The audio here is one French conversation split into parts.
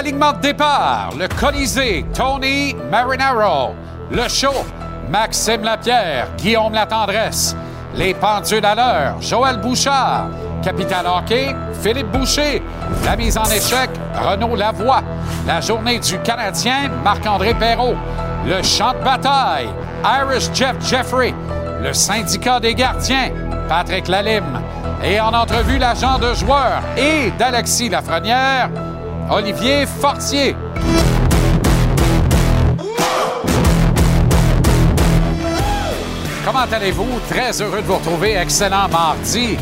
L'alignement de départ, le Colisée, Tony Marinaro. Le show, Maxime Lapierre, Guillaume Latendresse. Les pendules à Joël Bouchard. Capital Hockey, Philippe Boucher. La mise en échec, Renaud Lavoie. La journée du Canadien, Marc-André Perrault. Le champ de bataille, Irish Jeff Jeffrey. Le syndicat des gardiens, Patrick Lalime. Et en entrevue, l'agent de joueurs et d'Alexis Lafrenière, Olivier Fortier. Comment allez-vous? Très heureux de vous retrouver. Excellent mardi.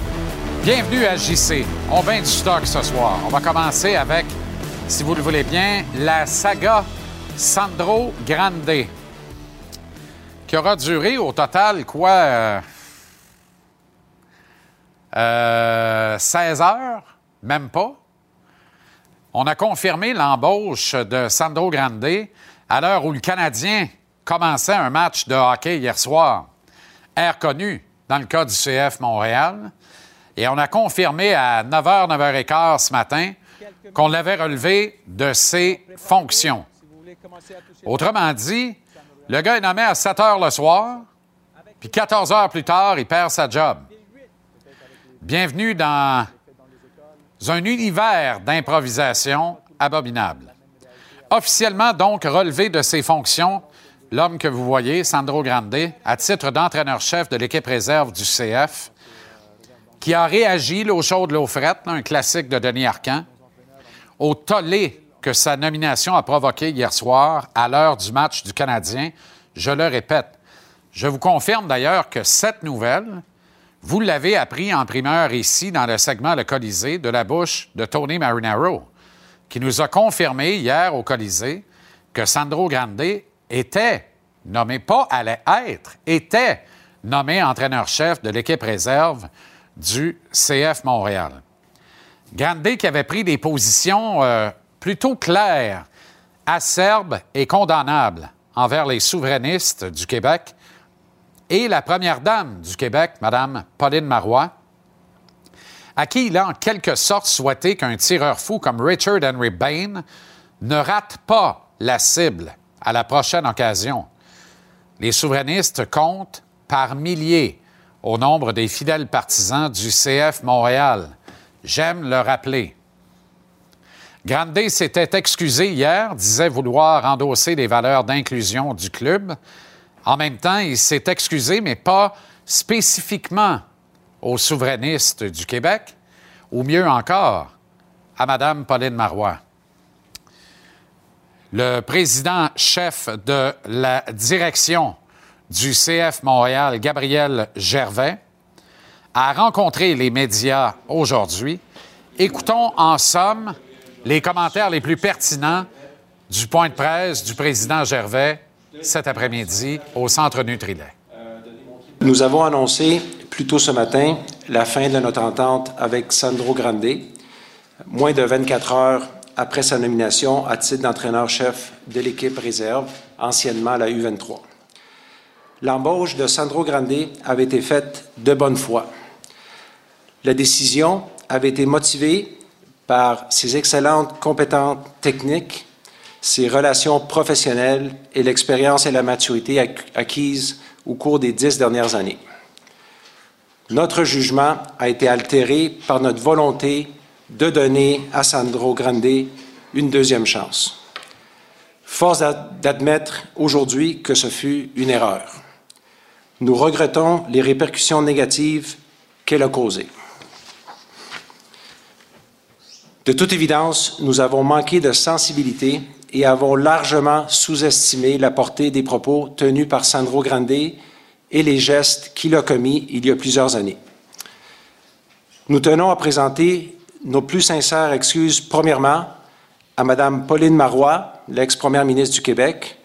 Bienvenue à JC. On vient du stock ce soir. On va commencer avec, si vous le voulez bien, la saga Sandro Grande, qui aura duré au total, quoi, euh, euh, 16 heures, même pas? On a confirmé l'embauche de Sandro Grande à l'heure où le Canadien commençait un match de hockey hier soir. Air connu dans le cas du CF Montréal. Et on a confirmé à 9h, 9h15 ce matin qu'on l'avait relevé de ses fonctions. Autrement dit, le gars est nommé à 7 h le soir, puis 14 heures plus tard, il perd sa job. Bienvenue dans un univers d'improvisation abominable. Officiellement, donc, relevé de ses fonctions, l'homme que vous voyez, Sandro Grande, à titre d'entraîneur-chef de l'équipe réserve du CF, qui a réagi l'eau chaude, l'eau frette, un classique de Denis Arcan, au tollé que sa nomination a provoqué hier soir à l'heure du match du Canadien. Je le répète. Je vous confirme d'ailleurs que cette nouvelle, vous l'avez appris en primeur ici dans le segment Le Colisée de la bouche de Tony Marinaro, qui nous a confirmé hier au Colisée que Sandro Grande était nommé, pas allait être, était nommé entraîneur-chef de l'équipe réserve du CF Montréal. Grande qui avait pris des positions euh, plutôt claires, acerbes et condamnables envers les souverainistes du Québec et la première dame du Québec, Mme Pauline Marois, à qui il a en quelque sorte souhaité qu'un tireur fou comme Richard Henry Bain ne rate pas la cible à la prochaine occasion. Les souverainistes comptent par milliers au nombre des fidèles partisans du CF Montréal. J'aime le rappeler. Grande s'était excusé hier, disait vouloir endosser les valeurs d'inclusion du club. En même temps, il s'est excusé, mais pas spécifiquement aux souverainistes du Québec, ou mieux encore, à Mme Pauline Marois. Le président-chef de la direction du CF Montréal, Gabriel Gervais, a rencontré les médias aujourd'hui. Écoutons en somme les commentaires les plus pertinents du point de presse du président Gervais cet après-midi au Centre Nutrilait. Nous avons annoncé plus tôt ce matin la fin de notre entente avec Sandro Grande, moins de 24 heures après sa nomination à titre d'entraîneur-chef de l'équipe réserve, anciennement la U23. L'embauche de Sandro Grande avait été faite de bonne foi. La décision avait été motivée par ses excellentes compétences techniques, ses relations professionnelles et l'expérience et la maturité acquises au cours des dix dernières années. Notre jugement a été altéré par notre volonté de donner à Sandro Grande une deuxième chance. Force d'admettre aujourd'hui que ce fut une erreur. Nous regrettons les répercussions négatives qu'elle a causées. De toute évidence, nous avons manqué de sensibilité et avons largement sous-estimé la portée des propos tenus par Sandro Grande et les gestes qu'il a commis il y a plusieurs années. Nous tenons à présenter nos plus sincères excuses, premièrement, à Mme Pauline Marois, l'ex-première ministre du Québec,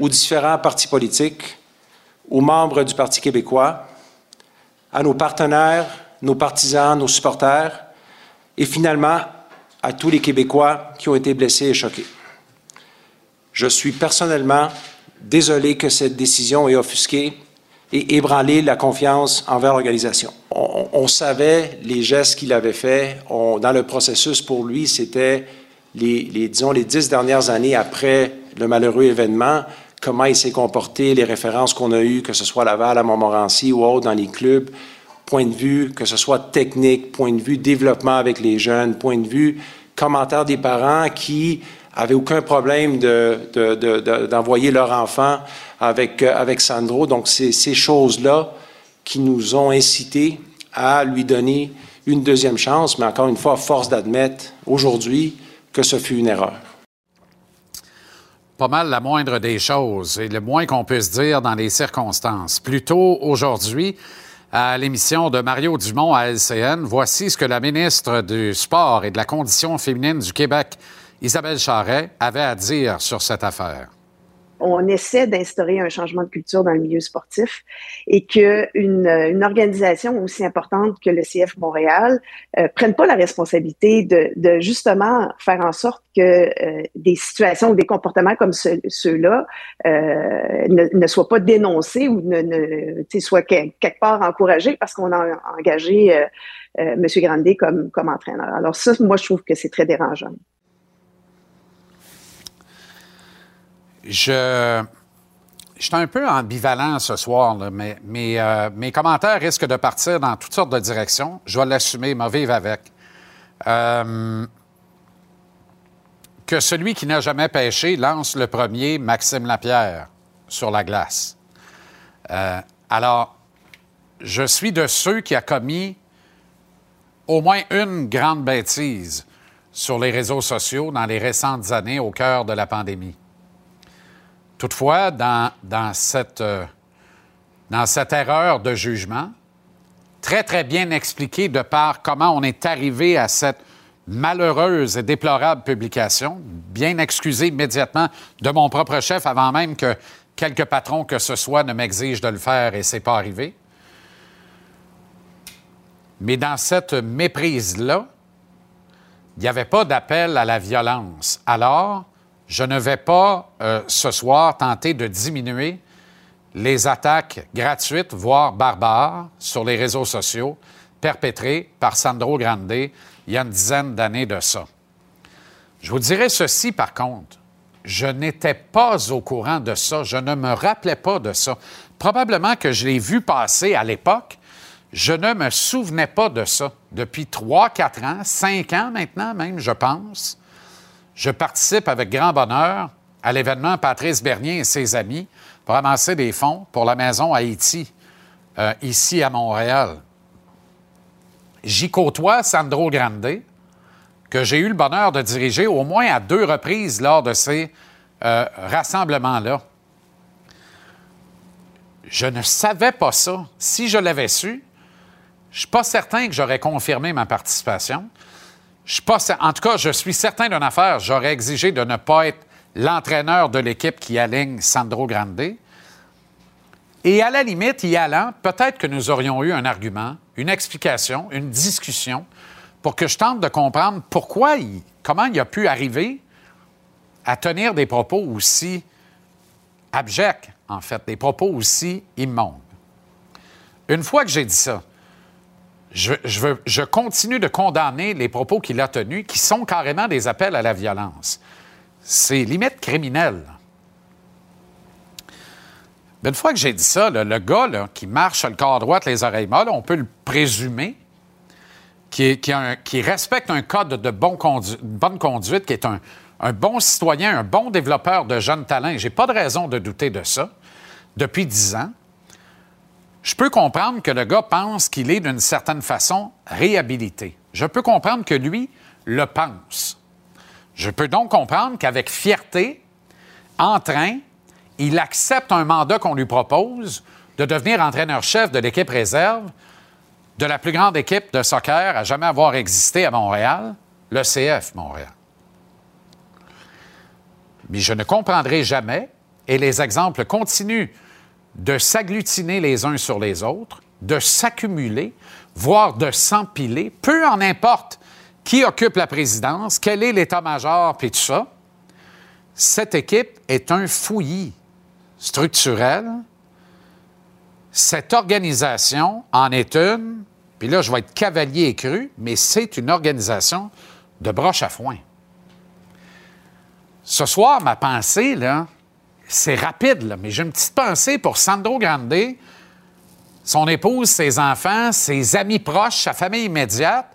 aux différents partis politiques, aux membres du Parti québécois, à nos partenaires, nos partisans, nos supporters, et finalement à tous les Québécois qui ont été blessés et choqués. Je suis personnellement désolé que cette décision ait offusqué et ébranlé la confiance envers l'organisation. On, savait les gestes qu'il avait faits. dans le processus, pour lui, c'était les, disons, les dix dernières années après le malheureux événement, comment il s'est comporté, les références qu'on a eues, que ce soit à Laval, à Montmorency ou autre dans les clubs, point de vue, que ce soit technique, point de vue développement avec les jeunes, point de vue commentaires des parents qui avaient aucun problème d'envoyer de, leur enfant avec, euh, avec Sandro. Donc, c'est ces choses-là qui nous ont incités à lui donner une deuxième chance, mais encore une fois, force d'admettre aujourd'hui que ce fut une erreur. Pas mal la moindre des choses et le moins qu'on puisse dire dans les circonstances. Plutôt aujourd'hui, à l'émission de Mario Dumont à LCN, voici ce que la ministre du Sport et de la Condition féminine du Québec, Isabelle Charret, avait à dire sur cette affaire on essaie d'instaurer un changement de culture dans le milieu sportif et qu'une une organisation aussi importante que le CF Montréal euh, prenne pas la responsabilité de, justement faire en sorte que euh, des situations ou des comportements comme ceux-là euh, ne, soient pas dénoncés ou ne, ne soient quelque part encouragés parce qu'on a engagé M. Grandet comme, comme entraîneur. Alors ça, moi, je trouve que c'est très dérangeant. Je, suis un peu ambivalent ce soir, mais, euh, mes commentaires risquent de partir dans toutes sortes de directions. Je vais l'assumer, m'en vivre avec. Euh, que celui qui n'a jamais pêché lance le premier Maxime Lapierre sur la glace. Euh, alors, je suis de ceux qui a commis au moins une grande bêtise sur les réseaux sociaux dans les récentes années au cœur de la pandémie. Toutefois, dans, cette, euh, dans cette erreur de jugement, très, très bien expliquée de par comment on est arrivé à cette malheureuse et déplorable publication, bien excusée immédiatement de mon propre chef avant même que quelques patrons que ce soit ne m'exigent de le faire et c'est pas arrivé. Mais dans cette méprise-là, il n'y avait pas d'appel à la violence. Alors, je ne vais pas euh, ce soir tenter de diminuer les attaques gratuites, voire barbares, sur les réseaux sociaux perpétrées par Sandro Grande il y a une dizaine d'années de ça. Je vous dirai ceci, par contre. Je n'étais pas au courant de ça. Je ne me rappelais pas de ça. Probablement que je l'ai vu passer à l'époque. Je ne me souvenais pas de ça. Depuis trois, quatre ans, cinq ans maintenant même, je pense, je participe avec grand bonheur à l'événement Patrice Bernier et ses amis pour amasser des fonds pour la maison Haïti, euh, ici à Montréal. J'y côtoie Sandro Grande, que j'ai eu le bonheur de diriger au moins à deux reprises lors de ces euh, rassemblements-là. Je ne savais pas ça. Si je l'avais su, je ne suis pas certain que j'aurais confirmé ma participation. Je pas, en tout cas, je suis certain d'une affaire. J'aurais exigé de ne pas être l'entraîneur de l'équipe qui aligne Sandro Grande. Et à la limite, y allant, peut-être que nous aurions eu un argument, une explication, une discussion pour que je tente de comprendre pourquoi, il, comment il a pu arriver à tenir des propos aussi abjects, en fait, des propos aussi immondes. Une fois que j'ai dit ça, je, continue de condamner les propos qu'il a tenus, qui sont carrément des appels à la violence. C'est limite criminel. Une fois que j'ai dit ça, le gars qui marche le corps droit, les oreilles molles, on peut le présumer, qui, respecte un code de bonne conduite, qui est un, bon citoyen, un bon développeur de jeunes talents. J'ai pas de raison de douter de ça. Depuis dix ans, je peux comprendre que le gars pense qu'il est d'une certaine façon réhabilité. Je peux comprendre que lui le pense. Je peux donc comprendre qu'avec fierté, entrain, il accepte un mandat qu'on lui propose de devenir entraîneur-chef de l'équipe réserve de la plus grande équipe de soccer à jamais avoir existé à Montréal, le CF Montréal. Mais je ne comprendrai jamais, et les exemples continuent de s'agglutiner les uns sur les autres, de s'accumuler, voire de s'empiler, peu en importe qui occupe la présidence, quel est l'état-major, puis tout ça. Cette équipe est un fouillis structurel. Cette organisation en est une, puis là, je vais être cavalier écru, mais c'est une organisation de broche à foin. Ce soir, ma pensée, là, c'est rapide, là, mais j'ai une petite pensée pour Sandro Grande, son épouse, ses enfants, ses amis proches, sa famille immédiate,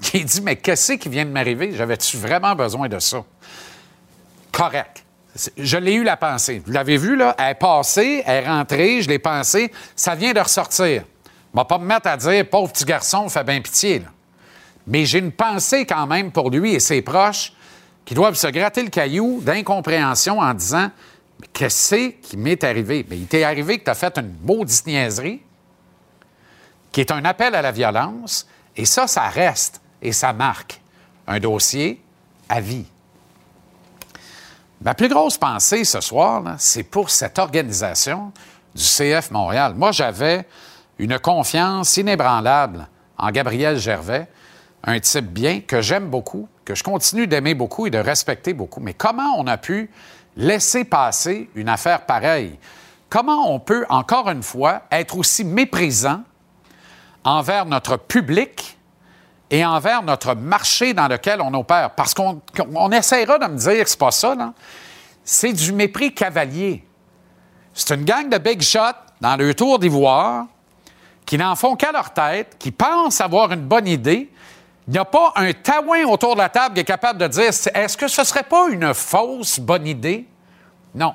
qui dit Mais qu'est-ce qui vient de m'arriver? J'avais-tu vraiment besoin de ça? Correct. Je l'ai eu la pensée. Vous l'avez vu, là? Elle est passée, elle est rentrée, je l'ai pensé. Ça vient de ressortir. Je ne pas me mettre à dire Pauvre petit garçon, fait bien pitié. Mais j'ai une pensée quand même pour lui et ses proches qui doivent se gratter le caillou d'incompréhension en disant Qu'est-ce qui m'est arrivé? Mais il t'est arrivé que tu as fait une maudite niaiserie, qui est un appel à la violence, et ça, ça reste et ça marque un dossier à vie. Ma plus grosse pensée ce soir, c'est pour cette organisation du CF Montréal. Moi, j'avais une confiance inébranlable en Gabriel Gervais, un type bien que j'aime beaucoup, que je continue d'aimer beaucoup et de respecter beaucoup. Mais comment on a pu laisser passer une affaire pareille? Comment on peut, encore une fois, être aussi méprisant envers notre public et envers notre marché dans lequel on opère? Parce qu'on essaiera de me dire c'est pas ça. C'est du mépris cavalier. C'est une gang de big shots dans le tour d'ivoire qui n'en font qu'à leur tête, qui pensent avoir une bonne idée. Il n'y a pas un taouin autour de la table qui est capable de dire est-ce que ce ne serait pas une fausse bonne idée? Non.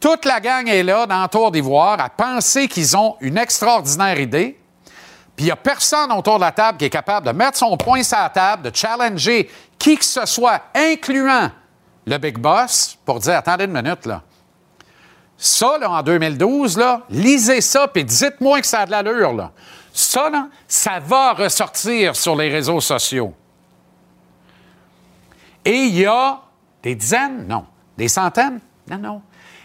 Toute la gang est là dans le tour d'ivoire à penser qu'ils ont une extraordinaire idée. Puis il n'y a personne autour de la table qui est capable de mettre son poing sur la table, de challenger qui que ce soit, incluant le big boss, pour dire attendez une minute, là. Ça, en 2012, là, lisez ça, puis dites-moi que ça a de l'allure, là. Ça, là, ça va ressortir sur les réseaux sociaux. Et il y a des dizaines, non, des centaines, non, non,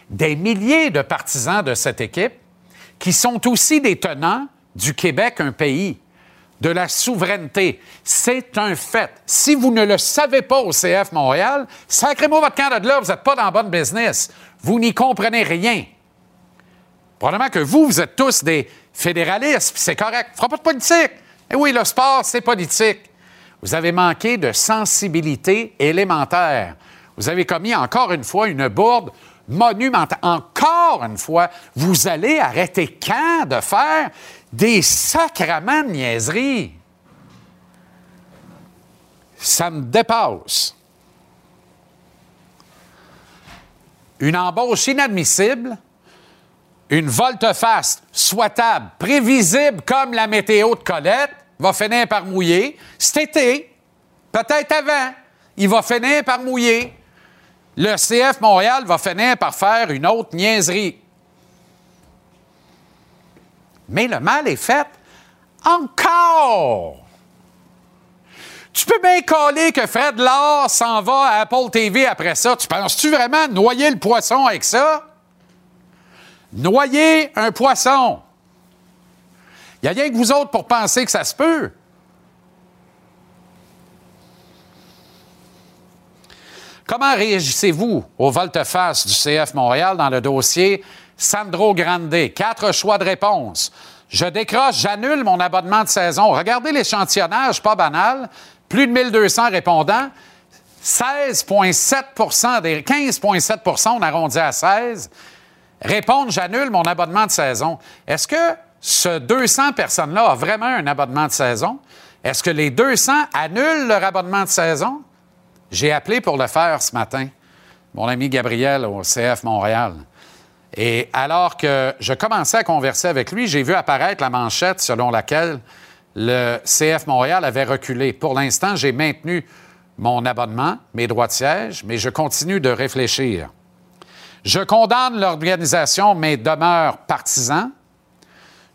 des milliers de partisans de cette équipe qui sont aussi des tenants du Québec, un pays, de la souveraineté. C'est un fait. Si vous ne le savez pas au CF Montréal, sacrez-moi votre camp de là, vous n'êtes pas dans le bon business. Vous n'y comprenez rien. Probablement que vous, vous êtes tous des fédéralistes, puis c'est correct. fera pas de politique. Eh oui, le sport, c'est politique. Vous avez manqué de sensibilité élémentaire. Vous avez commis encore une fois une bourde monumentale. Encore une fois, vous allez arrêter quand de faire des sacrements de niaiseries? Ça me dépasse. une embauche inadmissible, une volte-face souhaitable, prévisible comme la météo de Colette, va finir par mouiller. Cet été, peut-être avant, il va finir par mouiller. Le CF Montréal va finir par faire une autre niaiserie. Mais le mal est fait encore. Tu peux bien coller que Fred Lahr s'en va à Apple TV après ça. Tu penses-tu vraiment noyer le poisson avec ça? Noyer un poisson. Il n'y a rien que vous autres pour penser que ça se peut. Comment réagissez-vous au volte-face du CF Montréal dans le dossier Sandro Grande? Quatre choix de réponse. Je décroche, j'annule mon abonnement de saison. Regardez l'échantillonnage, pas banal. Plus de 1200 répondants. 16,7% des 15,7% on arrondit à 16 répondent j'annule mon abonnement de saison. Est-ce que ce 200 personnes-là ont vraiment un abonnement de saison? Est-ce que les 200 annulent leur abonnement de saison? J'ai appelé pour le faire ce matin, mon ami Gabriel au CF Montréal. Et alors que je commençais à converser avec lui, j'ai vu apparaître la manchette selon laquelle le CF Montréal avait reculé. Pour l'instant, j'ai maintenu mon abonnement, mes droits de siège, mais je continue de réfléchir. Je condamne l'organisation, mais demeure partisan.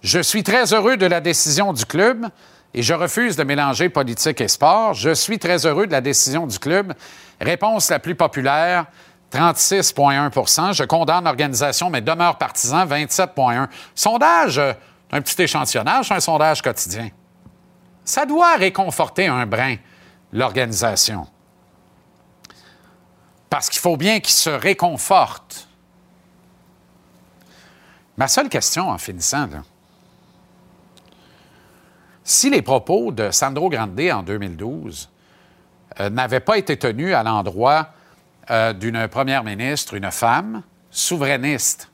Je suis très heureux de la décision du club et je refuse de mélanger politique et sport. Je suis très heureux de la décision du club. Réponse la plus populaire, 36,1% Je condamne l'organisation, mais demeure partisan, 27,1% Sondage, un petit échantillonnage, un sondage quotidien. Ça doit réconforter un brin l'organisation. Parce qu'il faut bien qu'il se réconforte. Ma seule question en finissant, si les propos de Sandro Grande en 2012 euh, n'avaient pas été tenus à l'endroit euh, d'une première ministre, une femme, souverainiste.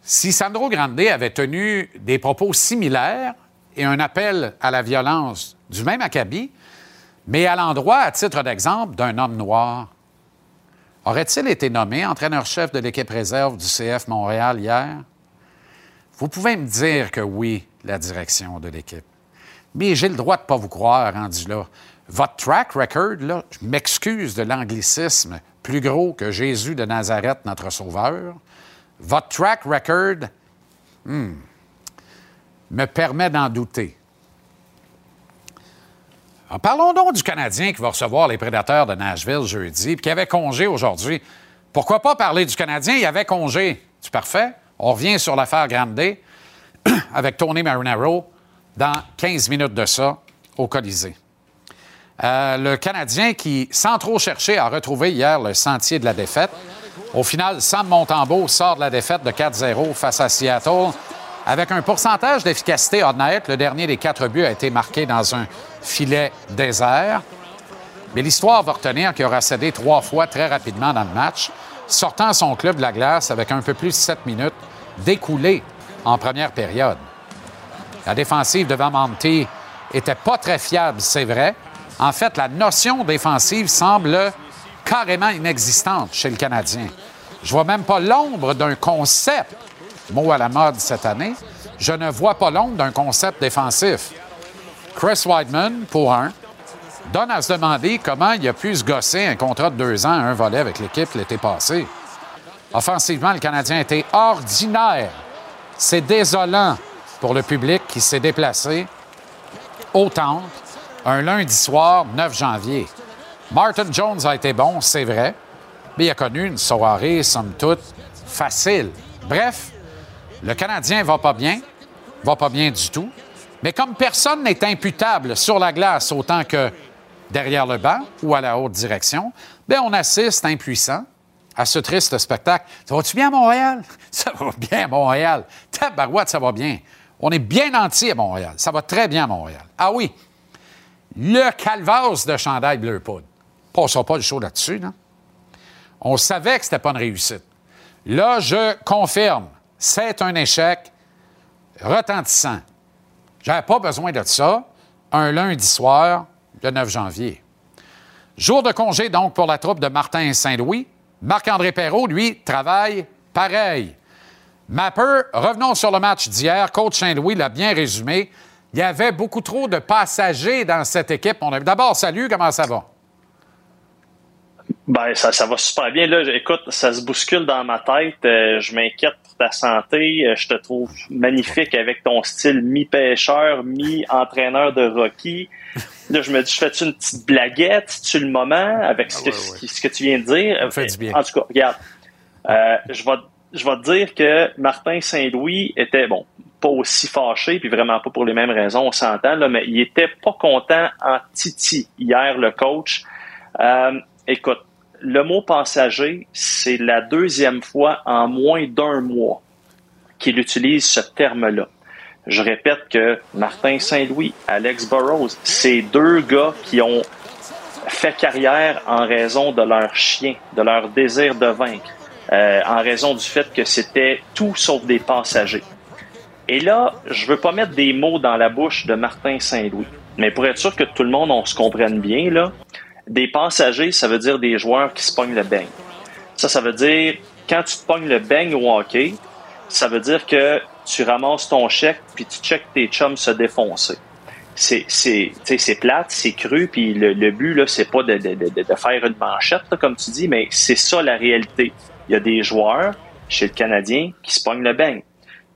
Si Sandro Grande avait tenu des propos similaires et un appel à la violence du même acabit, mais à l'endroit, à titre d'exemple, d'un homme noir, aurait-il été nommé entraîneur-chef de l'équipe réserve du CF Montréal hier? Vous pouvez me dire que oui, la direction de l'équipe. Mais j'ai le droit de ne pas vous croire, rendu là. Votre track record, je m'excuse de l'anglicisme, plus gros que Jésus de Nazareth, notre Sauveur. Votre track record hmm, me permet d'en douter. Parlons donc du Canadien qui va recevoir les prédateurs de Nashville jeudi, puis qui avait congé aujourd'hui. Pourquoi pas parler du Canadien? Il avait congé. C'est parfait. On revient sur l'affaire Grande avec Tony Marinaro dans 15 minutes de ça au Colisée. Euh, le Canadien qui, sans trop chercher, a retrouvé hier le sentier de la défaite. Au final, Sam Montembeau sort de la défaite de 4-0 face à Seattle avec un pourcentage d'efficacité honnête. Le dernier des quatre buts a été marqué dans un filet désert. Mais l'histoire va retenir qu'il aura cédé trois fois très rapidement dans le match, sortant son club de la glace avec un peu plus de sept minutes découlées en première période. La défensive de Vamonti était pas très fiable, c'est vrai. En fait, la notion défensive semble carrément inexistante chez le Canadien. Je vois même pas l'ombre d'un concept, mot à la mode cette année. Je ne vois pas l'ombre d'un concept défensif. Chris Weidman, pour un, donne à se demander comment il a pu se gosser un contrat de deux ans à un volet avec l'équipe l'été passé. Offensivement, le Canadien était ordinaire. C'est désolant pour le public qui s'est déplacé au Temple un lundi soir, 9 janvier. Martin Jones a été bon, c'est vrai, mais il a connu une soirée, somme toute, facile. Bref, le Canadien va pas bien, va pas bien du tout, mais comme personne n'est imputable sur la glace autant que derrière le banc ou à la haute direction, bien, on assiste impuissant à ce triste spectacle. Ça va-tu bien à Montréal? Ça va bien à Montréal. Tabarouette, ça va bien. On est bien entier à Montréal. Ça va très bien à Montréal. Ah oui, le calvasse de chandail bleu poudre. Passons pas le show là-dessus, non? On savait que c'était pas une réussite. Là, je confirme, c'est un échec retentissant. J'avais pas besoin de ça un lundi soir, le 9 janvier. Jour de congé donc pour la troupe de Martin Saint-Louis. Marc-André Perrault, lui, travaille pareil. Mapper, revenons sur le match d'hier. Coach Saint-Louis l'a bien résumé. Il y avait beaucoup trop de passagers dans cette équipe. On a... D'abord, salut, comment ça va? Ben, ça, va super bien. Là, écoute, ça se bouscule dans ma tête. Euh, je m'inquiète ta santé. Euh, je te trouve magnifique avec ton style mi-pêcheur, mi-entraîneur de Rocky. Là, je me dis, je fais-tu une petite blaguette? Tu le moment avec ce, ah que, ce, que, tu viens de dire? Ça fait du bien. En tout cas, regarde. Euh, je vais je vais te dire que Martin Saint-Louis était, bon, pas aussi fâché, puis vraiment pas pour les mêmes raisons, on s'entend, là, mais il était pas content en titi hier, le coach. Euh, écoute, le mot passager, c'est la deuxième fois en moins d'un mois qu'il utilise ce terme-là. Je répète que Martin Saint-Louis, Alex Burrows, c'est deux gars qui ont fait carrière en raison de leur chien, de leur désir de vaincre, euh, en raison du fait que c'était tout sauf des passagers. Et là, je veux pas mettre des mots dans la bouche de Martin Saint-Louis, mais pour être sûr que tout le monde on se comprenne bien, là, des passagers, ça veut dire des joueurs qui se pognent le beigne. Ça, ça veut dire quand tu te pognes le beigne au hockey, ça veut dire que tu ramasses ton chèque puis tu checkes tes chums se défoncer. C'est c'est c'est plate, c'est cru puis le, but là c'est pas de, de, de, de, faire une manchette comme tu dis, mais c'est ça la réalité. Il y a des joueurs chez le Canadien qui se pognent le beigne.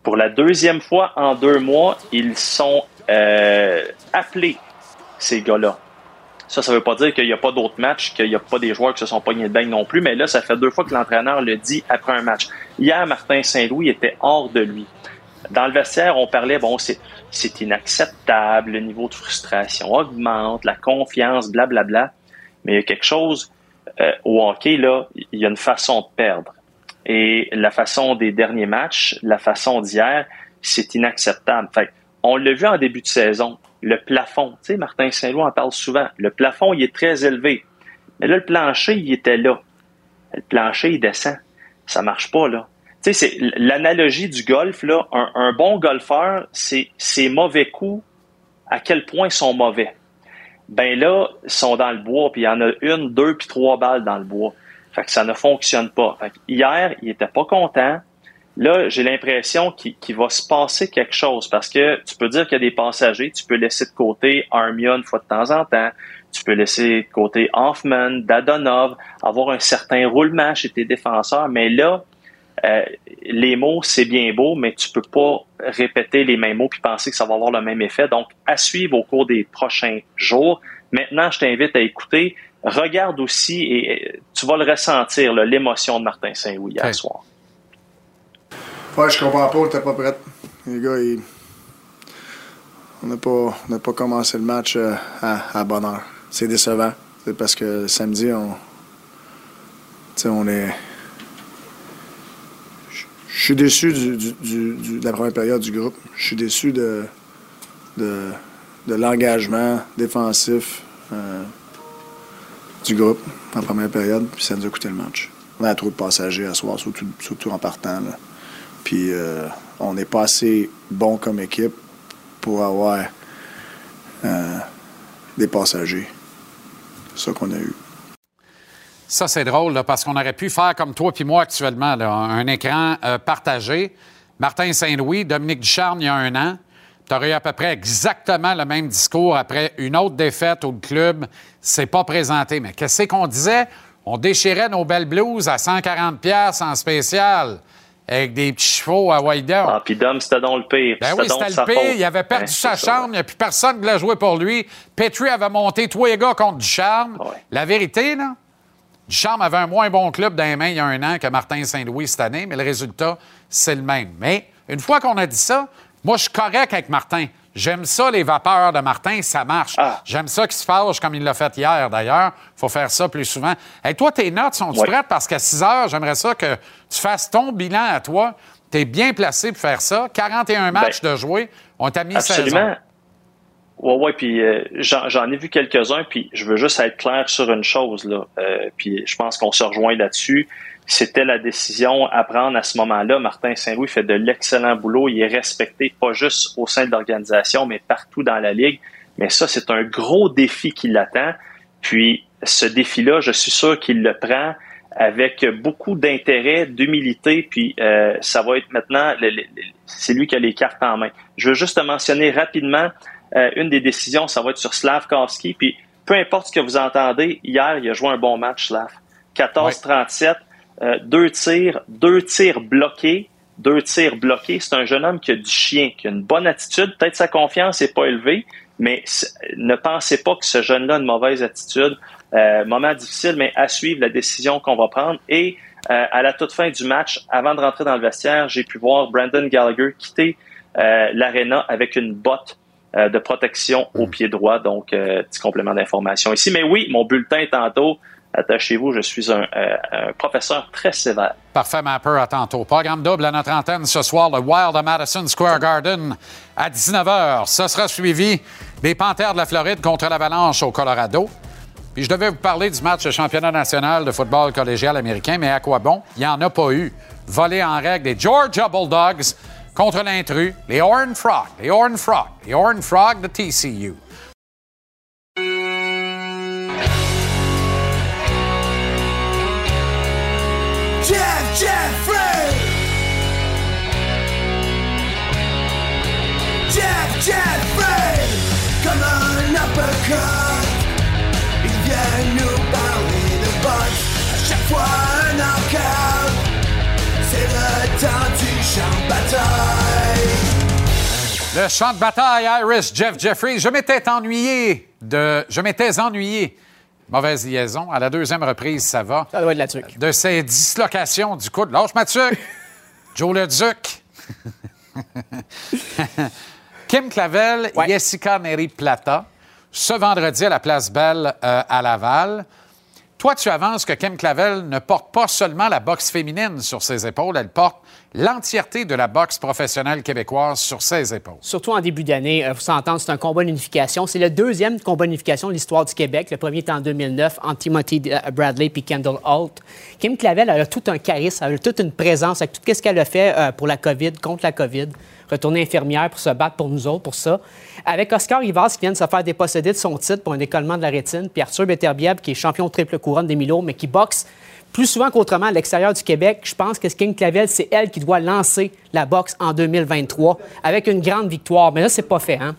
Pour la deuxième fois en deux mois, ils sont euh, appelés, ces gars-là. Ça, ça veut pas dire qu'il n'y a pas d'autres matchs, qu'il n'y a pas des joueurs qui se sont pognés de beigne non plus, mais là, ça fait deux fois que l'entraîneur le dit après un match. Hier, Martin Saint-Louis était hors de lui. Dans le vestiaire, on parlait, bon, c'est inacceptable, le niveau de frustration augmente, la confiance, blablabla. Bla, bla. Mais il y a quelque chose euh, au hockey, là, il y a une façon de perdre. Et la façon des derniers matchs, la façon d'hier, c'est inacceptable. Fait on l'a vu en début de saison, le plafond, tu sais, Martin Saint-Louis en parle souvent, le plafond, il est très élevé. Mais là, le plancher, il était là. Le plancher, il descend. Ça marche pas, là. Tu sais, c'est l'analogie du golf, là. Un, bon golfeur, c'est ses mauvais coups, à quel point ils sont mauvais. Ben là, ils sont dans le bois, puis il y en a une, deux, puis trois balles dans le bois. Fait que ça ne fonctionne pas. Fait hier, il était pas content. Là, j'ai l'impression qu'il va se passer quelque chose parce que tu peux dire qu'il y a des passagers, tu peux laisser de côté Armia une fois de temps en temps, tu peux laisser de côté Hoffman, Dadonov, avoir un certain roulement chez tes défenseurs, mais là, euh, les mots, c'est bien beau, mais tu peux pas répéter les mêmes mots puis penser que ça va avoir le même effet. Donc, à suivre au cours des prochains jours. Maintenant, je t'invite à écouter. Regarde aussi et tu vas le ressentir, l'émotion de Martin Saint-Louis hier soir. Je comprends pas, on était pas prêt. Les gars, on n'a pas, pas commencé le match euh, à, bonne heure. C'est décevant. C'est parce que samedi, on, on est. Je suis déçu de la première période du groupe. Je suis déçu de, de, l'engagement défensif euh, du groupe en première période, puis ça nous a coûté le match. On a trop de passagers à soir, surtout, surtout en partant. Là. Puis euh, on n'est pas assez bon comme équipe pour avoir euh, des passagers. C'est ça qu'on a eu. Ça, c'est drôle, parce qu'on aurait pu faire comme toi puis moi actuellement, un écran euh, partagé. Martin Saint-Louis, Dominique Ducharme, il y a un an. Tu aurais eu à peu près exactement le même discours après une autre défaite où le club s'est pas présenté. Mais qu'est-ce qu'on disait? On déchirait nos belles blouses à 140 en spécial avec des petits chevaux à White Ah, puis Dom, c'était dans le pire. Ben oui, c'était le pire. Il avait perdu sa chambre. Il n'y a plus personne qui l'a joué pour lui. Petrie avait monté tous les gars contre Ducharme. La vérité, là, Ducharme avait un moins bon club dans les mains il y a un an que Martin Saint-Louis cette année, mais le résultat, c'est le même. Mais une fois qu'on a dit ça, moi, je suis correct avec Martin. J'aime ça, les vapeurs de Martin, ça marche. Ah. J'aime ça qu'il se fâche comme il l'a fait hier, d'ailleurs. Il faut faire ça plus souvent. Et toi, tes notes sont-tu prêtes? Parce qu'à 6 heures, j'aimerais ça que tu fasses ton bilan à toi. Tu es bien placé pour faire ça. 41 matchs ben, de jouer. On t'a mis Absolument. Oui, oui, puis euh, j'en ai vu quelques-uns, puis je veux juste être clair sur une chose, là. Euh, puis je pense qu'on se rejoint là-dessus c'était la décision à prendre à ce moment-là. Martin Saint-Louis fait de l'excellent boulot. Il est respecté pas juste au sein de l'organisation, mais partout dans la ligue. Mais ça, c'est un gros défi qui l'attend. Puis ce défi-là, je suis sûr qu'il le prend avec beaucoup d'intérêt, d'humilité, puis euh, ça va être maintenant, c'est lui qui a les cartes en main. Je veux juste mentionner rapidement euh, une des décisions, ça va être sur Slavkovski, puis peu importe ce que vous entendez, hier, il a joué un bon match, Slav. 14-37, euh, deux tirs, deux tirs bloqués, deux tirs bloqués. C'est un jeune homme qui a du chien, qui a une bonne attitude. Peut-être sa confiance n'est pas élevée, mais ne pensez pas que ce jeune-là a une mauvaise attitude. Euh, moment difficile, mais à suivre la décision qu'on va prendre. Et euh, à la toute fin du match, avant de rentrer dans le vestiaire, j'ai pu voir Brandon Gallagher quitter euh, l'aréna avec une botte de protection au pied droit. Donc, petit complément d'information ici. Mais oui, mon bulletin tantôt, Attachez-vous, je suis un, euh, professeur très sévère. Parfait, Mapper, à tantôt. Programme double à notre antenne ce soir, le Wild de Madison Square Garden à 19h. Ce sera suivi des Panthères de la Floride contre l'Avalanche au Colorado. Je devais vous parler du match de championnat national de football collégial américain, mais à quoi bon? Il n'y en a pas eu. Volé en règle des Georgia Bulldogs contre l'intrus, les Horn Frogs, les Horn Frogs, les Horn Frogs de TCU. Jeff Jeffrey! Comme un uppercut, fois un knockout, c'est le temps du champ de bataille. Le champ de bataille Iris Jeff Jeffrey. Je m'étais ennuyé de. Je m'étais ennuyé Mauvaise liaison. À la deuxième reprise, ça va. Ça doit être la tuque. De ces dislocations du coude. Lâche ma tuque. Joe le Duc. Kim Clavel, Jessica Neri Plata, ce vendredi à la Place Belle euh, à Laval. Toi, tu avances que Kim Clavel ne porte pas seulement la boxe féminine sur ses épaules, elle porte l'entièreté de la boxe professionnelle québécoise sur ses épaules. Surtout en début d'année, il faut s'entendre, c'est un combat d'unification. C'est le deuxième combat d'unification de l'histoire du Québec. Le premier était en 2009, entre Timothy euh, Bradley puis Kendall Holt. Kim Clavel elle a tout un charisme, elle a toute une présence avec tout ce qu'elle a fait euh, pour la COVID, contre la COVID retourner infirmière pour se battre pour nous autres, pour ça. Avec Oscar Rivas qui vient de se faire déposséder de son titre pour un décollement de la rétine, puis Arthur Beterbiev qui est champion triple couronne des Milo, mais qui boxe plus souvent qu'autrement à l'extérieur du Québec. Je pense que King Clavel, c'est elle qui doit lancer la boxe en 2023 avec une grande victoire. Mais là, c'est pas fait, hein?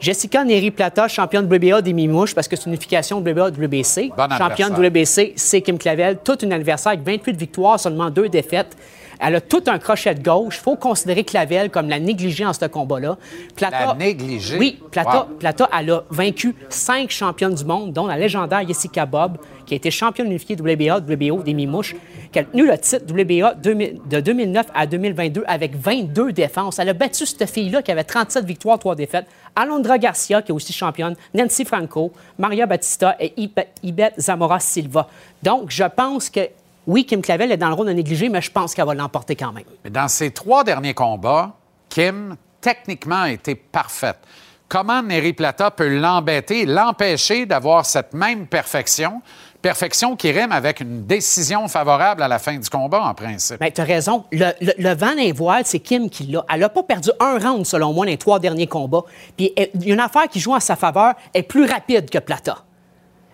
Jessica Neri-Plata, championne WBA des Mimouches, parce que c'est une unification WBA-WBC. Championne WBC, c'est Kim Clavel. Toute une adversaire avec 28 victoires, seulement deux défaites. Elle a tout un crochet de gauche. Il faut considérer Clavel comme la négligée en ce combat-là. Plata, la négligée? Oui. Plata, Plata, elle a vaincu cinq championnes du monde, dont la légendaire Jessica Bob, qui a été championne unifiée WBA, WBO des Mimouches, qui a tenu le titre WBA de 2009 à 2022 avec 22 défenses. Elle a battu cette fille-là qui avait 37 victoires, 3 défaites. Alondra Garcia, qui est aussi championne, Nancy Franco, Maria Batista et Ibet Zamora Silva. Donc, je pense que oui, Kim Clavel est dans le rôle de négligé, mais je pense qu'elle va l'emporter quand même. Mais dans ses trois derniers combats, Kim, techniquement, a été parfaite. Comment Neri Plata peut l'embêter, l'empêcher d'avoir cette même perfection? Perfection qui rime avec une décision favorable à la fin du combat, en principe. Bien, tu as raison. Le, vent d'un voile, c'est Kim qui l'a. Elle n'a pas perdu un round, selon moi, dans les trois derniers combats. Puis, il y a une affaire qui joue en sa faveur, est plus rapide que Plata.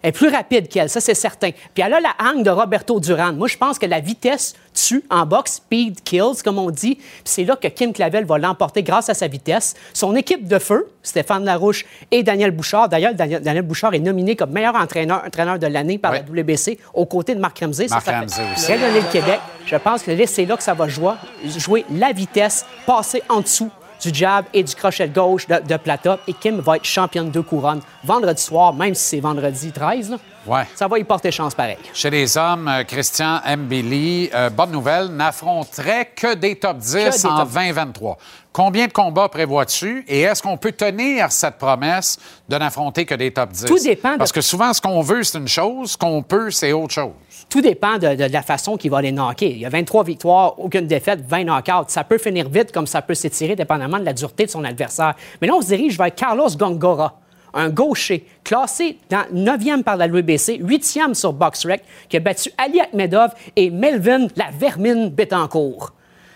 Est plus rapide qu'elle, ça c'est certain. Puis elle a la hang de Roberto Duran. Moi, je pense que la vitesse tue en boxe, speed kills, comme on dit. Puis c'est là que Kim Clavel va l'emporter grâce à sa vitesse. Son équipe de feu, Stéphane Larouche et Daniel Bouchard. D'ailleurs, Daniel, Bouchard est nominé comme meilleur entraîneur, entraîneur de l'année par la WBC aux côtés de Marc Ramsey. Marc ça, Ramsey aussi. le Québec. Je pense que c'est là que ça va jouer, jouer la vitesse, passer en dessous du jab et du crochet de gauche de, de Plata. Et Kim va être championne de couronne vendredi soir, même si c'est vendredi 13. Ouais. Ça va y porter chance pareil. Chez les hommes, euh, Christian Mbili, euh, bonne nouvelle, n'affronterait que des top 10 en 2023. Combien de combats prévois-tu et est-ce qu'on peut tenir cette promesse de n'affronter que des top 10? Tout dépend. Parce que souvent, ce qu'on veut, c'est une chose, ce qu'on peut, c'est autre chose. Tout dépend de, la façon qu'il va les knocker. Il y a 23 victoires, aucune défaite, 20 knockouts. Ça peut finir vite comme ça peut s'étirer, dépendamment de la dureté de son adversaire. Mais là, on se dirige vers Carlos Gongora un gaucher classé dans 9e par la WBC, 8e sur BoxRec, qui a battu Ali Akhmedov et Melvin la Vermine Betancourt.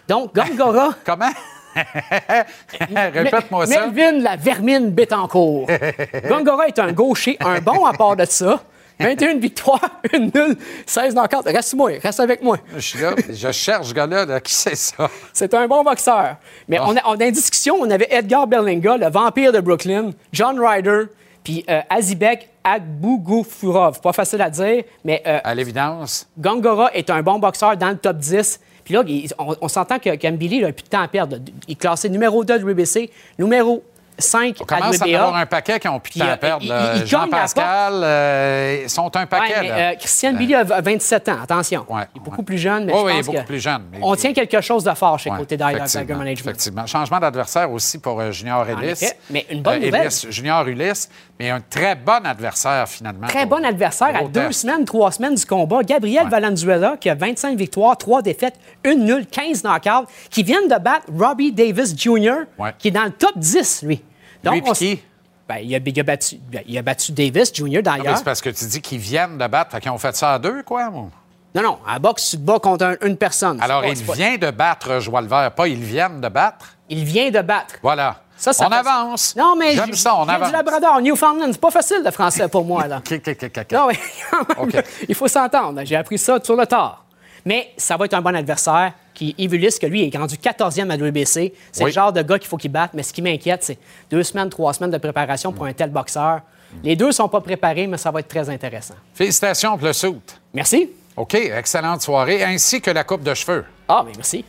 Donc, Gongora. Comment? Répète-moi ça. Melvin la Vermine Betancourt. Gongora est un gaucher, un bon à part de ça. 21 victoires, une nulle, 16 knockouts. Reste-moi, reste avec moi. Je suis là, je cherche ce gars-là. Qui c'est ça? C'est un bon boxeur. Mais ah. on, a, on a une discussion, on avait Edgar Berlinga, le vampire de Brooklyn, John Ryder, puis euh, Azibek Agbougoufurov. Pas facile à dire, mais... Euh, à l'évidence. Gongora est un bon boxeur dans le top 10. Puis là, on, s'entend que Kambili n'a plus de temps à perdre. Il est classé numéro 2 de WBC, numéro 5 On commence à avoir un paquet qui ont plus de temps à perdre. Jean-Pascal, euh, ils sont un paquet. Ouais, mais, euh, Christian Billy a 27 ans, attention. il est beaucoup plus jeune, mais je pense il est beaucoup plus jeune. on tient quelque chose de fort chez côté Tiger Management. Effectivement. Changement d'adversaire aussi pour euh, Junior Ellis. mais une bonne nouvelle. Junior Ulysse, mais un très bon adversaire finalement. Très bon adversaire à deux semaines, trois semaines du combat. Gabriel Valenzuela, qui a 25 victoires, trois défaites, une nulle, 15 knockouts, qui vient de battre Robbie Davis Jr., qui est dans le top 10, lui. Donc, qui? Ben, il, a, il, a battu, il, a, battu, Davis Jr. d'ailleurs. C'est parce que tu dis qu'ils viennent de battre. Fait qu'ils ont fait ça à deux, quoi? Non, non. À boxe, tu te bats contre une personne. Alors, il vient de battre Joie Vert, pas ils viennent de battre? Il vient de battre. Voilà. Ça, ça on avance. Non, mais j'aime ça, on avance. du Labrador, Newfoundland, c'est pas facile de français pour moi, là. non, mais il faut s'entendre. J'ai appris ça sur le tard. Mais ça va être un bon adversaire qui Ivulis, que lui, est rendu 14e à l'UBC. C'est le genre de gars qu'il faut qu'il batte. Mais ce qui m'inquiète, c'est deux semaines, trois semaines de préparation pour un tel boxeur. Les deux ne sont pas préparés, mais ça va être très intéressant. Félicitations pour le soute. Merci. OK, excellente soirée, ainsi que la coupe de cheveux. Ah, mais merci.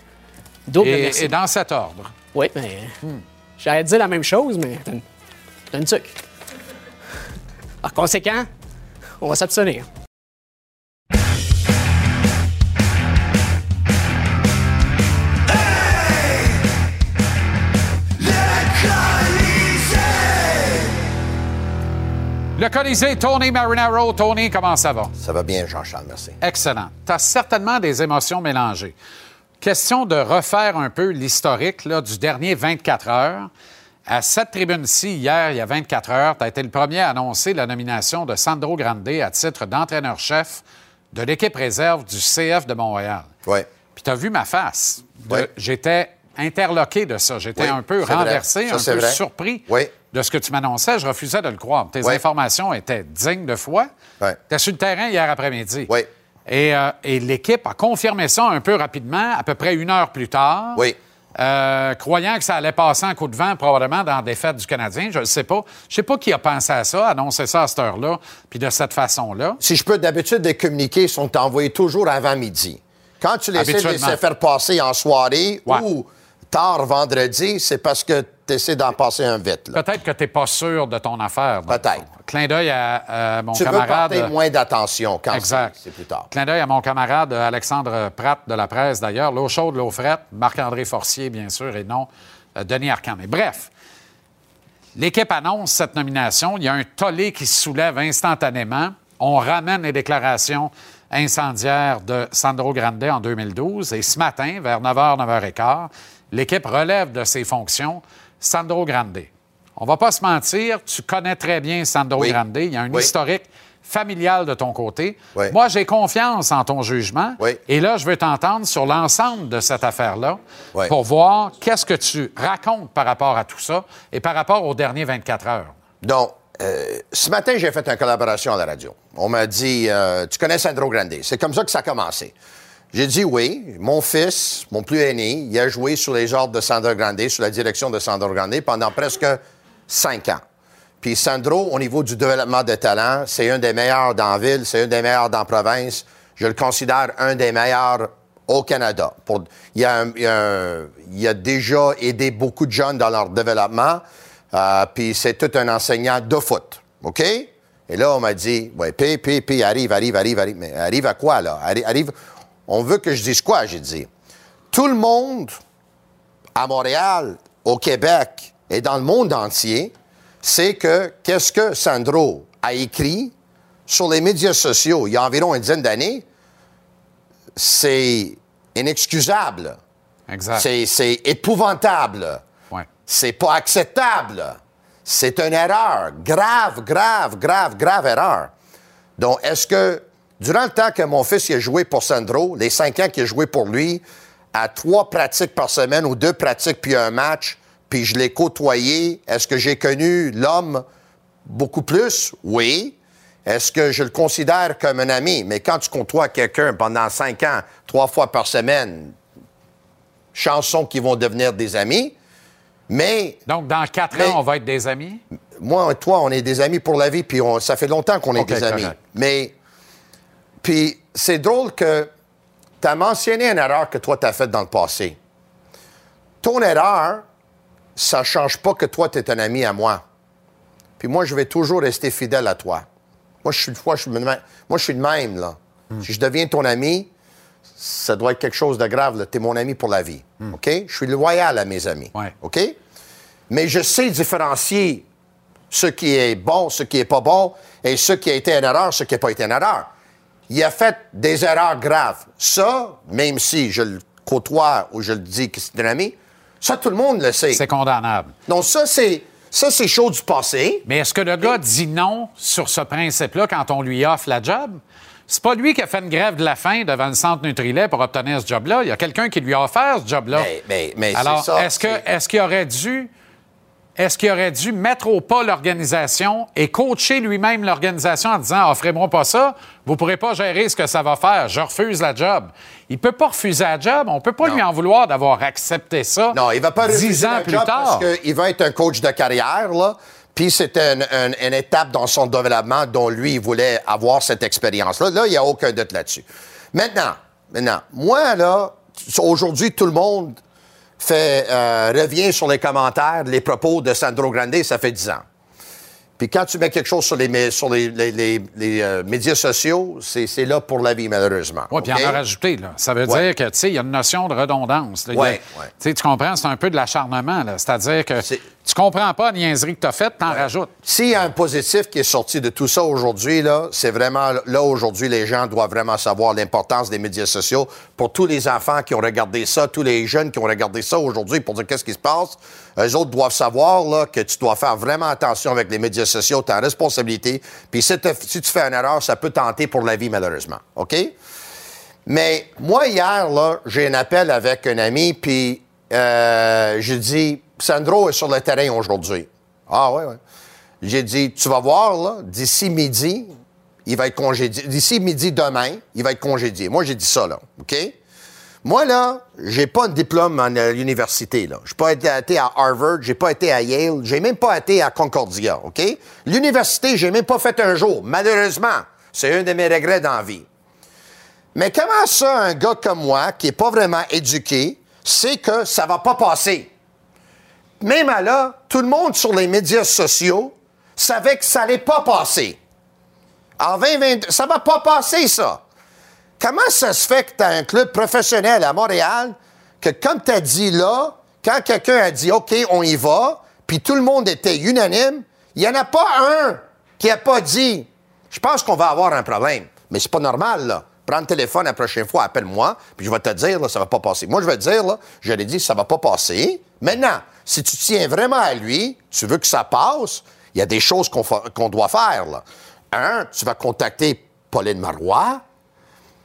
Double et, merci. Et dans cet ordre. Oui, mais. Hmm. J'allais dire la même chose, mais t'as une truc. Par conséquent, on va s'abstenir. Le Colisée, Tony Marinaro. Tony, comment ça va? Ça va bien, Jean-Charles, merci. Excellent. Tu as certainement des émotions mélangées. Question de refaire un peu l'historique là, du dernier 24 heures. À cette tribune-ci, hier, il y a 24 heures, tu as été le premier à annoncer la nomination de Sandro Grande à titre d'entraîneur-chef de l'équipe réserve du CF de Montréal. Oui. Puis tu as vu ma face. J'étais interloqué de ça. J'étais Oui, un peu renversé, Ça, un peu vrai. surpris Oui. de ce que tu m'annonçais. Je refusais de le croire. Tes Oui. informations étaient dignes de foi. Oui. Tu sur le terrain hier après-midi. Oui. Et, euh, et l'équipe a confirmé ça un peu rapidement, à peu près une heure plus tard. Oui. Euh, croyant que ça allait passer en coup de vent probablement dans la défaite du Canadien. Je ne sais pas. Je sais pas qui a pensé à ça, annoncer ça à cette heure-là, puis de cette façon-là. Si je peux, d'habitude, les communiqués sont envoyés toujours avant midi. Quand tu les de faire passer en soirée Ouais. ou tard vendredi, c'est parce que tu essaies d'en passer un vite. là. Peut-être que tu n'es pas sûr de ton affaire. Peut-être. Clin d'œil à, à mon Tu camarade. porter moins d'attention quand c'est plus tard. Clin d'œil à mon camarade euh, Alexandre Pratt de la presse, d'ailleurs. L'eau chaude, l'eau frette. Marc-André Forcier, bien sûr, et non euh, Denis Arcand. Mais bref, l'équipe annonce cette nomination. Il y a un tollé qui se soulève instantanément. On ramène les déclarations incendiaires de Sandro Grande en 2012. Et ce matin, vers 9h, 9h15, l'équipe relève de ses fonctions Sandro Grande. On va pas se mentir, tu connais très bien Sandro Oui. Grande. Il y a un Oui. historique familial de ton côté. Oui. Moi, j'ai confiance en ton jugement. Et là, je veux t'entendre sur l'ensemble de cette affaire-là pour voir qu'est-ce que tu racontes par rapport à tout ça et par rapport aux derniers 24 heures. Donc, euh, ce matin, j'ai fait une collaboration à la radio. On m'a dit, euh, tu connais Sandro Grande. C'est comme ça que ça a commencé. J'ai dit oui. Mon fils, mon plus aîné, il a joué sous les ordres de Sandro Grande, sous la direction de Sandro Grande pendant presque cinq ans. Puis Sandro, au niveau du développement de talent, c'est un des meilleurs dans la ville, c'est un des meilleurs dans la province. Je le considère un des meilleurs au Canada. Il, a déjà aidé beaucoup de jeunes dans leur développement. Euh, puis c'est tout un enseignant de foot. OK? Et là, on m'a dit, ouais, puis, puis, arrive, arrive, arrive, arrive. Mais arrive à quoi, là? On veut que je dise quoi, j'ai dit? Tout le monde à Montréal, au Québec et dans le monde entier, c'est que qu'est-ce que Sandro a écrit sur les médias sociaux il y a environ une dizaine d'années, c'est inexcusable. Exact. C'est, c'est épouvantable. Ouais. C'est pas acceptable. C'est une erreur. Grave, grave, grave, grave erreur. Donc, est-ce que, durant le temps que mon fils y a joué pour Sandro, les cinq ans qu'il a joué pour lui, à trois pratiques par semaine ou deux pratiques puis un match, puis je l'ai côtoyé, est-ce que j'ai connu l'homme beaucoup plus? Oui. Est-ce que je le considère comme un ami? Mais quand tu côtoies quelqu'un pendant cinq ans, trois fois par semaine, chansons qui vont devenir des amis, mais Donc, dans quatre Mais- ans, on va être des amis? moi et toi, on est des amis pour la vie, puis on- ça fait longtemps qu'on est des amis. correct. Mais, puis c'est drôle que tu as mentionné une erreur que toi, tu as faite dans le passé. Ton erreur, ça ne change pas que toi, tu es un ami à moi. Puis moi, je vais toujours rester fidèle à toi. Moi, je suis, moi, je suis, de même- moi, je suis de même, là. Si je deviens ton ami, ça doit être quelque chose de grave. Tu es mon ami pour la vie. OK? Je suis loyal à mes amis. Ouais. OK? Mais je sais différencier ce qui est bon, ce qui est pas bon, et ce qui a été une erreur, ce qui n'a pas été une erreur. Il a fait des erreurs graves. Ça, même si je le côtoie ou je le dis que c'est un ami, ça, tout le monde le sait. C'est condamnable. Donc ça, c'est ça, c'est chose du passé. Mais est-ce que le gars dit non sur ce principe-là quand on lui offre la job? C'est pas lui qui a fait une grève de la faim devant le centre Nutrilait pour obtenir ce job-là. Il y a quelqu'un qui lui a offert ce job-là. Mais- mais- mais Alors, est-ce est-ce qu'il aurait dû est-ce qu'il aurait dû mettre au pas l'organisation et coacher lui-même l'organisation en disant offrez-moi pas ça, vous pourrez pas gérer ce que ça va faire, je refuse la job? Il peut pas refuser la job, on peut pas Non. lui en vouloir d'avoir accepté ça. Non, il va pas refuser ans la plus job tard. parce qu'il va être un coach de carrière, là. Puis c'est une, une- une étape dans son développement dont lui, il voulait avoir cette expérience-là. Là, il n'y a aucun doute là-dessus. Maintenant, maintenant, moi, là, aujourd'hui, tout le monde fait, euh, revient sur les commentaires, les propos de Sandro Grande, ça fait 10 ans. Puis quand tu mets quelque chose sur les, sur les, les- les- les, euh, médias sociaux, c'est là pour la vie, malheureusement. Oui, puis il en a rajouté. Là. Ça veut Ouais. dire que, tu sais, il y a une notion de redondance. a- Ouais. Tu comprends, c'est un peu de l'acharnement. là. C'est-à-dire que Tu comprends pas la niaiserie que tu as faite, t'en rajoutes. S'il y a un positif qui est sorti de tout ça aujourd'hui, là, c'est vraiment là aujourd'hui, les gens doivent vraiment savoir l'importance des médias sociaux pour tous les enfants qui ont regardé ça, tous les jeunes qui ont regardé ça aujourd'hui pour dire qu'est-ce qui se passe. Eux autres doivent savoir là, que tu dois faire vraiment attention avec les médias sociaux, ta responsabilité. Puis si, si tu fais une erreur, ça peut tenter pour la vie malheureusement. OK? Mais moi hier là, j'ai un appel avec un ami, puis euh, je dis Sandro est sur le terrain aujourd'hui. Ah ouais, ouais. J'ai dit, tu vas voir, là, d'ici midi, il va être congédié. D'ici midi demain, il va être congédié. Moi, j'ai dit ça, là. OK? Moi, là, j'ai pas un diplôme à l'université, là. J'ai pas été à Harvard, j'ai pas été à Yale, j'ai même pas été à Concordia, OK? L'université, j'ai même pas fait un jour, malheureusement. C'est un de mes regrets dans vie. Mais comment ça, un gars comme moi, qui est pas vraiment éduqué, sait que ça va pas passer? Même à là, tout le monde sur les médias sociaux savait que ça n'allait pas passer. En 2020, ça va pas passer, ça. Comment ça se fait que tu as un club professionnel à Montréal que, comme tu as dit là, quand quelqu'un a dit OK, on y va, puis tout le monde était unanime, il n'y en a pas un qui n'a pas dit Je pense qu'on va avoir un problème. Mais c'est pas normal, là. Prends le téléphone la prochaine fois, appelle-moi, puis je vais te dire, là, ça va pas passer. Moi, je vais te dire, là, je l'ai dit, ça va pas passer. Maintenant, si tu tiens vraiment à lui, tu veux que ça passe, il y a des choses qu'on doit faire. Un, tu vas contacter Pauline Marois.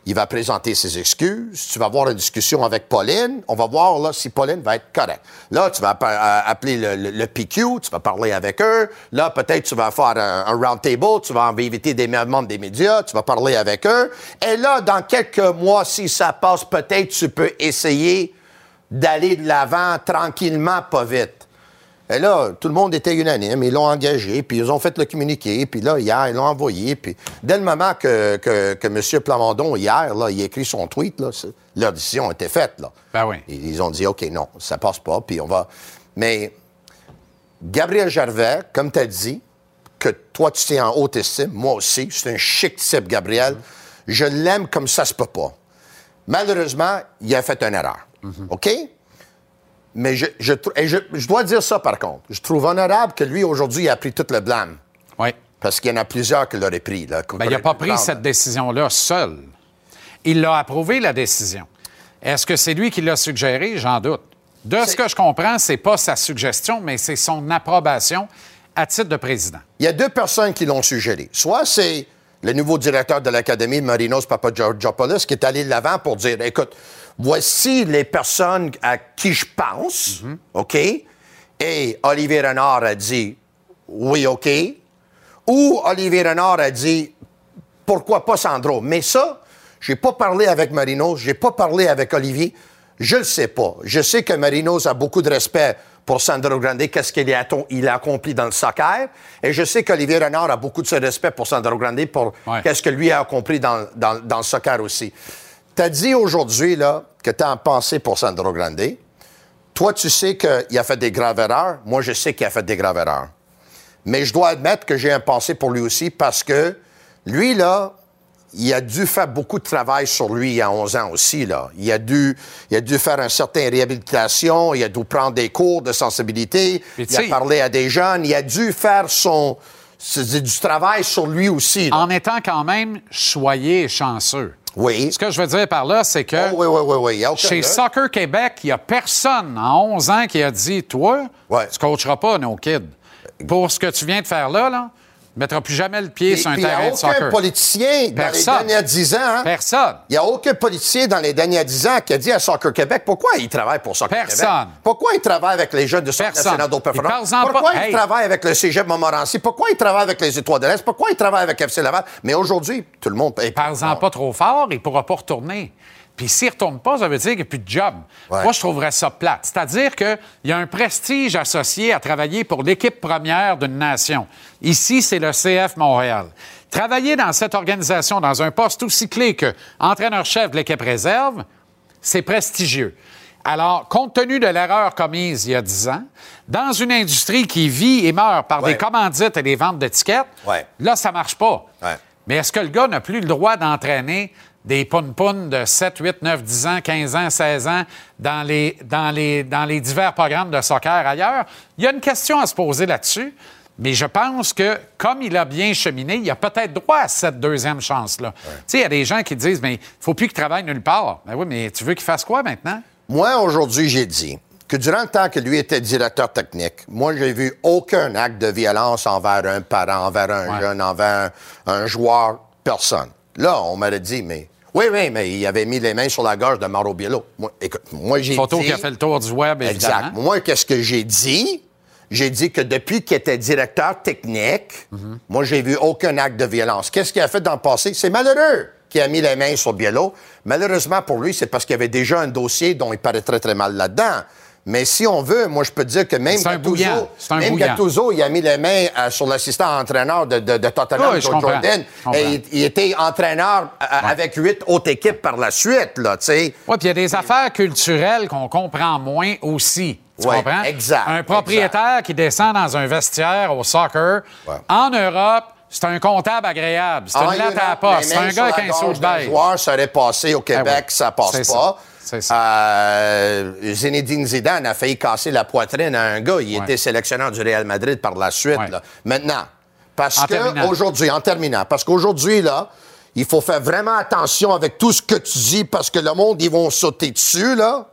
Il va présenter ses excuses. Tu vas avoir une discussion avec Pauline. On va voir si Pauline va être correcte. Là, tu vas euh, appeler le, PQ. Tu vas parler avec eux. Là, peut-être tu vas faire un, round table. Tu vas inviter des membres des médias. Tu vas parler avec eux. Et là, dans quelques mois, si ça passe, peut-être tu peux essayer d'aller de l'avant tranquillement, pas vite. Et là, tout le monde était unanime, ils l'ont engagé, puis ils ont fait le communiqué, puis là, hier, ils l'ont envoyé, puis dès le moment que, que, M. Plamondon, hier, là, il a écrit son tweet, là, leur décision était faite, là. Ben oui. Ils ont dit, OK, non, ça passe pas, puis on va... Mais Gabriel Gervais, comme tu as dit, que toi, tu tiens en haute estime, moi aussi, c'est un chic type, Gabriel, je l'aime comme ça se peut pas. Malheureusement, il a fait une erreur. OK? Mais je, je, dois dire ça, par contre. Je trouve honorable que lui, aujourd'hui, il a pris tout le blâme. Oui. Parce qu'il y en a plusieurs qui l'auraient pris. Là, ben, il n'a pas pris cette décision-là seul. Il l'a approuvé, la décision. Est-ce que c'est lui qui l'a suggéré? J'en doute. De ce que je comprends, c'est pas sa suggestion, mais c'est son approbation à titre de président. Il y a deux personnes qui l'ont suggéré. Soit c'est le nouveau directeur de l'Académie, Marinos Papagiorgopoulos, qui est allé de l'avant pour dire, écoute, voici les personnes à qui je pense, OK? Et Olivier Renard a dit, oui, OK. Ou Olivier Renard a dit, pourquoi pas Sandro? Mais ça, j'ai pas parlé avec Marinos, j'ai pas parlé avec Olivier. Je le sais pas. Je sais que Marinos a beaucoup de respect pour Sandro Grande, qu'est-ce qu'il a, a, accompli dans le soccer. Et je sais qu'Olivier Renard a beaucoup de respect pour Sandro Grande, pour qu'est-ce que lui a accompli dans, dans, le soccer aussi. Tu as dit aujourd'hui là, que tu as un pensée pour Sandro Grande. Toi, tu sais qu'il a fait des graves erreurs. Moi, je sais qu'il a fait des graves erreurs. Mais je dois admettre que j'ai un pensée pour lui aussi parce que lui, là, il a dû faire beaucoup de travail sur lui il y a 11 ans aussi. Là. Il, a dû, il a dû faire une certaine réhabilitation, il a dû prendre des cours de sensibilité, il a parlé à des jeunes, il a dû faire son, du travail sur lui aussi. En étant quand même choyé chanceux. Oui. Ce que je veux dire par là, c'est que oh, oui, oui, oui, oui. chez Soccer Québec, il n'y a personne en 11 ans qui a dit Toi, tu ne coacheras pas nos kids. Pour ce que tu viens de faire là, là ne mettra plus jamais le pied sur un terrain de soccer. Il n'y a aucun politicien dans les derniers 10 ans. Hein? Personne. Il n'y a aucun politicien dans les derniers 10 ans qui a dit à Soccer Québec pourquoi il travaille pour Soccer Personne. Québec. Pourquoi il travaille avec les jeunes de Soccer national d'eau Pourquoi il travaille avec le Cégep Montmorency? Pourquoi il travaille avec les Étoiles de l'Est? Pourquoi il travaille avec FC Laval? Mais aujourd'hui, tout le monde... Parle-en pas trop fort, il ne pourra pas retourner. Puis s'il ne retourne pas, ça veut dire qu'il n'y a plus de job. Moi, je trouverais ça plate. C'est-à-dire qu'il y a un prestige associé à travailler pour l'équipe première d'une nation. Ici, c'est le CF Montréal. Travailler dans cette organisation, dans un poste aussi clé que entraîneur-chef de l'équipe réserve, c'est prestigieux. Alors, compte tenu de l'erreur commise il y a dix ans, dans une industrie qui vit et meurt par des commandites et des ventes d'étiquettes, là, ça marche pas. Mais est-ce que le gars n'a plus le droit d'entraîner des poun de 7, 8, 9, 10 ans, 15 ans, 16 ans dans les, dans les, dans les divers programmes de soccer ailleurs. Il y a une question à se poser là-dessus. Mais je pense que, comme il a bien cheminé, il a peut-être droit à cette deuxième chance-là. Tu sais, il y a des gens qui disent, mais il faut plus qu'il travaille nulle part. Ben oui, mais tu veux qu'il fasse quoi maintenant? Moi, aujourd'hui, j'ai dit que durant le temps que lui était directeur technique, moi, j'ai vu aucun acte de violence envers un parent, envers un Ouais. jeune, envers un, un joueur, personne. Là, on m'aurait dit, mais oui, oui, mais il avait mis les mains sur la gorge de Mauro Biello. Moi, écoute, moi, j'ai Photo dit... qui a fait le tour du web, évidemment. Exact. Moi, qu'est-ce que j'ai dit? J'ai dit que depuis qu'il était directeur technique, Mhm. moi, j'ai vu aucun acte de violence. Qu'est-ce qu'il a fait dans le passé? C'est malheureux qu'il a mis les mains sur Biello. Malheureusement pour lui, c'est parce qu'il y avait déjà un dossier dont il paraît très, très mal là-dedans. Mais si on veut, moi, je peux te dire que même. Gattuso, même il a mis les mains euh, sur l'assistant entraîneur de, de, de Tottenham, Oui, Joe. Jordan. Et il, il était entraîneur euh, avec huit autres équipes par la suite, là, tu sais. Oui, puis il y a des affaires culturelles qu'on comprend moins aussi. Tu Ouais, comprends? exact, Un propriétaire qui descend dans un vestiaire au soccer, Ouais. en Europe, c'est un comptable agréable. C'est En une lettre à la poste. C'est un gars qui a un de beige. joueur, ça aurait passé au Québec, Ah oui. ça passe pas. Ça. Euh, Zinedine Zidane a failli casser la poitrine à un gars. Il Ouais. était sélectionneur du Real Madrid par la suite. Ouais. là. Maintenant, parce En terminant. qu'aujourd'hui, en terminant, parce qu'aujourd'hui, là, il faut faire vraiment attention avec tout ce que tu dis parce que le monde, ils vont sauter dessus, là.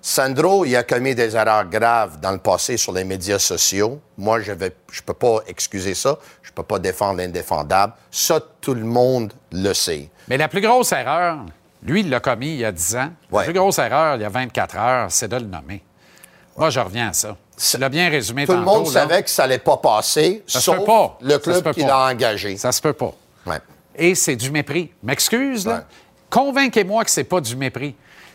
Sandro, il a commis des erreurs graves dans le passé sur les médias sociaux. Moi, je ne je peux pas excuser ça. Je peux pas défendre l'indéfendable. Ça, tout le monde le sait. Mais la plus grosse erreur, lui, il l'a commis il y a 10 ans. La plus grosse erreur, il y a 24 heures, c'est de le nommer. Moi, je reviens à ça. Tu l'as bien résumé Tout le monde là. savait que ça allait pas passer, Ça se sauf peut pas. le club qui l'a engagé. Ça se peut pas. Ouais. Et c'est du mépris. M'excuse, là. Convainquez-moi que c'est pas du mépris.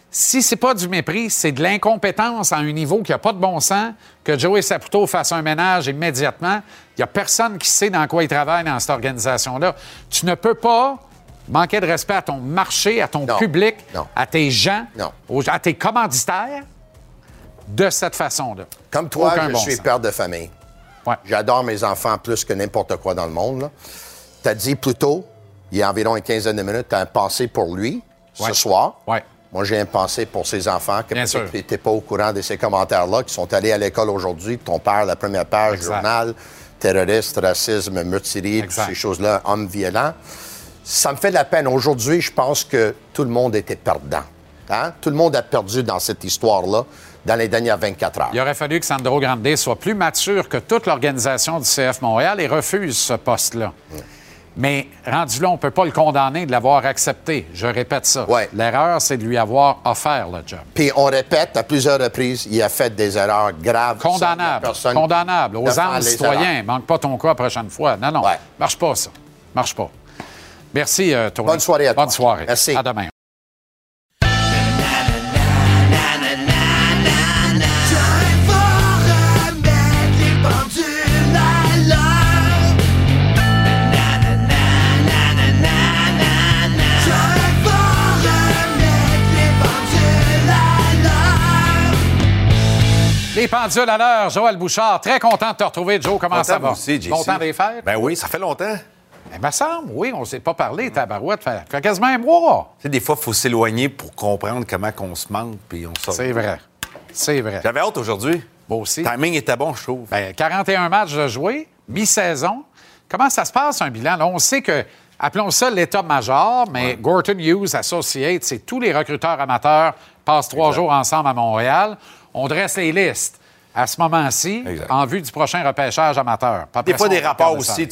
Si c'est pas du mépris, c'est de l'incompétence à un niveau qui a pas de bon sens, que Joey Saputo fasse un ménage immédiatement. Il y a personne qui sait dans quoi il travaille dans cette organisation-là. Tu ne peux pas manquer de respect à ton marché, à ton Non. public, Non. à tes gens, Non. aux- à tes commanditaires de cette façon-là. Comme toi, Aucun je bon suis sens. père de famille. Ouais. J'adore mes enfants plus que n'importe quoi dans le monde. Tu as dit plus tôt, il y a environ une quinzaine de minutes, tu as un pensée pour lui Ouais. ce soir. Ouais. Moi, j'ai un pensée pour ses enfants que peut-être n'étaient pas au courant de ces commentaires-là, qui sont allés à l'école aujourd'hui. Ton père, la première page, Exact. journal, terroriste, racisme, meurtrier, Exact. ces choses-là, homme violent. Ça me fait de la peine. Aujourd'hui, je pense que tout le monde était perdant. Hein? Tout le monde a perdu dans cette histoire-là dans les dernières 24 heures. Il aurait fallu que Sandro Grande soit plus mature que toute l'organisation du CF Montréal et refuse ce poste-là. Mais rendu là, on ne peut pas le condamner de l'avoir accepté. Je répète ça. Ouais. L'erreur, c'est de lui avoir offert le job. Puis on répète à plusieurs reprises, il a fait des erreurs graves. Condamnable. Condamnable. Aux âmes citoyens. erreurs. Manque pas ton cas la prochaine fois. Non, non. Ouais. Marche pas, ça. Marche pas. Merci, euh, Tony. Bonne soirée à toi. Bonne soirée. Merci. À demain. Les pendules à l'heure, Joël Bouchard. Très content de te retrouver, Joe. Comment ça Content, va? vous aussi, JC. Longtemps des fêtes? Ben oui, ça fait longtemps. Il me semble, oui, on ne s'est pas parlé, tabarouette. Fait, fait quasiment un mois. Tu sais, des fois, il faut s'éloigner pour comprendre comment qu'on se manque, puis on sort. C'est vrai. C'est vrai. J'avais hâte aujourd'hui. Moi aussi. Le timing était bon, je trouve. Ben, 41 matchs de jouer, mi-saison. Comment ça se passe, un bilan? Là, on sait que, appelons ça l'état-major, mais Gorton Hughes Associates, c'est tous les recruteurs amateurs passent trois jours ensemble à Montréal. On dresse les listes à ce moment-ci en vue du prochain repêchage amateur. Des fois, des rapports aussi.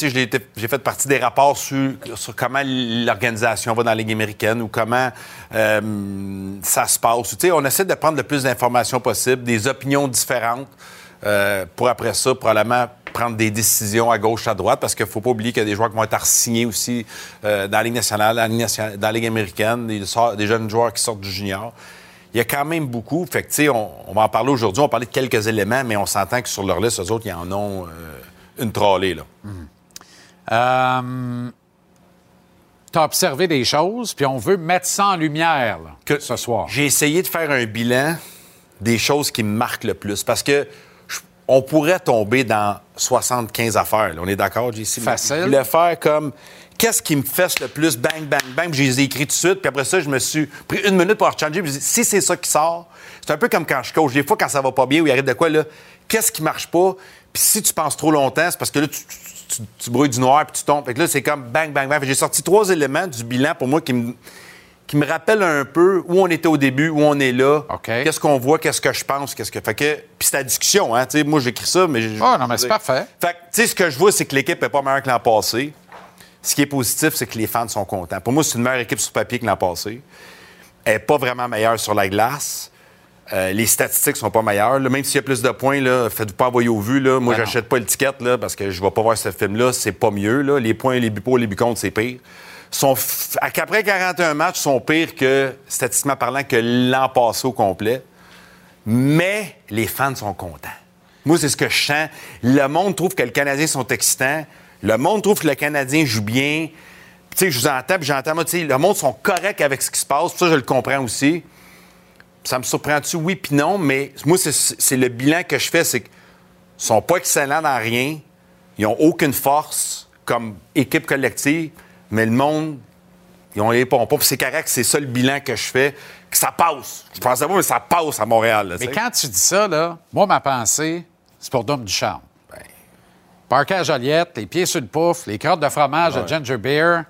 J'ai fait partie des rapports sur, sur comment l'organisation va dans la Ligue américaine ou comment euh, ça se passe. On essaie de prendre le plus d'informations possible, des opinions différentes, euh, pour après ça, probablement prendre des décisions à gauche, à droite, parce qu'il ne faut pas oublier qu'il y a des joueurs qui vont être signés aussi euh, dans la Ligue nationale, dans la Ligue, nationale- dans la Ligue américaine, des jeunes joueurs qui sortent du junior. Il y a quand même beaucoup. Fait que, tu sais, on, on va en parler aujourd'hui. On va parler de quelques éléments, mais on s'entend que sur leur liste, eux autres, ils en ont euh, une trollée, là. Euh, tu as observé des choses, puis on veut mettre ça en lumière là, que ce soir. J'ai essayé de faire un bilan des choses qui me marquent le plus parce que je- on pourrait tomber dans 75 affaires. là. On est d'accord, JC? Facile. Voulais faire comme qu'est-ce qui me fesse le plus, bang, bang, bang? Puis je les ai écrits tout de suite. Puis après ça, je me suis pris une minute pour rechanger. Puis je me suis dit, si c'est ça qui sort, c'est un peu comme quand je coach. Des fois, quand ça va pas bien ou il arrive de quoi, là, qu'est-ce qui marche pas? Puis si tu penses trop longtemps, c'est parce que là, tu, tu- tu- tu brouilles du noir puis tu tombes. Fait que là, c'est comme bang, bang, bang. J'ai sorti trois éléments du bilan pour moi qui me qui me rappellent un peu où on était au début, où on est là, qu'est-ce qu'on voit, qu'est-ce que je pense, qu'est-ce que fait que puis c'est la discussion hein, tu sais moi j'écris ça mais je- Ah, non, mais c'est parfait. Fait que tu sais ce que je vois c'est que l'équipe est pas meilleure que l'an passé. Ce qui est positif c'est que les fans sont contents. Pour moi c'est une meilleure équipe sur papier que l'an passé. Elle est pas vraiment meilleure sur la glace. Euh, les statistiques sont pas meilleures. là. Même s'il y a plus de points, faites-vous pas envoyer au vu. Là. Moi, Ben j'achète pas l'étiquette là, parce que je vais pas voir ce film-là. C'est pas mieux. Là. Les points, les buts les buts contre, c'est pire. Sont f- à- Qu'après 41 matchs, sont pires que, statistiquement parlant, que l'an passé au complet. Mais les fans sont contents. Moi, c'est ce que je sens. Le monde trouve que les Canadiens sont excitants. Le monde trouve que le Canadien joue bien. Tu sais, je vous entends, puis j'entends, moi, tu sais, le monde sont corrects avec ce qui se passe. Ça, je le comprends aussi. Ça me surprend-tu? Oui, puis non, mais moi, c'est- le bilan que je fais, c'est qu'ils sont pas excellents dans rien. Ils ont aucune force comme équipe collective, mais le monde, ils ont les pompons. C'est correct, c'est ça le bilan que je fais, que ça passe. Je pensais pas, mais ça passe à Montréal. là, Mais quand tu dis ça, là, moi, ma pensée, c'est pour Dom Ducharme. Parker Joliette, les pieds sur le pouf, les crottes de fromage de Ginger Beer.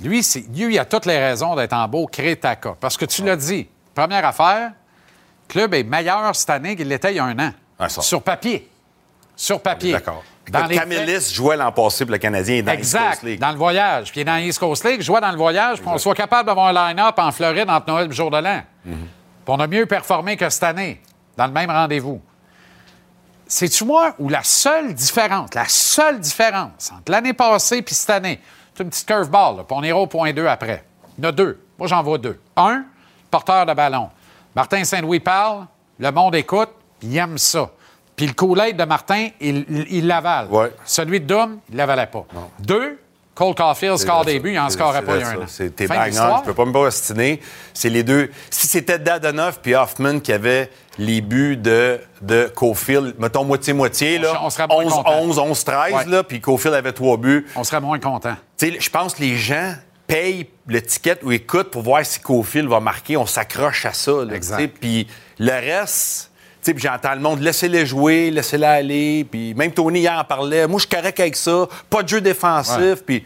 Lui, c'est- lui, il a toutes les raisons d'être en beau Crétaka. Parce que tu l'as dit, première affaire, le club est meilleur cette année qu'il l'était il y a un an. Ah. Sur papier. Sur papier. D'accord. Dans les jouait l'an passé pour le Canadien et dans Exact, League. dans le voyage. Puis il est dans l'East Coast League, vois dans le voyage, puis on soit capable d'avoir un line-up en Floride entre Noël et le jour de l'an. Mhm. Puis on a mieux performé que cette année, dans le même rendez-vous. C'est-tu moi ou la seule différence, la seule différence entre l'année passée puis cette année, c'est une petite curveball, là, puis on ira au point 2 après. Il y en a deux. Moi, j'en vois deux. Un, porteur de ballon. Martin Saint-Louis parle, le monde écoute, puis il aime ça. Puis le Kool-Aid de Martin, il l'avale. Ouais. Celui de Dom, il ne l'avalait pas. Deux, Cole Caulfield score des buts, il en scorerait pas il y a ça. un an. On, je peux pas me ostiner. C'est les deux. Si c'était Dadonoff puis Hoffman qui avaient les buts de, de Cofield, mettons moitié-moitié, là, On serait moins 11, content. 11, 11, 13, Ouais. là, puis Cofield avait trois buts. On serait moins content. Je pense que les gens payent le ticket ou écoutent pour voir si Cofield va marquer. On s'accroche à ça. là, Exact. Puis le reste, j'entends le monde, laissez-les jouer, laissez-les aller. Puis même Tony hier en parlait. Moi, je suis correct avec ça. Pas de jeu défensif. Puis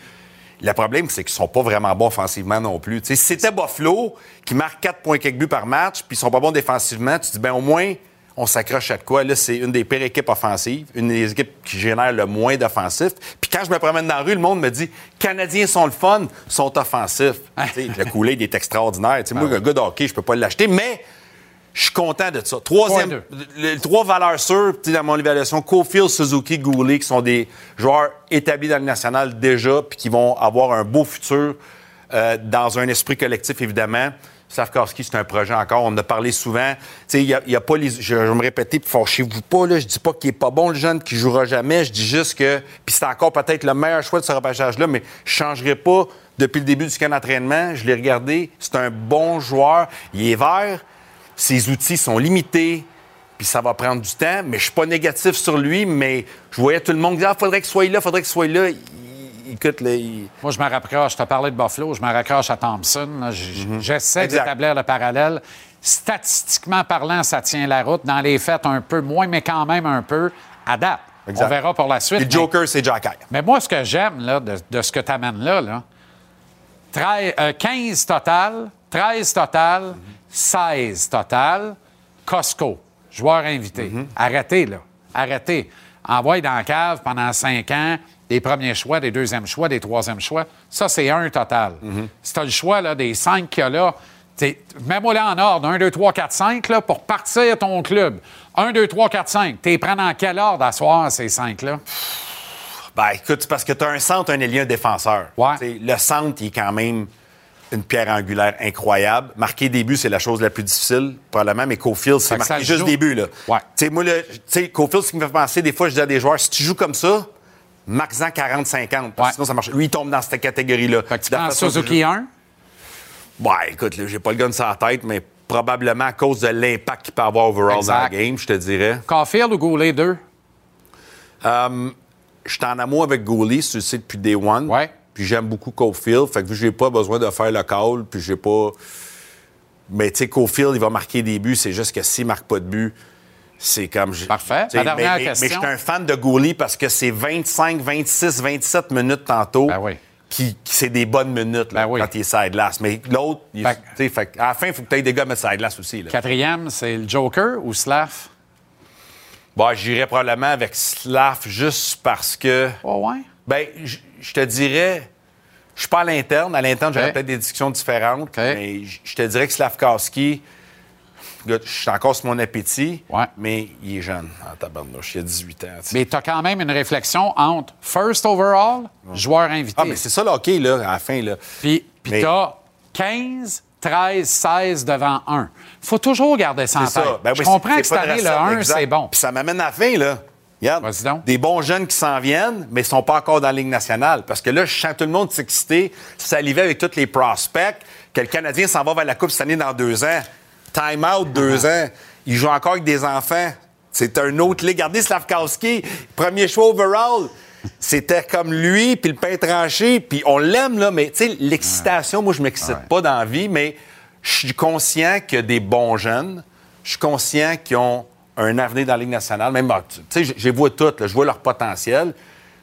le problème, c'est qu'ils sont pas vraiment bons offensivement non plus. Si c'était Buffalo qui marque 4 points quelques buts par match, puis ils sont pas bons défensivement, tu te dis, ben au moins, on s'accroche à de quoi? Là, c'est une des pires équipes offensives, une des équipes qui génère le moins d'offensifs. Puis quand je me promène dans la rue, le monde me dit, Canadiens sont le fun, sont offensifs. Le Kool-Aid est extraordinaire. Moi, un gars de hockey, je peux pas l'acheter, mais je suis content de ça. Troisième, les trois valeurs sûres, dans mon évaluation, Cofield, Suzuki, Goulet, qui sont des joueurs établis dans le national déjà, puis qui vont avoir un beau futur euh, dans un esprit collectif, évidemment. Safkowski, c'est un projet encore. On en a parlé souvent. Tu sais, il y a, pas les. Je vais me répéter, puis fâchez-vous pas, là. Je dis pas qu'il est pas bon, le jeune, qui jouera jamais. Je dis juste que. Puis c'est encore peut-être le meilleur choix de ce repêchage-là, mais je changerai pas depuis le début du camp d'entraînement. Je l'ai regardé. C'est un bon joueur. Il est vert. Ses outils sont limités. Puis ça va prendre du temps, mais je suis pas négatif sur lui, mais je voyais tout le monde dire Ah, faudrait qu'il soit là, faudrait qu'il soit là. Il- il- écoute, là, il- Moi, je me rapproche. Je te parlais de Buffalo, je me raccroche à Thompson. J'essaie Mhm. Exact. d'établir le parallèle. Statistiquement parlant, ça tient la route. Dans les faits, un peu moins, mais quand même un peu. À date. Exact. On verra pour la suite. Le Joker, c'est Jack Eye. Mais moi, ce que j'aime de, de ce que tu amènes là, là 13, euh, 15 total, 13 total, 16 total, Costco, joueur invité. Arrêtez, là. Arrêtez. Envoie dans la cave pendant 5 ans des premiers choix, des deuxièmes choix, des troisièmes choix. Ça, c'est un total. Si tu as le choix là, des 5 qu'il y a là, t'sais, mets-moi là en ordre. 1, 2, 3, 4, 5 là, pour partir ton club. 1, 2, 3, 4, 5. T'es prends dans quel ordre à soir, ces 5-là? Ben, écoute, c'est parce que tu as un centre, un ailier, un défenseur. Ouais. Le centre, il est quand même une pierre angulaire incroyable. Marquer des buts, c'est la chose la plus difficile, probablement, mais Cofield, c'est marquer juste joue. des buts, là. Ouais. Tu sais, moi, le- Cofield, ce qui me fait penser, des fois, je dis à des joueurs, si tu joues comme ça, marque-en 40-50, parce Ouais. que sinon, ça marche. Lui, il tombe dans cette catégorie-là. Tu que Suzuki je- 1, Ouais, écoute, là, j'ai pas le gun sur la tête, mais probablement à cause de l'impact qu'il peut avoir overall Exact. dans la game, je te dirais. Caulfield ou Goulet 2? Euh, je suis en amour avec le sais, depuis Day One. Ouais. Puis j'aime beaucoup Cofield. Fait que vu que j'ai pas besoin de faire le call, puis j'ai pas. Mais tu sais, Cofield, il va marquer des buts. C'est juste que s'il marque pas de but, c'est comme. Parfait. dernière mais, question. Mais je suis un fan de Goalie parce que c'est 25, 26, 27 minutes tantôt. Ben oui. Qui, qui- c'est des bonnes minutes là, Ben oui. quand il est side glace. Mais l'autre, à la fin, il faut que tu aies des gars mettre side glace aussi. Là. Quatrième, c'est le Joker ou Slav? Bon, j'irais probablement avec Slav juste parce que. Oh, ouais. Ben, je te dirais, je suis pas à l'interne. À l'interne, j'aurais peut-être des discussions différentes. Mais je te dirais que Slavkowski, je suis encore sur mon appétit, Ouais. mais il est jeune en tabarnouche. Il a 18 ans. Mais tu as quand même une réflection entre first overall, joueur invité. Ah, mais c'est ça le hockey, là, à la fin. Là. Puis, puis Mais- tu as 15, 13, 16 devant 1. faut toujours garder ça en tête. ça. Ben Je oui, comprends que cette année, le recette, 1, exact. c'est bon. Puis ça m'amène à la fin, là. Regarde, des bons jeunes qui s'en viennent, mais ils sont pas encore dans la Ligue nationale. Parce que là, je sens tout le monde s'exciter, saliver avec tous les prospects, que le Canadien s'en va vers la Coupe cette année dans deux ans. Time out, deux ans. Il joue encore avec des enfants. C'est un autre ligue. Regardez Slavkowski, premier choix overall. C'était comme lui, puis le pain tranché, puis on l'aime, là, mais tu sais, l'excitation, moi, je m'excite pas dans la vie, mais je suis conscient qu'il y a des bons jeunes. Je suis conscient qu'ils ont un avenir dans la Ligue nationale. Même, bah, tu sais, je vois toutes, je vois leur potentiel.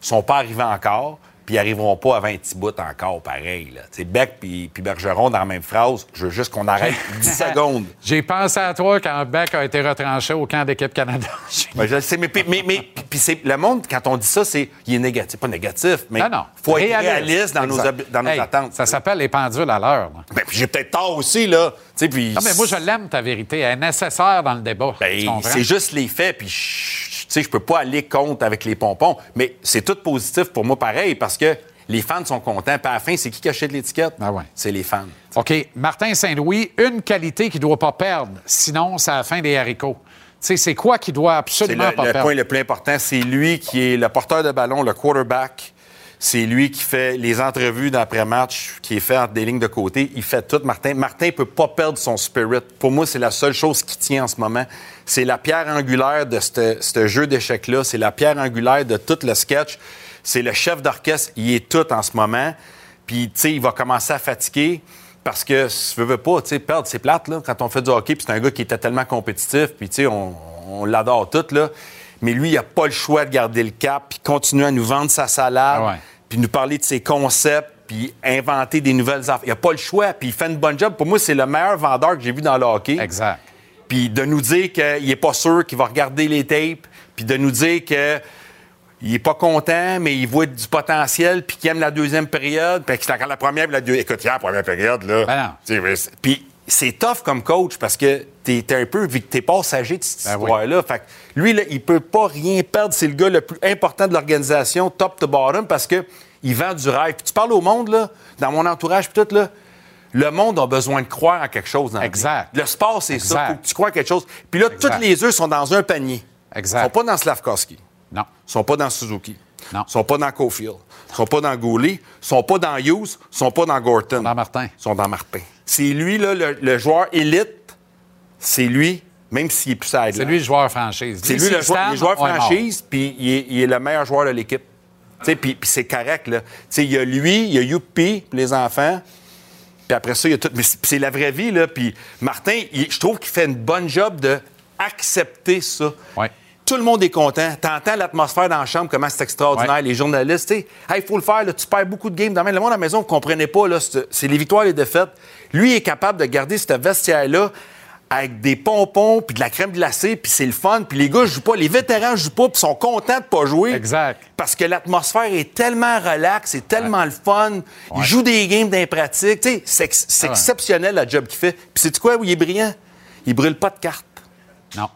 Ils sont pas arrivés encore, puis ils arriveront pas à 20 petits bouts encore, pareil. Sais, Beck puis puis Bergeron dans la même phrase. Je veux juste qu'on arrête 10 secondes. J'ai pensé à toi quand Beck a été retranché au camp d'équipe Canada. Ben, je le sais, mais, mais, mais- puis c'est, le monde, quand on dit ça, c'est il est négatif. Pas négatif, mais non, non. faut être réaliste dans nos, dans nos attentes. Ça s'appelle les pendules à l'heure. Ben, puis j'ai peut-être tort aussi, là. Puis... Non, mais moi, je l'aime, ta vérité. Elle est nécessaire dans le débat. Ben, c'est juste les faits, puis sais, je peux pas aller contre avec les pompons. Mais c'est tout positif pour moi pareil, parce que les fans sont contents. Puis à la fin, c'est qui qui achète l'étiquette? Ah ouais. C'est les fans. OK. Martin Saint-Louis, une qualité qu'il ne doit pas perdre, sinon c'est la fin des haricots. C'est quoi qu'il doit absolument le, pas le perdre? point le plus important. C'est lui qui est le porteur de ballon, le quarterback. C'est lui qui fait les entrevues d'après-match, qui est fait entre des lignes de côté. Il fait tout, Martin. Martin ne peut pas perdre son spirit. Pour moi, c'est la seule chose qui tient en ce moment. C'est la pierre angulaire de ce jeu d'échecs-là. C'est la pierre angulaire de tout le sketch. C'est le chef d'orchestre. Il est tout en ce moment. Puis, tu sais, il va commencer à fatiguer. Parce que, si tu veux pas, tu sais, perdre, c'est plate, là, quand on fait du hockey, puis c'est un gars qui était tellement compétitif, puis, tu sais, on, on l'adore tout, là. Mais lui, il n'a pas le choix de garder le cap, puis continuer à nous vendre sa salade, Ah ouais. puis nous parler de ses concepts, puis inventer des nouvelles affaires. Il n'a pas le choix, puis il fait une bonne job. Pour moi, c'est le meilleur vendeur que j'ai vu dans le hockey. Exact. Puis de nous dire qu'il n'est pas sûr qu'il va regarder les tapes, puis de nous dire que il est pas content, mais il voit du potentiel, puis qu'il aime la deuxième période, puis qu'il est encore la première, puis la deuxième. Écoute, hier, la première période, là. Ben non. Puis c'est tough comme coach parce que t'es es un peu, vu que t'es passager de cette Ben oui. histoire-là. Fait que lui, là, il peut pas rien perdre. C'est le gars le plus important de l'organisation, top to bottom, parce que il vend du rêve. Puis tu parles au monde, là, dans mon entourage, puis tout, là. Le monde a besoin de croire en quelque chose. Dans. Exact. Le sport, c'est ça. Faut que tu crois à quelque chose. Puis là, Exact. tous les œufs sont dans un panier. Exact. Ils sont pas dans Slavkowski. Non. Ils sont pas dans Suzuki. Non. Ils sont pas dans Cofield. Ils sont pas dans Goulet. Ils sont pas dans Hughes. Ils sont pas dans Gorton. Dans Martin. Ils sont dans Martin. C'est lui, là, le, le joueur élite. C'est lui, même s'il est plus side C'est lui le joueur franchise. C'est lui le joueur, franchise, puis il est, il est le meilleur joueur de l'équipe. Puis c'est correct. là. Il y a lui, il y a Youpi, les enfants. Puis après ça, il y a tout. Mais c'est la vraie vie, là. Puis Martin, il- je trouve qu'il fait une bonne job de accepter ça. Ouais. Tout le monde est content. T'entends l'atmosphère dans la chambre, comment c'est extraordinaire. Ouais. Les journalistes, tu sais, il faut le faire, là, tu perds beaucoup de games. Dans le monde à la maison, vous ne comprenez pas, c'est les victoires et les défaites. Lui il est capable de garder ce vestiaire-là avec des pompons, puis de la crème glacée, puis c'est le fun. Puis les gars jouent pas, les vétérans jouent pas, puis sont contents de pas jouer. Exact. Parce que l'atmosphère est tellement relax, c'est tellement le fun. Il Ouais. joue des games d'impratique. Tu sais, c'est Ah ouais. exceptionnel la job qu'il fait. Puis c'est quoi où il est brillant? Il brûle pas de cartes. Non.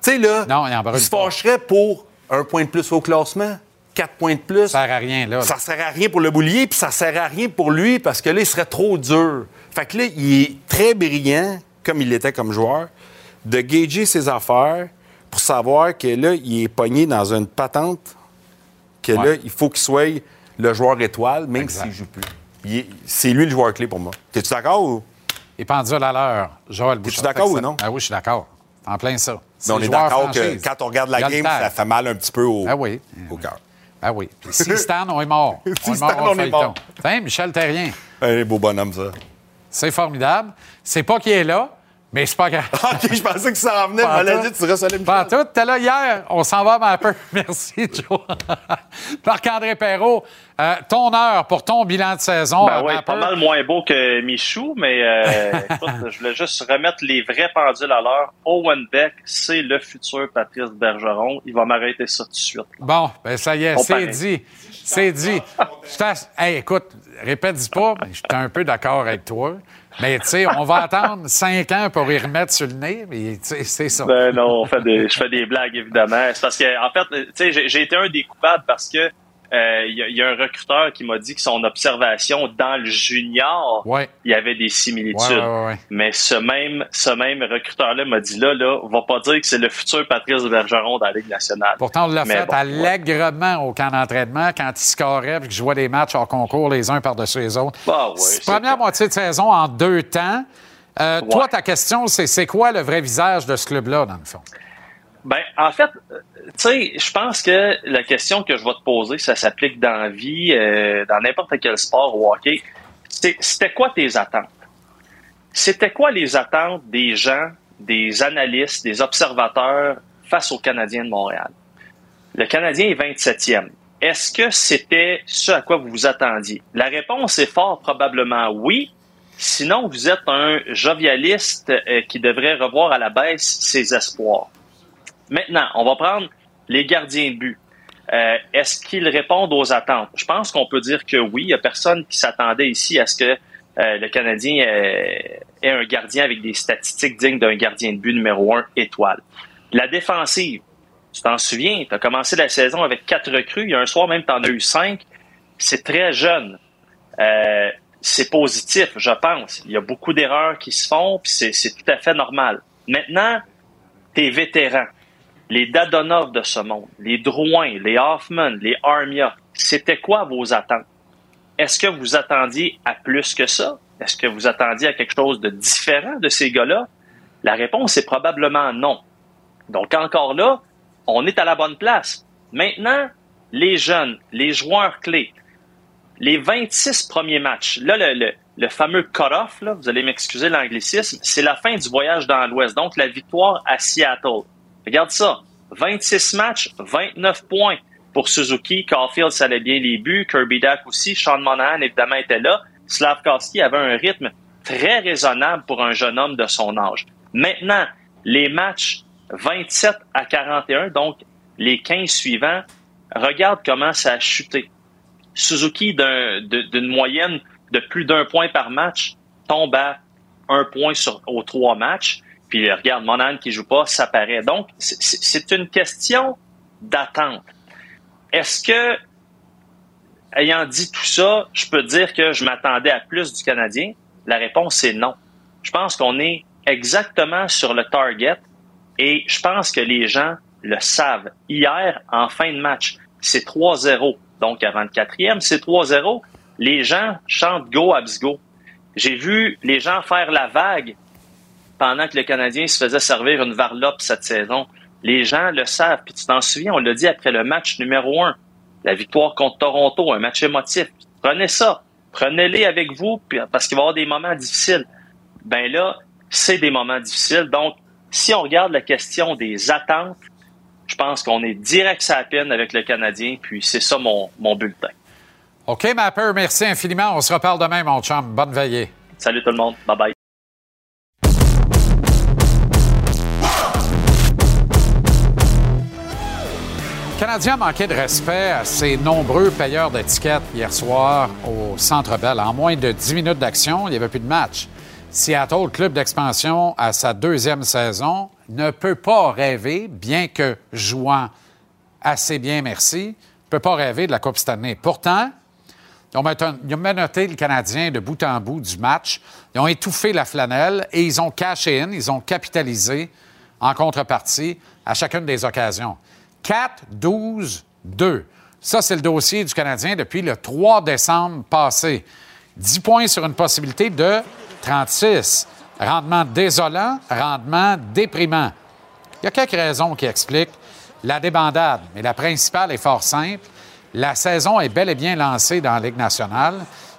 Tu sais, là, Non, il en brûle se fâcherait pour un point de plus au classement, quatre points de plus. Ça sert à rien, là. Ça sert à rien pour le boulier, puis ça sert à rien pour lui parce que là, il serait trop dur. Fait que là, il est très brillant, comme il l'était comme joueur, de gager ses affaires pour savoir que là, il est pogné dans une patente que Ouais. là, il faut qu'il soit le joueur étoile, même s'il joue plus. C'est lui le joueur clé pour moi. T'es-tu d'accord ou? Et pendule à l'heure, Joël Bouchard. d'accord Fait que ou non? Ah oui, je suis d'accord. En plein ça. Mais on est d'accord que quand on regarde la game, ça fait mal un petit peu au, Ah oui. au cœur. Ah oui. Puis si Stan, on est mort. Si on est Stan, mort au on est mort. Tiens, Michel Terrien. Un beau bonhomme, ça. C'est formidable. C'est pas qu'il est là, mais c'est pas grave. OK, je pensais que ça en venait. Dire, tu me Pas tout. T'es là hier. On s'en va un peu. Merci, Joe. Marc-André Perrault, euh, ton heure pour ton bilan de saison. Ben euh, oui, pas mal moins beau que Michou, mais euh, écoute, je voulais juste remettre les vrais pendules à l'heure. Owen Beck, c'est le futur Patrice Bergeron. Il va m'arrêter ça tout de suite. Bon, ben ça y est, c'est dit. C'est dit. Je hey, écoute, répète-y pas, mais je suis un peu d'accord avec toi. Mais tu sais, on va attendre cinq ans pour y remettre sur le nez, mais c'est ça. Ben non, on fait des, je fais des blagues évidemment. C'est parce que en fait, tu sais, j'ai été un des coupables parce que euh, il y, a- il y a un recruteur qui m'a dit que son observation dans le junior, Ouais. il y avait des similitudes. ouais, ouais, ouais. Mais ce même, ce même recruteur-là m'a dit là, là, va pas dire que c'est le futur Patrice Bergeron dans la Ligue nationale. Pourtant, on l'a fait bon, allègrement au camp d'entraînement quand il scorait et que je vois des matchs hors concours les uns par-dessus les autres. Bah Première moitié de saison en deux temps. Euh. Toi, ta question, c'est c'est quoi le vrai visage de ce club-là, dans le fond? Ben, en fait, euh, tu sais, je pense que la question que je vais te poser, ça s'applique dans la vie, euh, dans n'importe quel sport ou hockey. C'était quoi tes attentes? C'était quoi les attentes des gens, des analystes, des observateurs face au Canadien de Montréal? Le Canadien est 27e. Est-ce que c'était ce à quoi vous vous attendiez? La réponse est fort probablement oui. Sinon, vous êtes un jovialiste euh, qui devrait revoir à la baisse ses espoirs. Maintenant, on va prendre les gardiens de but. Euh, Est-ce qu'ils répondent aux attentes? Je pense qu'on peut dire que oui. Il n'y a personne qui s'attendait ici à ce que euh, le Canadien euh, ait un gardien avec des statistiques dignes d'un gardien de but numéro un étoile. La défensive, tu t'en souviens, tu as commencé la saison avec quatre recrues. Il y a un soir même, tu en as eu cinq. C'est très jeune. C'est positif, je pense. Il y a beaucoup d'erreurs qui se font, puis c'est c'est tout à fait normal. Maintenant, tes vétérans, les Dadonov de ce monde, les Drouin, les Hoffman, les Armia, c'était quoi vos attentes? Est-ce que vous attendiez à plus que ça? Est-ce que vous attendiez à quelque chose de différent de ces gars-là? La réponse est probablement non. Donc encore là, on est à la bonne place. Maintenant, les jeunes, les joueurs clés, les 26 premiers matchs, là, le, le- le fameux cut-off, vous allez m'excuser l'anglicisme, c'est la fin du voyage dans l'Ouest, donc la victoire à Seattle. Regarde ça, 26 matchs, 29 points pour Suzuki. Caulfield, ça bien les buts. Kirby Dack aussi. Sean Monahan, évidemment, était là. Slavkowski avait un rythme très raisonnable pour un jeune homme de son âge. Maintenant, les matchs 27 à 41, donc les 15 suivants, regarde comment ça a chuté. Suzuki, d'une moyenne de plus d'un point par match, tombe à un point sur, aux trois matchs. Puis regarde, Monahan qui joue pas, ça paraît. Donc, c'est une question d'attente. Est-ce que, ayant dit tout ça, je peux dire que je m'attendais à plus du Canadien? La réponse est non. Je pense qu'on est exactement sur le target et je pense que les gens le savent. Hier, en fin de match, c'est 3-0. Donc, avant le quatrième, c'est 3-0. Les gens chantent Go Abs Go. J'ai vu les gens faire la vague pendant que le Canadien se faisait servir une varlope cette saison. Les gens le savent. Puis tu t'en souviens, on l'a dit après le match numéro un, la victoire contre Toronto, un match émotif. Prenez ça. Prenez-les avec vous parce qu'il va y avoir des moments difficiles. Ben là, c'est des moments difficiles. Donc, si on regarde la question des attentes, je pense qu'on est direct la peine avec le Canadien, puis c'est ça mon, mon bulletin. OK, Mapper, merci infiniment. On se reparle demain, mon chum. Bonne veillée. Salut tout le monde. Bye bye. Canadien a manqué de respect à ses nombreux payeurs d'étiquettes hier soir au Centre Bell. En moins de 10 minutes d'action, il n'y avait plus de match. Seattle, club d'expansion à sa deuxième saison, ne peut pas rêver, bien que jouant assez bien, merci, ne peut pas rêver de la Coupe Stanley. Pourtant, ils ont menotté le Canadien de bout en bout du match. Ils ont étouffé la flanelle et ils ont caché in, ils ont capitalisé en contrepartie à chacune des occasions. 4, 12, 2. Ça, c'est le dossier du Canadien depuis le 3 décembre passé. 10 points sur une possibilité de 36. Rendement désolant, rendement déprimant. Il y a quelques raisons qui expliquent la débandade, mais la principale est fort simple. La saison est bel et bien lancée dans la Ligue nationale.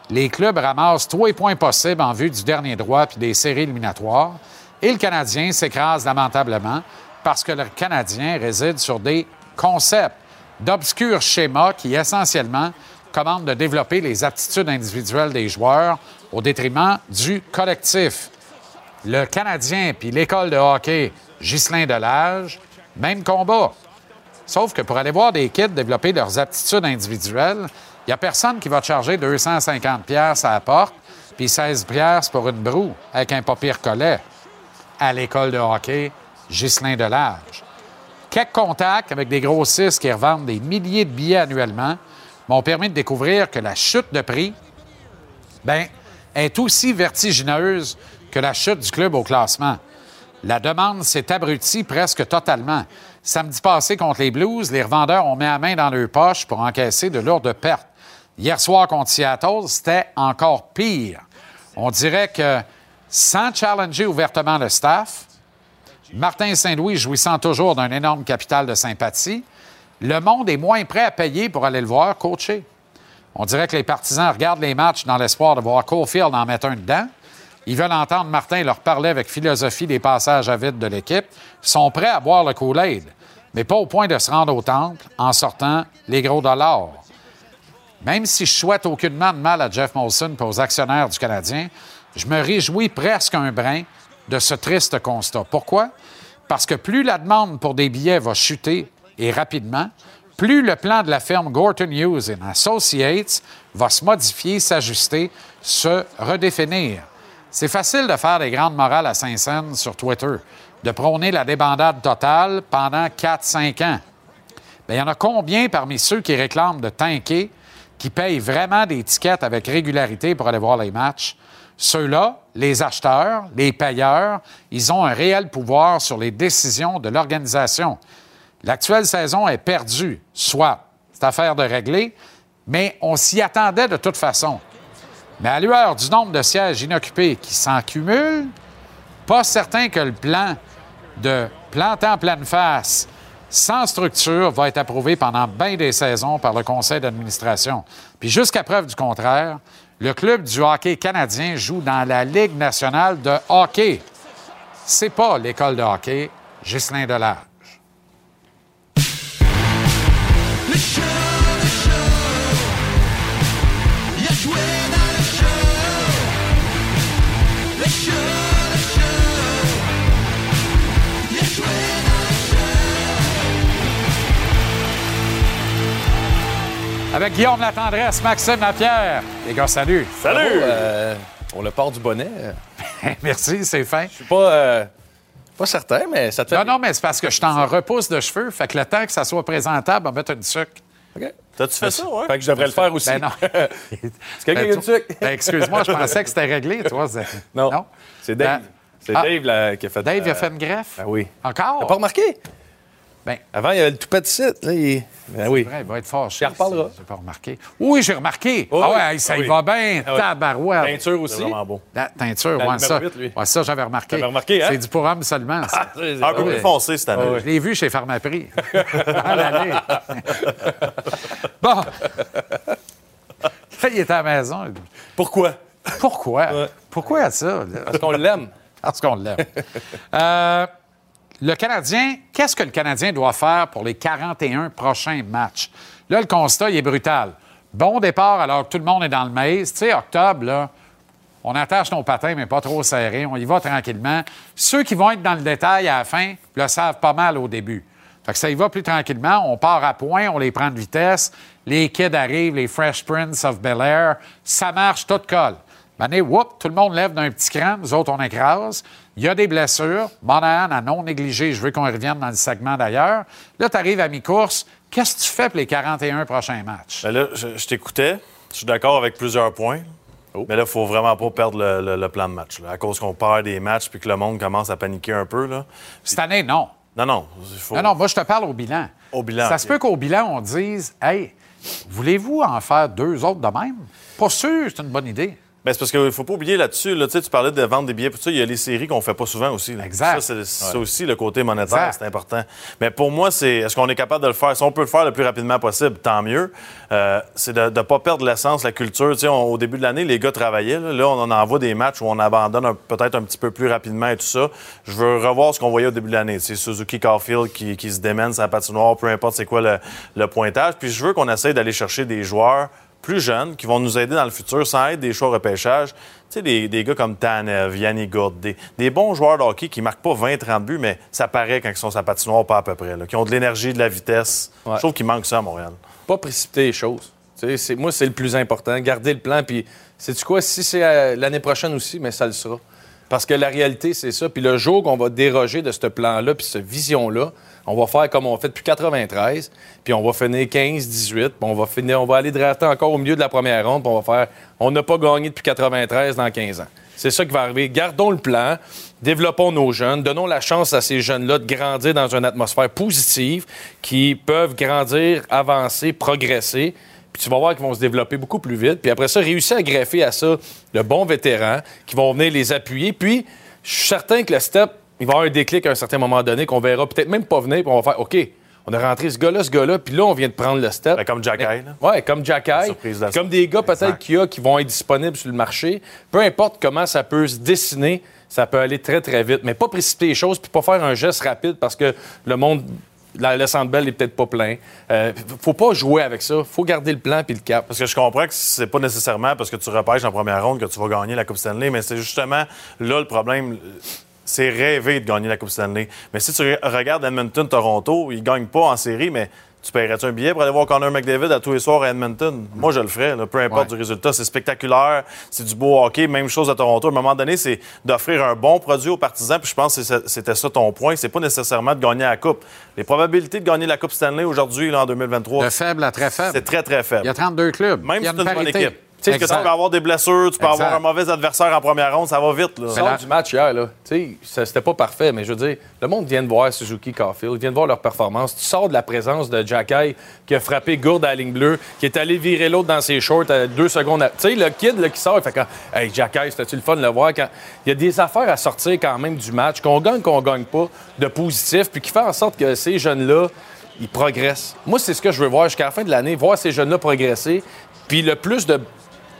Les clubs ramassent tous les points possibles en vue du dernier droit puis des séries éliminatoires. Et le Canadien s'écrase lamentablement parce que le Canadien réside sur des concepts d'obscurs schémas qui, essentiellement, commandent de développer les aptitudes individuelles des joueurs au détriment du collectif. Le Canadien puis l'école de hockey Ghislain Delage, même combat. Sauf que pour aller voir des kids développer leurs aptitudes individuelles, il n'y a personne qui va charger 250 pièces à la porte puis 16 pièces pour une broue avec un papier collet à l'école de hockey Ghislain Delage. Quelques contacts avec des grossistes qui revendent des milliers de billets annuellement m'ont permis de découvrir que la chute de prix ben, est aussi vertigineuse que la chute du club au classement. La demande s'est abrutie presque totalement. Samedi passé contre les Blues, les revendeurs ont mis la main dans leur poche pour encaisser de lourdes pertes. Hier soir contre Seattle, c'était encore pire. On dirait que sans challenger ouvertement le staff, Martin Saint-Louis jouissant toujours d'un énorme capital de sympathie, le monde est moins prêt à payer pour aller le voir coacher. On dirait que les partisans regardent les matchs dans l'espoir de voir Caulfield en mettre un dedans. Ils veulent entendre Martin leur parler avec philosophie des passages à vide de l'équipe. Ils sont prêts à boire le Kool-Aid, mais pas au point de se rendre au temple en sortant les gros dollars. Même si je souhaite aucunement de mal à Jeff Molson et aux actionnaires du Canadien, je me réjouis presque un brin de ce triste constat. Pourquoi? Parce que plus la demande pour des billets va chuter et rapidement, plus le plan de la firme Gorton Hughes Associates va se modifier, s'ajuster, se redéfinir. C'est facile de faire des grandes morales à Saint-Saëns sur Twitter, de prôner la débandade totale pendant 4-5 ans. Bien, il y en a combien parmi ceux qui réclament de tanker, qui payent vraiment des tickets avec régularité pour aller voir les matchs? Ceux-là, les acheteurs, les payeurs, ils ont un réel pouvoir sur les décisions de l'organisation. L'actuelle saison est perdue, soit c'est affaire de régler, mais on s'y attendait de toute façon. Mais à l'heure du nombre de sièges inoccupés qui s'en cumulent, pas certain que le plan de planter en pleine face sans structure va être approuvé pendant bien des saisons par le conseil d'administration. Puis jusqu'à preuve du contraire, le club du hockey canadien joue dans la Ligue nationale de hockey. C'est pas l'école de hockey Ghislain Delage. Avec Guillaume Latendresse, Maxime Lapierre. Les gars, salut. Salut! Euh, on le part du bonnet. Merci, c'est fin. Je suis pas, euh, pas certain, mais ça te fait. Non, non, mais c'est parce que je t'en repousse de cheveux. Fait que le temps que ça soit présentable, on va mettre une sucre. OK. T'as-tu fait ça, ouais? Fait que je devrais le faire aussi. Ben non. C'est quelqu'un qui a une sucre? Ben, excuse-moi, je pensais que c'était réglé, toi. c'est- Non? C'est Dave. Ben- C'est Ah. Dave là, qui a fait. Dave, il a euh, fait une greffe? Ben oui. Encore? T'as pas remarqué? Ben, Avant, il y avait le tout petit site. Là, il... Ben oui. vrai, il va être fâché. Si J'ai pas remarqué. Oui, j'ai remarqué. Oh, ah oui. ouais, ça Ah y oui. va bien. Ah oui. Tabarouette. Peinture aussi? C'est vraiment beau. La teinture, La ouais, ça. huit, lui. Ouais, ça, j'avais remarqué. Hein? C'est du pour homme seulement, ça. Un peu plus foncé cette année. Je l'ai vu chez Pharmaprix. Dans l'année. bon. Là, il était à la maison. Pourquoi? Pourquoi? Pourquoi ça? là? Parce qu'on l'aime. Parce qu'on l'aime. Euh, le Canadien, qu'est-ce que le Canadien doit faire pour les 41 prochains matchs? Là, le constat, il est brutal. Bon départ alors que tout le monde est dans le maïs. Tu sais, octobre, là, on attache nos patins, mais pas trop serrés. On y va tranquillement. Ceux qui vont être dans le détail à la fin le savent pas mal au début. Fait que ça y va plus tranquillement. On part à point, on les prend de vitesse. Les kids arrivent, les Fresh Prince of Bel Air. Ça marche, tout colle. Mané, whoop, tout le monde lève d'un petit cran. Nous autres, on écrase. Il y a des blessures. Monahan a non négligé. Je veux qu'on revienne dans le segment d'ailleurs. Là, tu arrives à mi-course. Qu'est-ce que tu fais pour les 41 prochains matchs? Ben là, je, je t'écoutais. Je suis d'accord avec plusieurs points. Oh. Mais là, il faut vraiment pas perdre le, le- le plan de match. là, à cause qu'on perd des matchs puis que le monde commence à paniquer un peu. Là. Cette année, non. Non, non. Faut... Non, non, moi, je te parle au bilan. Au bilan, Ça se peut qu'au bilan, on dise Hey, voulez-vous en faire deux autres de même? Pas sûr, c'est une bonne idée. Ben, c'est parce qu'il ne faut pas oublier là-dessus, là, tu parlais de vendre des billets, il y a les séries qu'on fait pas souvent aussi. là. Exact. Ça, c'est aussi le côté monétaire, c'est important. Mais pour moi, c'est est-ce qu'on est capable de le faire? Si on peut le faire le plus rapidement possible, tant mieux. Euh, c'est de ne pas perdre l'essence, la culture. On- au début de l'année, les gars travaillaient. Là, Là, on en envoie des matchs où on abandonne peut-être un petit peu plus rapidement et tout ça. Je veux revoir ce qu'on voyait au début de l'année. C'est Suzuki Carfield qui, qui se démène sa patinoire, peu importe c'est quoi le, le pointage. Puis je veux qu'on essaye d'aller chercher des joueurs plus jeunes qui vont nous aider dans le futur sans être des choix repêchage. Tu sais, des, des gars comme Tanev, Yannick Gourde, des, des bons joueurs de hockey qui marquent pas 20-30 buts, mais ça paraît quand ils sont sa patinoire, pas à peu près. là, qui ont de l'énergie, de la vitesse. Ouais. Je trouve qu'il manque ça à Montréal. Pas précipiter les choses. C'est- moi, c'est le plus important. Garder le plan. Puis, sais-tu quoi? Si c'est euh, l'année prochaine aussi, mais ça le sera. Parce que la réalité, c'est ça. Puis le jour qu'on va déroger de ce plan-là, puis cette vision-là, on va faire comme on fait depuis 93, puis on va finir 15, 18, puis on va finir, on va aller drafter encore au milieu de la première ronde, puis on va faire, on n'a pas gagné depuis 93 dans 15 ans. C'est ça qui va arriver. Gardons le plan, développons nos jeunes, donnons la chance à ces jeunes-là de grandir dans une atmosphère positive, qui peuvent grandir, avancer, progresser. Puis tu vas voir qu'ils vont se développer beaucoup plus vite. Puis après ça, réussir à greffer à ça de bons vétérans qui vont venir les appuyer. Puis je suis certain que le step, il va y avoir un déclic à un certain moment donné qu'on verra peut-être même pas venir. Puis on va faire OK, on a rentré ce gars-là, ce gars-là. Puis là, on vient de prendre le step. Ben, comme Jack Eye, là. Ouais, comme Jack Eye. De Comme des gars peut-être qu'il y a qui vont être disponibles sur le marché. Peu importe comment ça peut se dessiner, ça peut aller très, très vite. Mais pas précipiter les choses puis pas faire un geste rapide parce que le monde. La, le centre belle est peut-être pas plein. Euh, faut pas jouer avec ça. Faut garder le plan puis le cap. Parce que je comprends que c'est pas nécessairement parce que tu repêches en première ronde que tu vas gagner la Coupe Stanley, mais c'est justement là le problème. C'est rêver de gagner la Coupe Stanley. Mais si tu re- regardes Edmonton-Toronto, ils gagnent pas en série, mais tu paierais-tu un billet pour aller voir Connor McDavid à tous les soirs à Edmonton? Moi, je le ferais, là, peu importe Ouais. du résultat. C'est spectaculaire, c'est du beau hockey. Même chose à Toronto. À un moment donné, c'est d'offrir un bon produit aux partisans. Puis je pense que c'était ça ton point. C'est pas nécessairement de gagner la Coupe. Les probabilités de gagner la Coupe Stanley aujourd'hui, en 2023, De faible à très faible. c'est très, très faible. Il y a 32 clubs. Même Il y a si c'est une bonne équipe. Tu sais que tu peux avoir des blessures, tu peux Exact. avoir un mauvais adversaire en première ronde, ça va vite. Là. Là- du match hier, là. Tu sais, ça- c'était pas parfait, mais je veux dire, le monde vient de voir Suzuki Carfield, vient de voir leur performance. Tu sors de la présence de Jack Eye qui a frappé Gourde à la ligne bleue, qui est allé virer l'autre dans ses shorts à deux secondes. à- Tu sais, le kid là, qui sort, il fait quand Hey, Jack Eye, c'était-tu le fun de le voir? Quand... Il y a des affaires à sortir quand même du match, qu'on gagne, qu'on gagne pas, de positif, puis qui fait en sorte que ces jeunes-là, ils progressent. Moi, c'est ce que je veux voir jusqu'à la fin de l'année, voir ces jeunes-là progresser, puis le plus de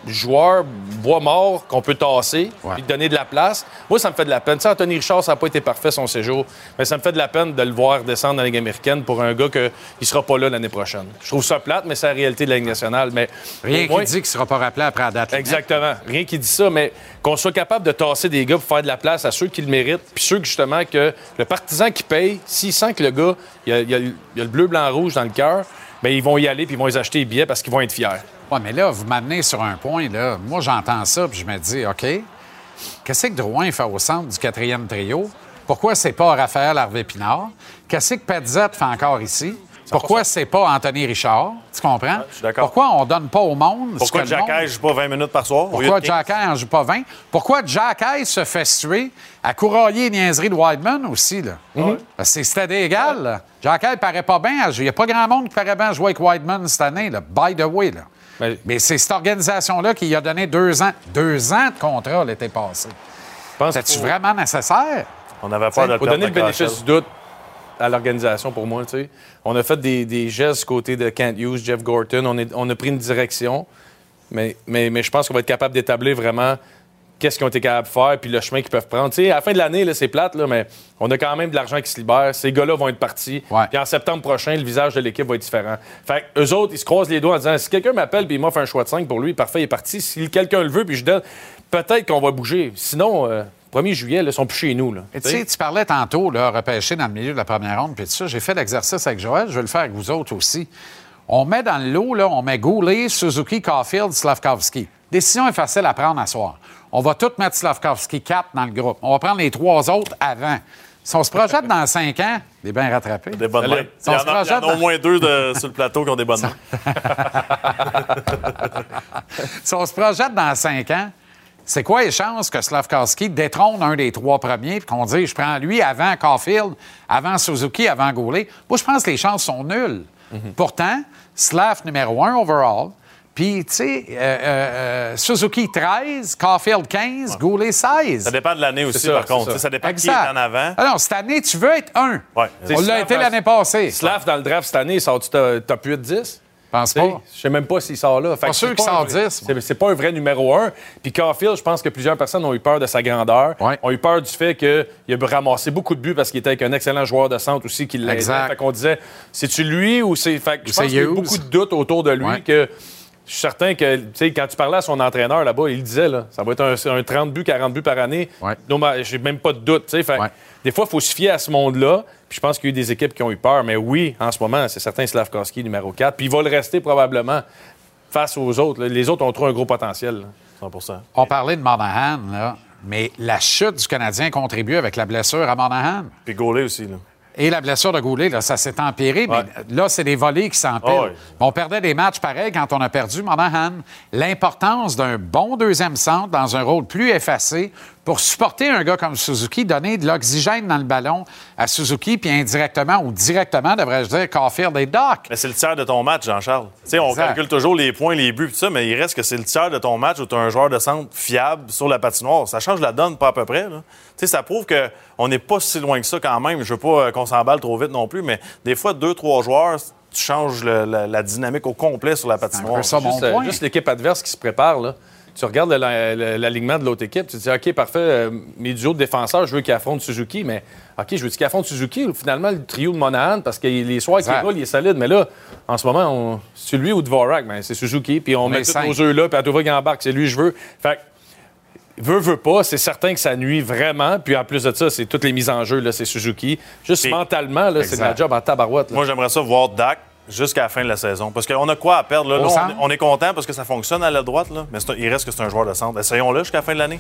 joueurs bois morts qu'on peut tasser Ouais. puis donner de la place. Moi, ça me fait de la peine. Tu sais, Anthony Richard, ça n'a pas été parfait son séjour, mais ça me fait de la peine de le voir descendre dans la Ligue américaine pour un gars qui ne sera pas là l'année prochaine. Je trouve ça plate, mais c'est la réalité de la Ligue nationale. Mais Rien qui dit qu'il ne sera pas rappelé après la date. Exactement. Rien qui dit ça, mais qu'on soit capable de tasser des gars pour faire de la place à ceux qui le méritent, puis ceux que, justement que le partisan qui paye, s'il sent que le gars, il y a, il y a le- il y a le bleu, blanc, rouge dans le cœur, bien, ils vont y aller puis ils vont les acheter les billets parce qu'ils vont être fiers. Mais là, vous m'amenez sur un point. Là. Moi, j'entends ça, puis je me dis, OK, qu'est-ce que Drouin fait au centre du quatrième trio? Pourquoi c'est pas Raphaël Harvey-Pinard? Qu'est-ce que Padzette fait encore ici? Pourquoi c'est pas Anthony Richard? Tu comprends? je suis d'accord. Pourquoi on donne pas au monde Pourquoi Jack monde- joue pas 20 minutes par soir? Pourquoi de 15? Jack en joue pas 20? Pourquoi Jack se fait suer à courailler les niaiseries de Whiteman aussi? Là? Parce que c'est- C'était d'égal. là. Jack paraît pas bien. Il n'y a pas grand monde qui paraît bien à jouer avec Whiteman cette année, là, by the way. Là. Mais- Mais c'est cette organisation-là qui a donné deux ans, deux ans de contrat l'été passé. C'est-tu vraiment nécessaire? On avait peur de donner le bénéfice du doute à l'organisation pour moi. tu sais. On a fait des, des gestes côté de Kent Hughes, Jeff Gorton. On, est- on a pris une direction, mais, mais, mais je pense qu'on va être capable d'établir vraiment qu'est-ce qu'ils ont été capables de faire puis le chemin qu'ils peuvent prendre. À la fin de l'année, c'est plate, là, mais on a quand même de l'argent qui se libère. Ces gars-là vont être partis. Ouais. Puis en septembre prochain, le visage de l'équipe va être différent. Fait eux autres, ils se croisent les doigts en disant si quelqu'un m'appelle puis il m'offre un choix de 5 pour lui, parfait, il est parti. Si quelqu'un le veut puis je donne, peut-être qu'on va bouger. Sinon, euh, 1er juillet, ils sont plus chez nous. Là, tu sais, tu parlais tantôt, là, repêcher dans le milieu de la première ronde, puis tout ça. J'ai fait l'exercice avec Joël, je vais le faire avec vous autres aussi. On met dans le lot, là, on met Goulet, Suzuki, Caulfield, Slavkovski. Décision est facile à prendre à soir. On va tout mettre Slavkovski 4 dans le groupe. On va prendre les trois autres avant. Si on se projette dans cinq ans, il est bien rattrapé. Des bonnes mains. si Il y on en se a, il y en a au moins deux de- sur le plateau qui ont des bonnes mains. Si on se projette dans cinq ans, c'est quoi les chances que Slavkovski détrône un des trois premiers puis qu'on dise je prends lui avant Caulfield, avant Suzuki, avant Goulet? Moi, je pense que les chances sont nulles. Pourtant, Slav numéro un overall, Puis, tu sais, euh, euh, euh, Suzuki 13, Caulfield 15, Goulet 16. Ça dépend de l'année aussi, ça, par contre. ça. Dépend qui Exact. est en avant. Alors, cette année, tu veux être un. Ouais. On l'a été l'année passée. Slav, dans le draft cette année, sort-tu top top 8-10? Je pense pas. Je sais même pas s'il sort là. Fait Pas sûr c'est qu'il sort vrai- 10, C'est pas un vrai numéro un. Puis Caulfield, je pense que plusieurs personnes ont eu peur de sa grandeur. Ouais. Ont eu peur du fait qu'il a ramassé beaucoup de buts parce qu'il était avec un excellent joueur de centre aussi qui. Exact. Fait qu'on disait, c'est-tu lui ou c'est. Fait que je pense qu'il y a eu beaucoup de doutes autour de lui Ouais. que. Je suis certain que, tu sais, quand tu parlais à son entraîneur là-bas, il disait, là, ça va être un, un 30 buts, 40 buts par année. Ouais. Non, mais j'ai même pas de doute, tu sais. Ouais. Des fois, il faut se fier à ce monde-là. Puis je pense qu'il y a eu des équipes qui ont eu peur. Mais oui, en ce moment, c'est certain Slavkowski, numéro 4. Puis il va le rester probablement face aux autres. là. Les autres ont trop un gros potentiel. là. 100 On parlait de Monahan, là, mais la chute du Canadien contribue avec la blessure à Monahan. Puis Gaulet aussi. Là. Et la blessure de Goulet, là, ça s'est empiré, mais là, c'est des volets qui s'empilent. Ah. On perdait des matchs pareils quand on a perdu Monahan. L'importance d'un bon deuxième centre dans un rôle plus effacé pour supporter un gars comme Suzuki, donner de l'oxygène dans le ballon à Suzuki, puis indirectement ou directement, devrais-je dire, Caulfield et Doc. Mais c'est le tiers de ton match, Jean-Charles. Tu sais, on Exact. calcule toujours les points, les buts, tout ça, mais il reste que c'est le tiers de ton match où tu as un joueur de centre fiable sur la patinoire. Ça change la donne, pas à peu près. là. Tu sais, ça prouve qu'on n'est pas si loin que ça quand même. Je veux pas euh, qu'on s'emballe trop vite non plus, mais des fois, deux, trois joueurs, tu changes le- la, la dynamique au complet sur la un patinoire. peu ça, mon Juste, euh, point. juste l'équipe adverse qui se prépare, là. Tu regardes l'alignement de l'autre équipe, tu te dis, OK, parfait, euh, mes duos de défenseurs, je veux qu'ils affrontent Suzuki, mais OK, je veux qu'ils affrontent Suzuki ou finalement le trio de Monahan, parce que les soirs qui Exact. roulent, il est solide. Mais là, en ce moment, on- c'est lui ou Dvorak, ben, c'est Suzuki, puis on, On met tous cinq. nos œufs là, puis à tout va qu'il embarque, c'est lui, je veux. Fait que, veut, veut pas, c'est certain que ça nuit vraiment. Puis en plus de ça, c'est toutes les mises en jeu, là, c'est Suzuki. Juste mentalement, là, c'est de la job en tabarouette. là. Moi, j'aimerais ça voir Dak jusqu'à la fin de la saison. Parce qu'on a quoi à perdre? Là, on, on est content parce que ça fonctionne à la droite, là, mais un- il reste que c'est un joueur de centre. Essayons-le jusqu'à la fin de l'année.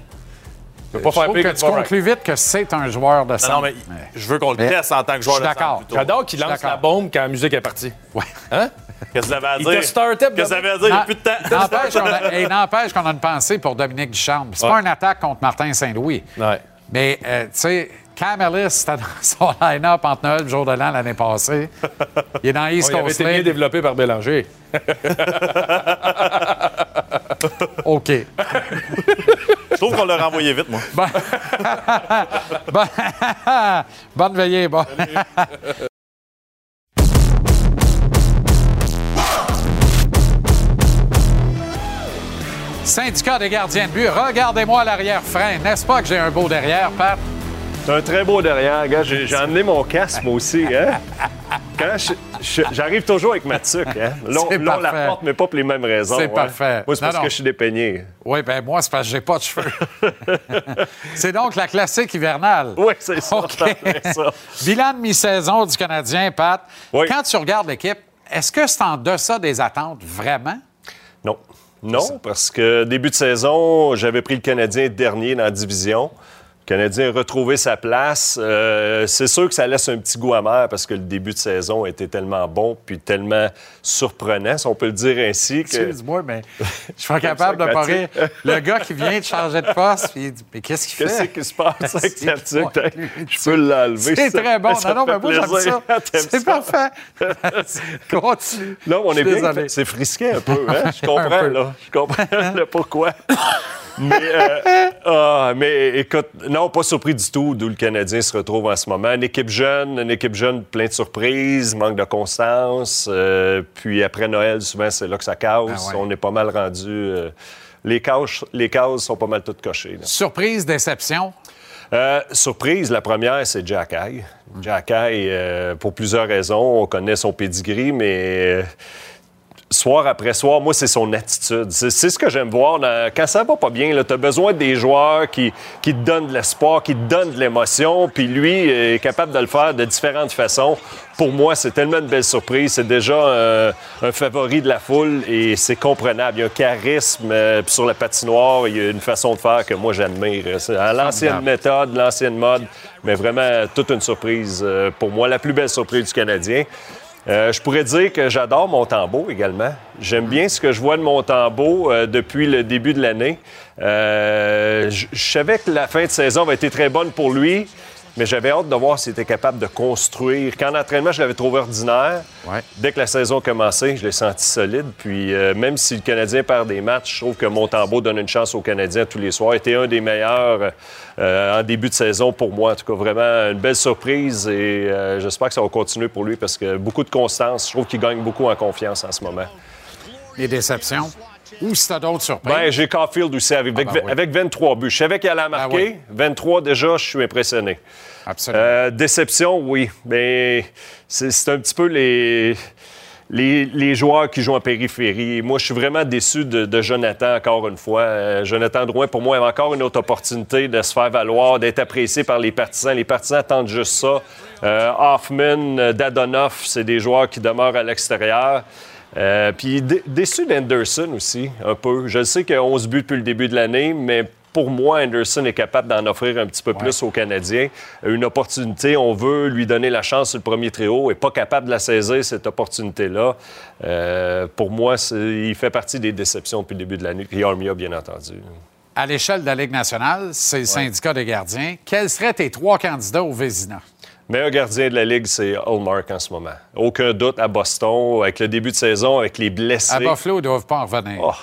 Je pas Je faire trouve pire que que tu conclus vite que c'est un joueur de centre. non, mais je veux qu'on le teste en tant que joueur Je de suis d'accord. centre. J'adore qu'il lance la bombe quand la musique est partie. Ouais. Hein? Qu'est-ce que ça avait à dire? Qu'est-ce que ça avait à dire? Il n'y a plus de temps. Et n'empêche qu'on a une pensée pour Dominique Ducharme. C'est Ouais. pas une attaque contre Martin Saint-Louis. Ouais. Mais, euh, tu sais, Cam Ellis, c'était dans son line-up entre Noël et le jour de l'an l'année passée. Il est dans East il avait Coast été bien League. développé par Bélanger. OK. Je trouve qu'on l'a renvoyé vite, moi. Bon- Bonne veillée, bon. Syndicat des gardiens de but, regardez-moi l'arrière-frein. N'est-ce pas que j'ai un beau derrière, Pat? C'est un très beau derrière, gars. J'ai amené mon casque, moi aussi. Hein? Quand j'arrive toujours avec ma tuque. Hein? La porte, mais pas pour les mêmes raisons. C'est hein. parfait. Moi, c'est parce non. que je suis dépeigné. Oui, ben moi, c'est parce que j'ai pas de cheveux. c'est donc la classique hivernale. Oui, c'est ça. OK. c'est ça. Bilan de mi-saison du Canadien, Pat. Oui. Quand tu regardes l'équipe, est-ce que c'est en deçà des attentes, vraiment? Non. Non, parce que début de saison, j'avais pris le Canadien dernier dans la division. Le Canadien a retrouvé sa place. Euh, c'est sûr que ça laisse un petit goût amer parce que le début de saison était tellement bon puis tellement surprenant, si on peut le dire ainsi. Que... Excuse-moi, mais je suis pas capable de. Cathy. Le gars qui vient de changer de poste, puis il dit Mais qu'est-ce qu'il Qu'est-ce fait? qui se passe avec pas Je peux l'enlever. C'est très bon. ça non, non, mais moi, j'aime ça. C'est parfait. Continue. Non, on est bien. C'est frisqué un peu, hein? Je comprends, là. Je comprends le pourquoi. Mais, euh, ah, mais écoute, non, pas surpris du tout d'où le Canadien se retrouve en ce moment. Une équipe jeune, une équipe jeune plein de surprises, manque de constance. euh, puis après Noël, souvent, c'est là que ça casse. Ah ouais. On est pas mal rendu. euh, les, cases, les cases sont pas mal toutes cochées. là. Surprise, déception? Euh, surprise, la première, c'est Jack High. Jack High, euh, pour plusieurs raisons, on connaît son pedigree, mais soir après soir, moi, c'est son attitude. C'est ce que j'aime voir. dans- quand ça va pas bien, tu as besoin des joueurs qui, qui te donnent de l'espoir, qui te donnent de l'émotion, puis lui est capable de le faire de différentes façons. Pour moi, c'est tellement une belle surprise. C'est déjà euh, un favori de la foule et c'est comprenable. Il y a un charisme euh, sur la patinoire. Il y a une façon de faire que moi, j'admire. C'est à l'ancienne méthode, l'ancienne mode, mais vraiment toute une surprise euh, pour moi. La plus belle surprise du Canadien. Euh, je pourrais dire que j'adore Montembeau également. J'aime bien ce que je vois de Montembeau euh, depuis le début de l'année. Euh, je savais que la fin de saison va être très bonne pour lui. Mais j'avais hâte de voir s'il était capable de construire. Quand en entraînement, je l'avais trouvé ordinaire. Ouais. Dès que la saison a commencé, je l'ai senti solide. Puis euh, même si le Canadien perd des matchs, je trouve que Montembeau donne une chance aux Canadiens tous les soirs. Il était un des meilleurs euh, en début de saison pour moi. En tout cas, vraiment une belle surprise et euh, j'espère que ça va continuer pour lui parce que beaucoup de constance. Je trouve qu'il gagne beaucoup en confiance en ce moment. Les déceptions? Ou si t'as d'autres surprises? Ben, j'ai Caulfield aussi avec, Ah, ben oui. avec 23 buts. Je savais qu'il allait en marquer. oui. 23 déjà, je suis impressionné. Absolument. Euh, déception, oui. Mais c'est c'est un petit peu les, les, les joueurs qui jouent en périphérie. Moi, je suis vraiment déçu de, de Jonathan, encore une fois. Euh, Jonathan Drouin, pour moi, avait encore une autre opportunité de se faire valoir, d'être apprécié par les partisans. Les partisans attendent juste ça. Euh, Hoffman, Dadonoff, c'est des joueurs qui demeurent à l'extérieur. Euh, puis dé- déçu d'Anderson aussi, un peu. Je sais qu'il a 11 buts depuis le début de l'année, mais pour moi, Anderson est capable d'en offrir un petit peu plus aux Canadiens. Une opportunité, on veut lui donner la chance sur le premier trio, et pas capable de la saisir, cette opportunité-là. Euh, pour moi, il fait partie des déceptions depuis le début de l'année. Puis Armia, bien entendu. À l'échelle de la Ligue nationale, c'est le syndicat des gardiens. Quels seraient tes trois candidats au Vézina? Meilleur gardien de la Ligue, c'est Hallmark en ce moment. Aucun doute à Boston, avec le début de saison, avec les blessés. À Buffalo, ils ne doivent pas en revenir. Oh,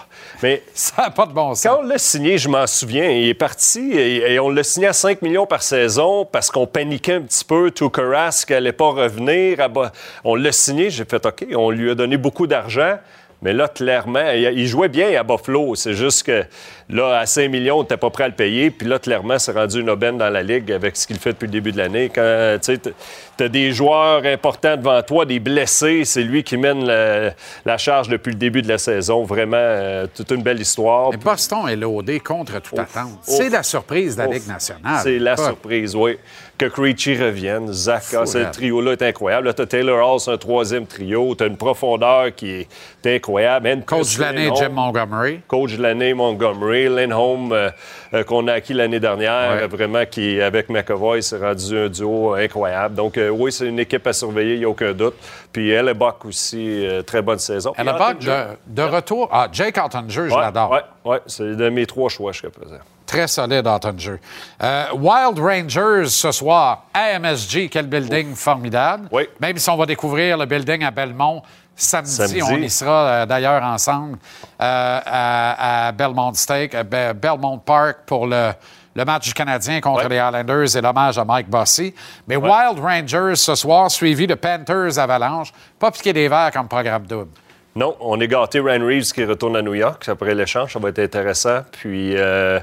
mais Ça n'a pas de bon sens. Quand on l'a signé, je m'en souviens, il est parti et, et on l'a signé à 5 millions par saison parce qu'on paniquait un petit peu. Tuukka Rask n'allait pas revenir. à Bo- On l'a signé, j'ai fait OK, on lui a donné beaucoup d'argent. Mais là, clairement, il jouait bien à Buffalo. C'est juste que là, à 5 millions, on n'était pas prêt à le payer. Puis là, clairement, c'est rendu une aubaine dans la Ligue avec ce qu'il fait depuis le début de l'année. Quand tu as des joueurs importants devant toi, des blessés, c'est lui qui mène la, la charge depuis le début de la saison. Vraiment, euh, toute une belle histoire. Mais Boston est laudé contre toute Ouf, attente. C'est la surprise de la ouf. Ligue nationale. C'est la Pas- surprise, oui. Que Krejci revienne, Zach, ah, ce trio-là est incroyable. Là, tu as Taylor Hall, c'est un troisième trio. Tu as une profondeur qui est incroyable. Coach de l'année, Jim Montgomery. Coach de l'année, Montgomery. Lindholm, euh, euh, qu'on a acquis l'année dernière, Ouais. vraiment, qui, avec McAvoy, s'est rendu un duo incroyable. Donc, euh, oui, c'est une équipe à surveiller, il n'y a aucun doute. Puis Hellebuck aussi, euh, très bonne saison. Hellebuck Ottinger. de, de retour. Ah, Jake Ottinger, je Ouais, l'adore. ouais, ouais, c'est de mes trois choix jusqu'à présent. Très solide, Ottinger. Euh, Wild Rangers ce soir à MSG. Quel building formidable. Oui. Même si on va découvrir le building à Belmont samedi, Samedi. on y sera euh, d'ailleurs ensemble euh, à, à Belmont Steak, à Be- Belmont Park pour le, le match du Canadien contre Ouais. les Islanders et l'hommage à Mike Bossy. Mais Wild Rangers ce soir, suivi de Panthers Avalanche. Pas piqué des verres comme programme double. Non, on est gâté. Ryan Reeves qui retourne à New York après l'échange, ça va être intéressant. Puis, euh,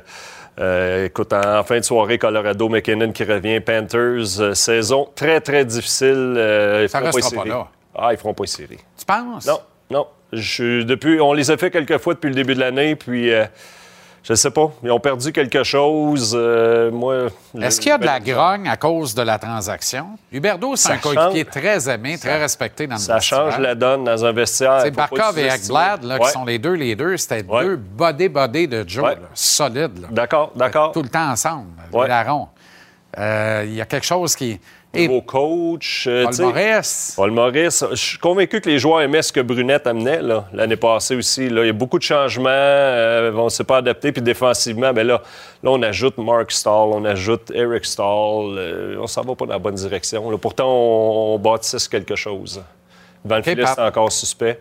euh, écoute, en, fin de soirée, Colorado, McKinnon qui revient, Panthers, euh, saison très, très difficile. euh, ils Ça feront restera pas là. Ah, ils feront pas les séries. Tu penses? Non, non. Je, depuis, on les a fait quelques fois depuis le début de l'année, puis euh, je sais pas. Ils ont perdu quelque chose. euh, moi, Est-ce qu'il y a de la ben, grogne à cause de la transaction? Huberdo, c'est un coéquipier très aimé, très respecté dans le Ça change la donne dans un vestiaire. C'est Barkov et. Ekblad, là, qui sont les deux, les deux, c'était Ouais. deux body-body de Joe, Ouais. solides. D'accord, d'accord. Tout le temps ensemble, les. Euh, Il y a quelque chose qui... Et Nouveau coach. euh, Paul Maurice, Paul Maurice, je suis convaincu que les joueurs aimaient ce que Brunette amenait là, l'année passée aussi. Là. Il y a beaucoup de changements. euh, on ne s'est pas adapté. Puis défensivement, mais là, là, on ajoute Mark Stahl, on ajoute Eric Stahl. euh, on s'en va pas dans la bonne direction. là. Pourtant, on, on bâtisse quelque chose. Dans le filet, c'est encore suspect.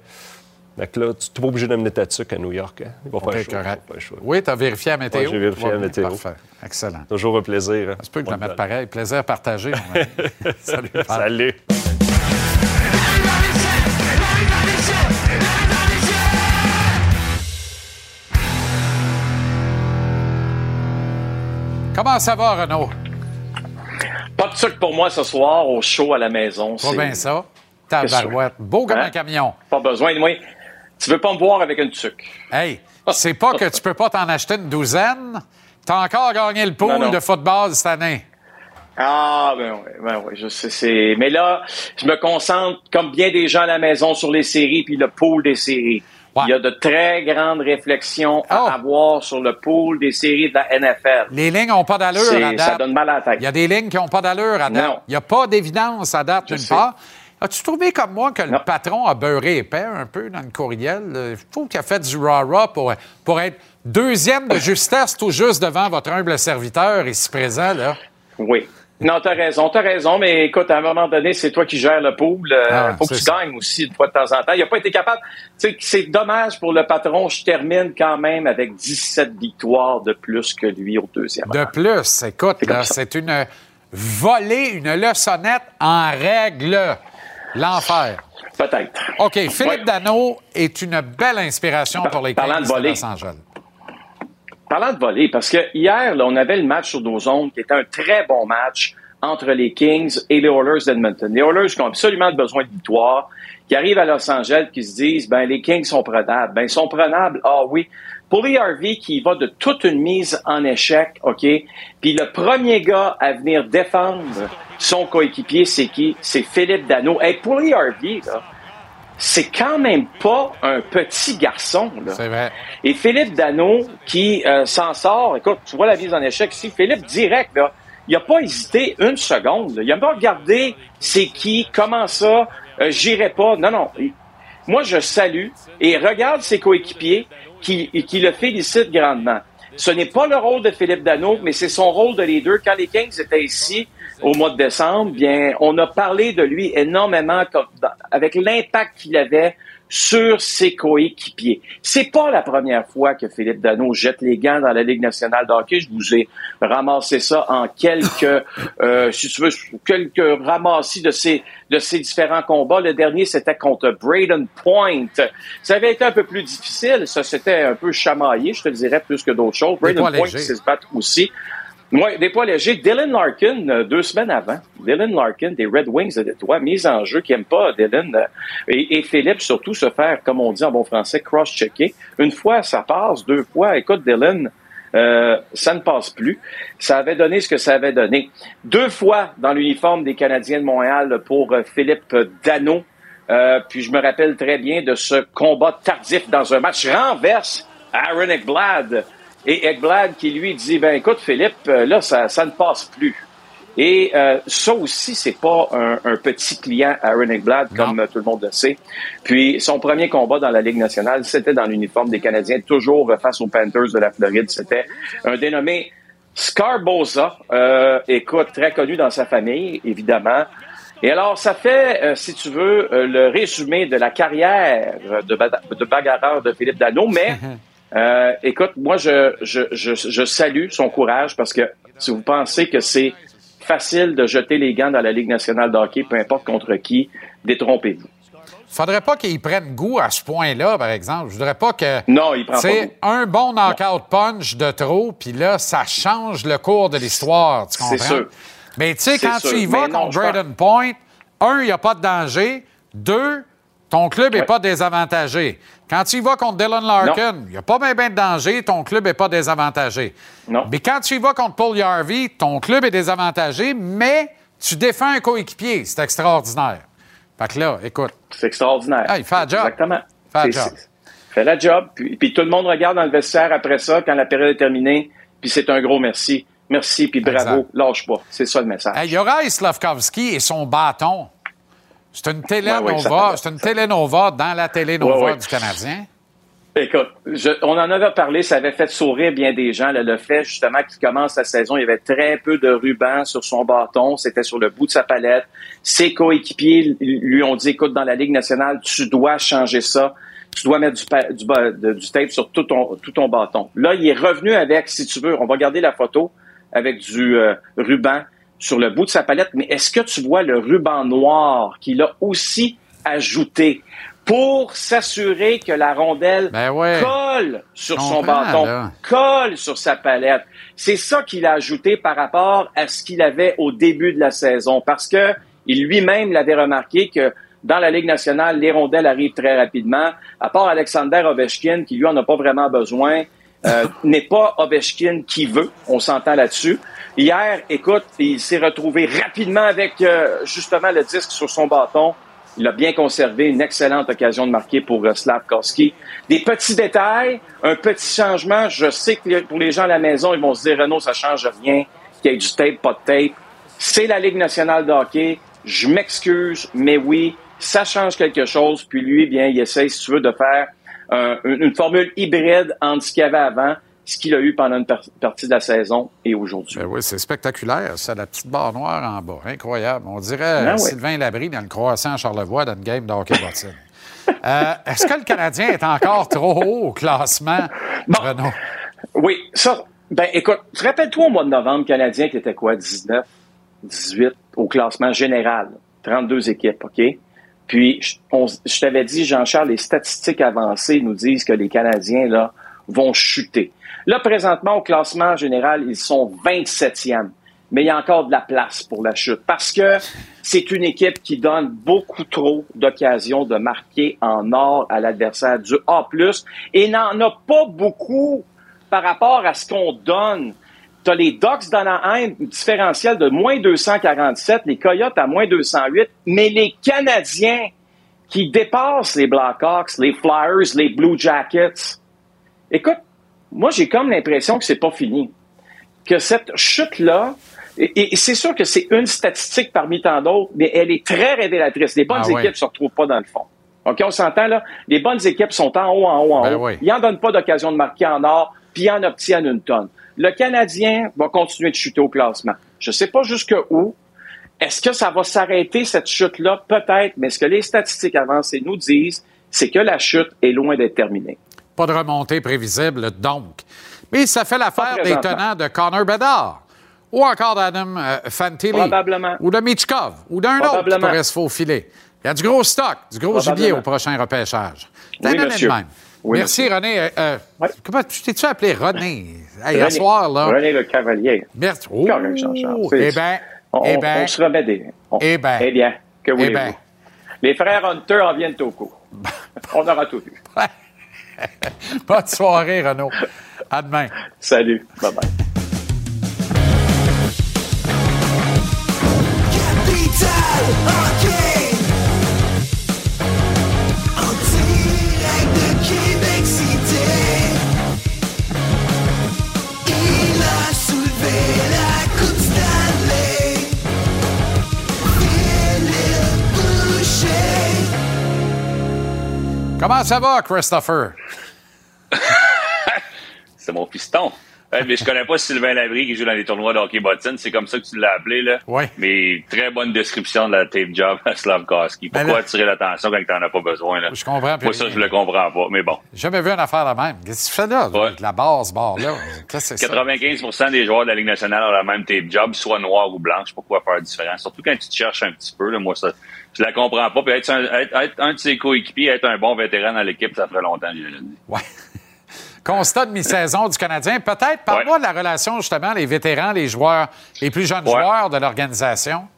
Donc là, tu n'es pas obligé d'amener ta tuque à New York. Hein? Il va faire OK, chaud. correct. il va faire chaud. Oui, tu as vérifié la météo? Ouais, j'ai vérifié Ouais, la météo. Parfait. Excellent. Toujours un plaisir. hein. Ça se peut que je la mette pareil. Plaisir partagé. Salut, Pat. Salut. Comment ça va, Renaud? Pas de sucre pour moi ce soir au show à la maison. Pas C'est bien ça. Tabarouette. Beau comme Hein? un camion. Pas besoin de moi. Tu veux pas me voir avec une tuque. Hey, c'est pas que tu peux pas t'en acheter une douzaine. T'as encore gagné le pool Non, non. de football cette année. Ah, ben oui, ben oui, je sais. c'est- Mais là, je me concentre, comme bien des gens à la maison, sur les séries puis le pool des séries. Ouais. Il y a de très grandes réflexions Oh. à avoir sur le pool des séries de la NFL. Les lignes n'ont pas d'allure à ça date. donne mal à la tête. Il y a des lignes qui n'ont pas d'allure à date. Non. Il n'y a pas d'évidence à date, d'une sais. part. As-tu trouvé comme moi que le patron a beurré épais un peu dans le courriel? Euh, Je trouve qu'il a fait du rah-rah pour, pour être deuxième de justesse tout juste devant votre humble serviteur ici présent. Là. Oui. Non, t'as raison, t'as raison, mais écoute, à un moment donné, c'est toi qui gères le pool. Euh, Ah, faut que tu ça. gagnes aussi une fois de temps en temps. Il a pas été capable. Tu sais, c'est dommage pour le patron. Je termine quand même avec 17 victoires de plus que lui au deuxième. De plus, écoute, c'est une volée, une leçonnette en règle. L'enfer. Peut-être. OK, Philippe Ouais. Dano est une belle inspiration Par- pour les parlant Kings de. Los Angeles. Parlant de voler, parce que hier, là, on avait le match sur nos ondes qui était un très bon match entre les Kings et les Oilers d'Edmonton. Les Oilers qui ont absolument besoin de victoire, qui arrivent à Los Angeles, qui se disent, ben, les Kings sont prenables. Ben, ils sont prenables, ah oui. Pour Harvey qui va de toute une mise en échec, OK? Puis le premier gars à venir défendre son coéquipier, c'est qui? C'est Philippe Dano. Et pour les Harvey, là, c'est quand même pas un petit garçon, là. C'est vrai. Et Philippe Dano, qui euh, s'en sort, écoute, tu vois la mise en échec ici, Philippe direct, là, il a pas hésité une seconde. là. Il a pas regardé c'est qui, comment ça, euh, j'irai pas. Non, non. Moi, je salue et regarde ses coéquipiers qui, qui le félicitent grandement. Ce n'est pas le rôle de Philippe Dano, mais c'est son rôle de leader. Quand les Kings étaient ici au mois de décembre, bien, on a parlé de lui énormément avec l'impact qu'il avait sur ses coéquipiers. C'est pas la première fois que Philippe Dano jette les gants dans la Ligue nationale de hockey. Je vous ai ramassé ça en quelques, euh, si tu veux, quelques ramassis de ces, de ces différents combats. Le dernier, c'était contre Braden Point. Ça avait été un peu plus difficile. Ça, c'était un peu chamaillé, je te le dirais, plus que d'autres choses. Braden Point qui se battre aussi. Des poids légers. Dylan Larkin, euh, deux semaines avant. Dylan Larkin des Red Wings de Détroit, mise en jeu, qui n'aime pas Dylan. euh, et, Philippe, surtout, se faire, comme on dit en bon français, cross-checker. Une fois, ça passe. Deux fois, écoute, Dylan, euh, ça ne passe plus. Ça avait donné ce que ça avait donné. Deux fois dans l'uniforme des Canadiens de Montréal pour Philippe Dano. Puis je me rappelle très bien de ce combat tardif dans un match renverse Aaron Ekblad. Et Ekblad qui lui dit, ben écoute Philippe, euh, là ça, ça ne passe plus. Et euh, ça aussi, c'est pas un, un petit client Aaron Ekblad, comme euh, tout le monde le sait. Puis son premier combat dans la Ligue nationale, c'était dans l'uniforme des Canadiens, toujours euh, face aux Panthers de la Floride. C'était un dénommé Scarboza, euh, écoute, très connu dans sa famille, évidemment. Et alors, ça fait, euh, si tu veux, le résumé de la carrière de, de bagarreur de Philippe Dano, mais euh, écoute, moi, je, je, je, je salue son courage parce que si vous pensez que c'est facile de jeter les gants dans la Ligue nationale de hockey, peu importe contre qui, détrompez-vous. Faudrait pas qu'il prenne goût à ce point-là, par exemple. Je voudrais pas que. Non, il prend pas C'est goût. un bon knockout punch de trop, puis là, ça change le cours de l'histoire. Tu comprends? C'est sûr. Mais tu sais, quand tu y vas contre Braden Point, un, il n'y a pas de danger. Deux, ton club n'est Ouais. pas désavantagé. Quand tu y vas contre Dylan Larkin, il n'y a pas bien ben de danger, ton club n'est pas désavantagé. Non. Mais quand tu y vas contre Paul Harvey, ton club est désavantagé, mais tu défends un coéquipier. C'est extraordinaire. Fait que là, écoute, C'est extraordinaire. Ah, il fait la job. Exactement. Fait la job. Fait la job. Puis, puis tout le monde regarde dans le vestiaire après ça, quand la période est terminée, puis c'est un gros merci. Merci, puis bravo. Exact. Lâche pas. C'est ça le message. Hey, Juraj Slavkovski et son bâton. C'est une ouais, télénova, c'est une télénova dans la télénova Ouais, ouais. du Canadien. Écoute, je- on en avait parlé, ça avait fait sourire bien des gens. là, le fait justement qu'il commence la saison, il y avait très peu de rubans sur son bâton, c'était sur le bout de sa palette. Ses coéquipiers lui ont dit, écoute, dans la Ligue nationale, tu dois changer ça. Tu dois mettre du, de- du tape sur tout ton, tout ton bâton. Là, il est revenu avec, si tu veux, on va garder la photo avec du euh, ruban sur le bout de sa palette, mais est-ce que tu vois le ruban noir qu'il a aussi ajouté pour s'assurer que la rondelle Ben ouais. colle sur son bâton, là. colle sur sa palette? C'est ça qu'il a ajouté par rapport à ce qu'il avait au début de la saison, parce que il lui-même l'avait remarqué que dans la Ligue nationale, les rondelles arrivent très rapidement. À part Alexander Ovechkin, qui lui en a pas vraiment besoin, euh, n'est pas Ovechkin qui veut. On s'entend là-dessus. Hier, écoute, il s'est retrouvé rapidement avec euh, justement le disque sur son bâton. Il a bien conservé une excellente occasion de marquer pour euh, Slavkovski. Des petits détails, un petit changement. Je sais que pour les gens à la maison, ils vont se dire Renaud, ça change rien, qu'il y ait du tape, pas de tape. C'est la Ligue nationale de hockey. Je m'excuse, mais oui, ça change quelque chose. Puis lui, bien, il essaie, si tu veux, de faire euh, une, formule hybride entre ce qu'il y avait avant, ce qu'il a eu pendant une par- partie de la saison et aujourd'hui. Ben oui, c'est spectaculaire, ça, la petite barre noire en bas. Incroyable. On dirait Ben. Sylvain Labrie dans le croissant à Charlevoix dans une game de hockey bottine. Euh, Est-ce que le Canadien est encore trop haut au classement, Renaud? Oui, ça, ben écoute, rappelle-toi au mois de novembre, le Canadien qui était quoi, 19, 18 au classement général, 32 équipes, OK? Puis, je, t'avais dit, Jean-Charles, les statistiques avancées nous disent que les Canadiens, là, vont chuter. Là, présentement, au classement général, ils sont 27e. Mais il y a encore de la place pour la chute parce que c'est une équipe qui donne beaucoup trop d'occasions de marquer en or à l'adversaire du A+, et n'en a pas beaucoup par rapport à ce qu'on donne. Tu as les Ducks d'Anaheim, différentiel de moins 247, les Coyotes à moins 208, mais les Canadiens qui dépassent les Blackhawks, les Flyers, les Blue Jackets. Écoute, moi j'ai comme l'impression que c'est pas fini. Que cette chute-là, et, et c'est sûr que c'est une statistique parmi tant d'autres, mais elle est très révélatrice. Les bonnes Ah ouais. équipes se retrouvent pas dans le fond. OK, on s'entend là? Les bonnes équipes sont en haut, en haut, en Ben haut. Ils n'en donnent pas d'occasion de marquer en or, puis en obtiennent une tonne. Le Canadien va continuer de chuter au classement. Je ne sais pas jusque où. Est-ce que ça va s'arrêter, cette chute-là? Peut-être, mais ce que les statistiques avancées nous disent, c'est que la chute est loin d'être terminée. Pas de remontée prévisible, donc. Mais ça fait l'affaire des tenants de Connor Bedard. Ou encore d'Adam euh, Fantilli. Probablement. Ou de Mitchkov. Ou d'un autre qui pourrait se faufiler. Il y a du gros stock, du gros gibier au prochain repêchage. Oui, monsieur. même. Oui, Merci, monsieur. René. Euh, euh, Ouais. Comment tu t'es-tu appelé? René? Hey, René- soir, là. René le Cavalier. Merci. Oh, eh bien, On, eh on- ben, on se remet des. on- Eh ben. Eh bien, que voulez-vous? ben. Les frères Hunter en viennent au cours. on aura tout vu. bonne soirée, Renaud. À demain. Salut. Bye-bye. Comment ça va, Christopher? C'est mon piston. Ouais, mais je connais pas Sylvain Labrie qui joue dans les tournois de hockey bottine. C'est comme ça que tu l'as appelé, là. Oui. Mais très bonne description de la tape job à Slavkowski. Ben Pourquoi là- attirer l'attention quand t'en as pas besoin, là? Je comprends Moi, ça, je le comprends pas. Mais bon. J'ai jamais vu une affaire de même. Qu'est-ce que tu fais là? Ouais. avec La base, barre-là. Qu'est-ce que c'est ça? 95% des joueurs de la Ligue nationale ont la même tape job, soit noir ou blanche. Pourquoi faire différent? Surtout quand tu te cherches un petit peu, là. Moi, ça, je la comprends pas. Puis être un, être- être un de ses coéquipiers, être un bon vétéran dans l'équipe, ça ferait longtemps, j'ai déjà dit. Ouais. Constat de mi-saison du Canadien. Peut-être, parle-moi de la relation, justement, les vétérans, les joueurs, les plus jeunes Ouais. joueurs de l'organisation.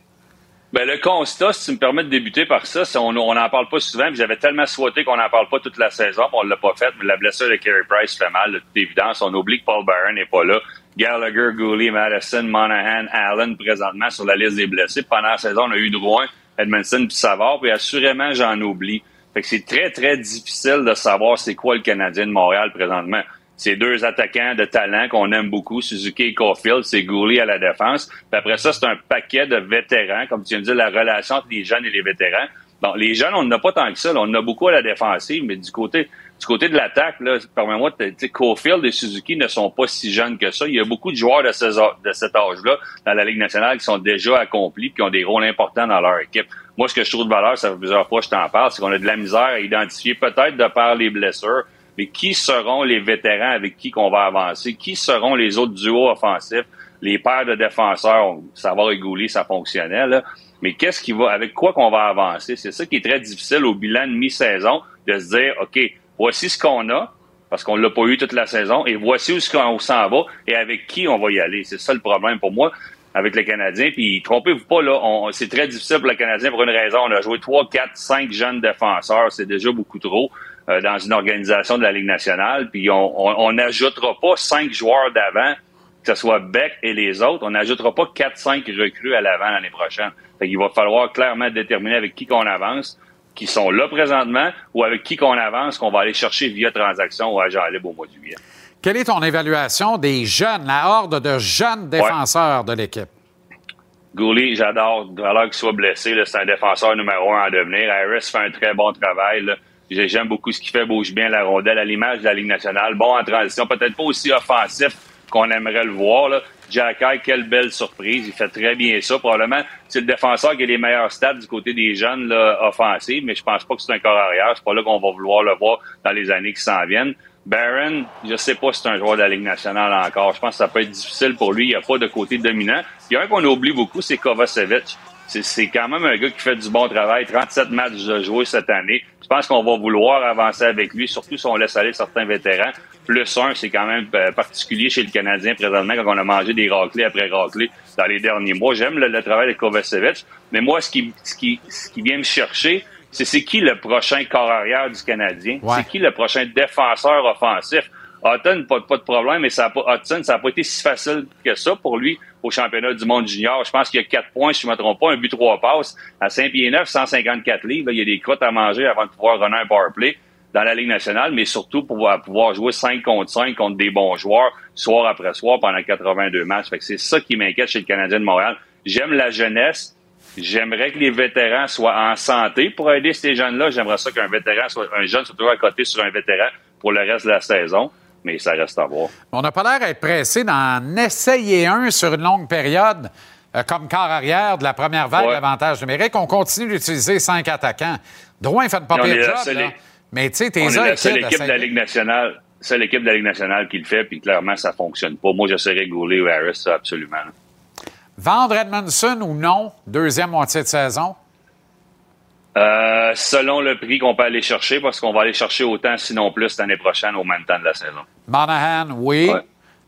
Ben, le constat, si tu me permets de débuter par ça, c'est on n'en parle pas souvent, puis j'avais tellement souhaité qu'on n'en parle pas toute la saison, puis on l'a pas fait, mais la blessure de Carey Price fait mal, de toute évidence. On oublie que Paul Byron n'est pas là. Gallagher, Gooley, Madison, Monahan, Allen, présentement sur la liste des blessés. Pendant la saison, on a eu Drouin, Edmondson, puis Savard, puis assurément, j'en oublie. Fait que c'est très, très difficile de savoir c'est quoi le Canadien de Montréal présentement. C'est deux attaquants de talent qu'on aime beaucoup, Suzuki et Caulfield, c'est Gourley à la défense. Puis après ça, c'est un paquet de vétérans, comme tu viens de dire, la relation entre les jeunes et les vétérans. Bon, les jeunes, on n'en a pas tant que ça. On en a beaucoup à la défensive, mais du côté du côté de l'attaque, là, permets-moi, Caulfield et Suzuki ne sont pas si jeunes que ça. Il y a beaucoup de joueurs de, ces de cet âge-là dans la Ligue nationale qui sont déjà accomplis qui ont des rôles importants dans leur équipe. Moi, ce que je trouve de valeur, ça fait plusieurs fois que je t'en parle, c'est qu'on a de la misère à identifier, peut-être de par les blessures, mais qui seront les vétérans avec qui qu'on va avancer? Qui seront les autres duos offensifs? Les paires de défenseurs, savoir égoulé, ça fonctionnait, là. Mais qu'est-ce qui va, avec quoi qu'on va avancer? C'est ça qui est très difficile au bilan de mi-saison, de se dire, OK, voici ce qu'on a, parce qu'on l'a pas eu toute la saison, et voici où qu'on s'en va, et avec qui on va y aller. C'est ça le problème pour moi avec le Canadien. Puis trompez-vous pas, là, on- c'est très difficile pour le Canadien pour une raison. On a joué 3, 4, 5 jeunes défenseurs. C'est déjà beaucoup trop euh, dans une organisation de la Ligue nationale. Puis on on- on n'ajoutera pas cinq joueurs d'avant, que ce soit Beck et les autres. On n'ajoutera pas 4-5 recrues à l'avant l'année prochaine. Fait qu'il va falloir clairement déterminer avec qui qu'on avance, qui sont là présentement, ou avec qui qu'on avance, qu'on va aller chercher via transaction ou agent libre au mois de juillet. Quelle est ton évaluation des jeunes, la horde de jeunes défenseurs de l'équipe? Gourley, j'adore. Alors qu'il soit blessé, c'est un défenseur numéro un à devenir. Harris fait un très bon travail. là. J'aime beaucoup ce qu'il fait, bouge bien la rondelle à l'image de la Ligue nationale. Bon en transition, peut-être pas aussi offensif qu'on aimerait le voir. Là. Jack High, quelle belle surprise. Il fait très bien ça. Probablement, c'est le défenseur qui a les meilleurs stats du côté des jeunes là, offensifs, mais je pense pas que c'est un corps arrière. C'est pas là qu'on va vouloir le voir dans les années qui s'en viennent. Barron, je sais pas si c'est un joueur de la Ligue nationale encore. Je pense que ça peut être difficile pour lui. Il n'y a pas de côté dominant. Il y a un qu'on oublie beaucoup, c'est Kovacevic. C'est- quand même un gars qui fait du bon travail. 37 matchs de jouer cette année. Je pense qu'on va vouloir avancer avec lui, surtout si on laisse aller certains vétérans. Plus un, c'est quand même euh, particulier chez le Canadien présentement quand on a mangé des raclés après raclés dans les derniers mois. J'aime le, le travail de Kovacevic, mais moi, ce qui, ce qui, ce qui vient me chercher, c'est c'est qui le prochain corps arrière du Canadien? Ouais. C'est qui le prochain défenseur offensif? Hutton, pas, pas de problème, mais ça a pas, Hudson, ça n'a pas été si facile que ça pour lui au championnat du monde junior. Je pense qu'il y a quatre points, si je ne me trompe pas, un but, trois passes. À 5 pieds 9, 154 livres, là, il y a des crottes à manger avant de pouvoir runner un power play dans la Ligue nationale, mais surtout pour pouvoir, jouer 5 contre 5 contre des bons joueurs, soir après soir, pendant 82 matchs. Fait que c'est ça qui m'inquiète chez le Canadien de Montréal. J'aime la jeunesse. J'aimerais que les vétérans soient en santé pour aider ces jeunes-là. J'aimerais ça qu'un vétéran soit, un jeune soit toujours à côté sur un vétéran pour le reste de la saison. Mais ça reste à voir. On n'a pas l'air d'être pressé d'en essayer un sur une longue période euh, comme quart arrière de la première vague Ouais. d'avantage numérique. On continue d'utiliser cinq attaquants. Drouin fait pas On est pire la job, là. Mais tu sais, tes la seule équipe de la essaye- Ligue nationale. C'est l'équipe de la Ligue nationale qui le fait, puis clairement, ça fonctionne pas. Moi, j'essaierais Goulet ou Harris, ça, absolument. Vendre Edmondson ou non, deuxième moitié de saison? Euh, selon le prix qu'on peut aller chercher, parce qu'on va aller chercher autant, sinon plus, l'année prochaine, au même temps de la saison. Monahan, oui. Ouais.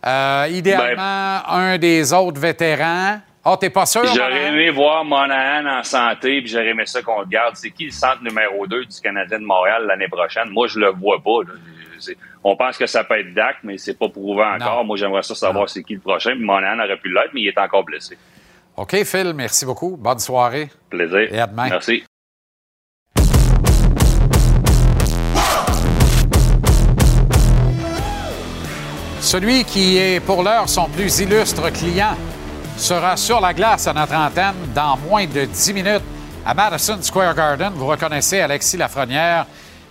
Euh, idéalement, un des autres vétérans. Oh, t'es pas sûr? J'aurais aimé voir Monahan en santé, puis j'aurais aimé ça qu'on le garde. C'est qui le centre numéro 2 du Canadien de Montréal l'année prochaine? Moi, je le vois pas. là. On pense que ça peut être Dak, mais c'est pas prouvé encore. Non. Moi, j'aimerais ça savoir c'est qui le prochain. Puis Monahan aurait pu l'être, mais il est encore blessé. OK, Phil, merci beaucoup. Bonne soirée. Plaisir. Et à demain. Merci. Celui qui est pour l'heure son plus illustre client sera sur la glace à notre antenne dans moins de 10 minutes à Madison Square Garden. Vous reconnaissez Alexis Lafrenière,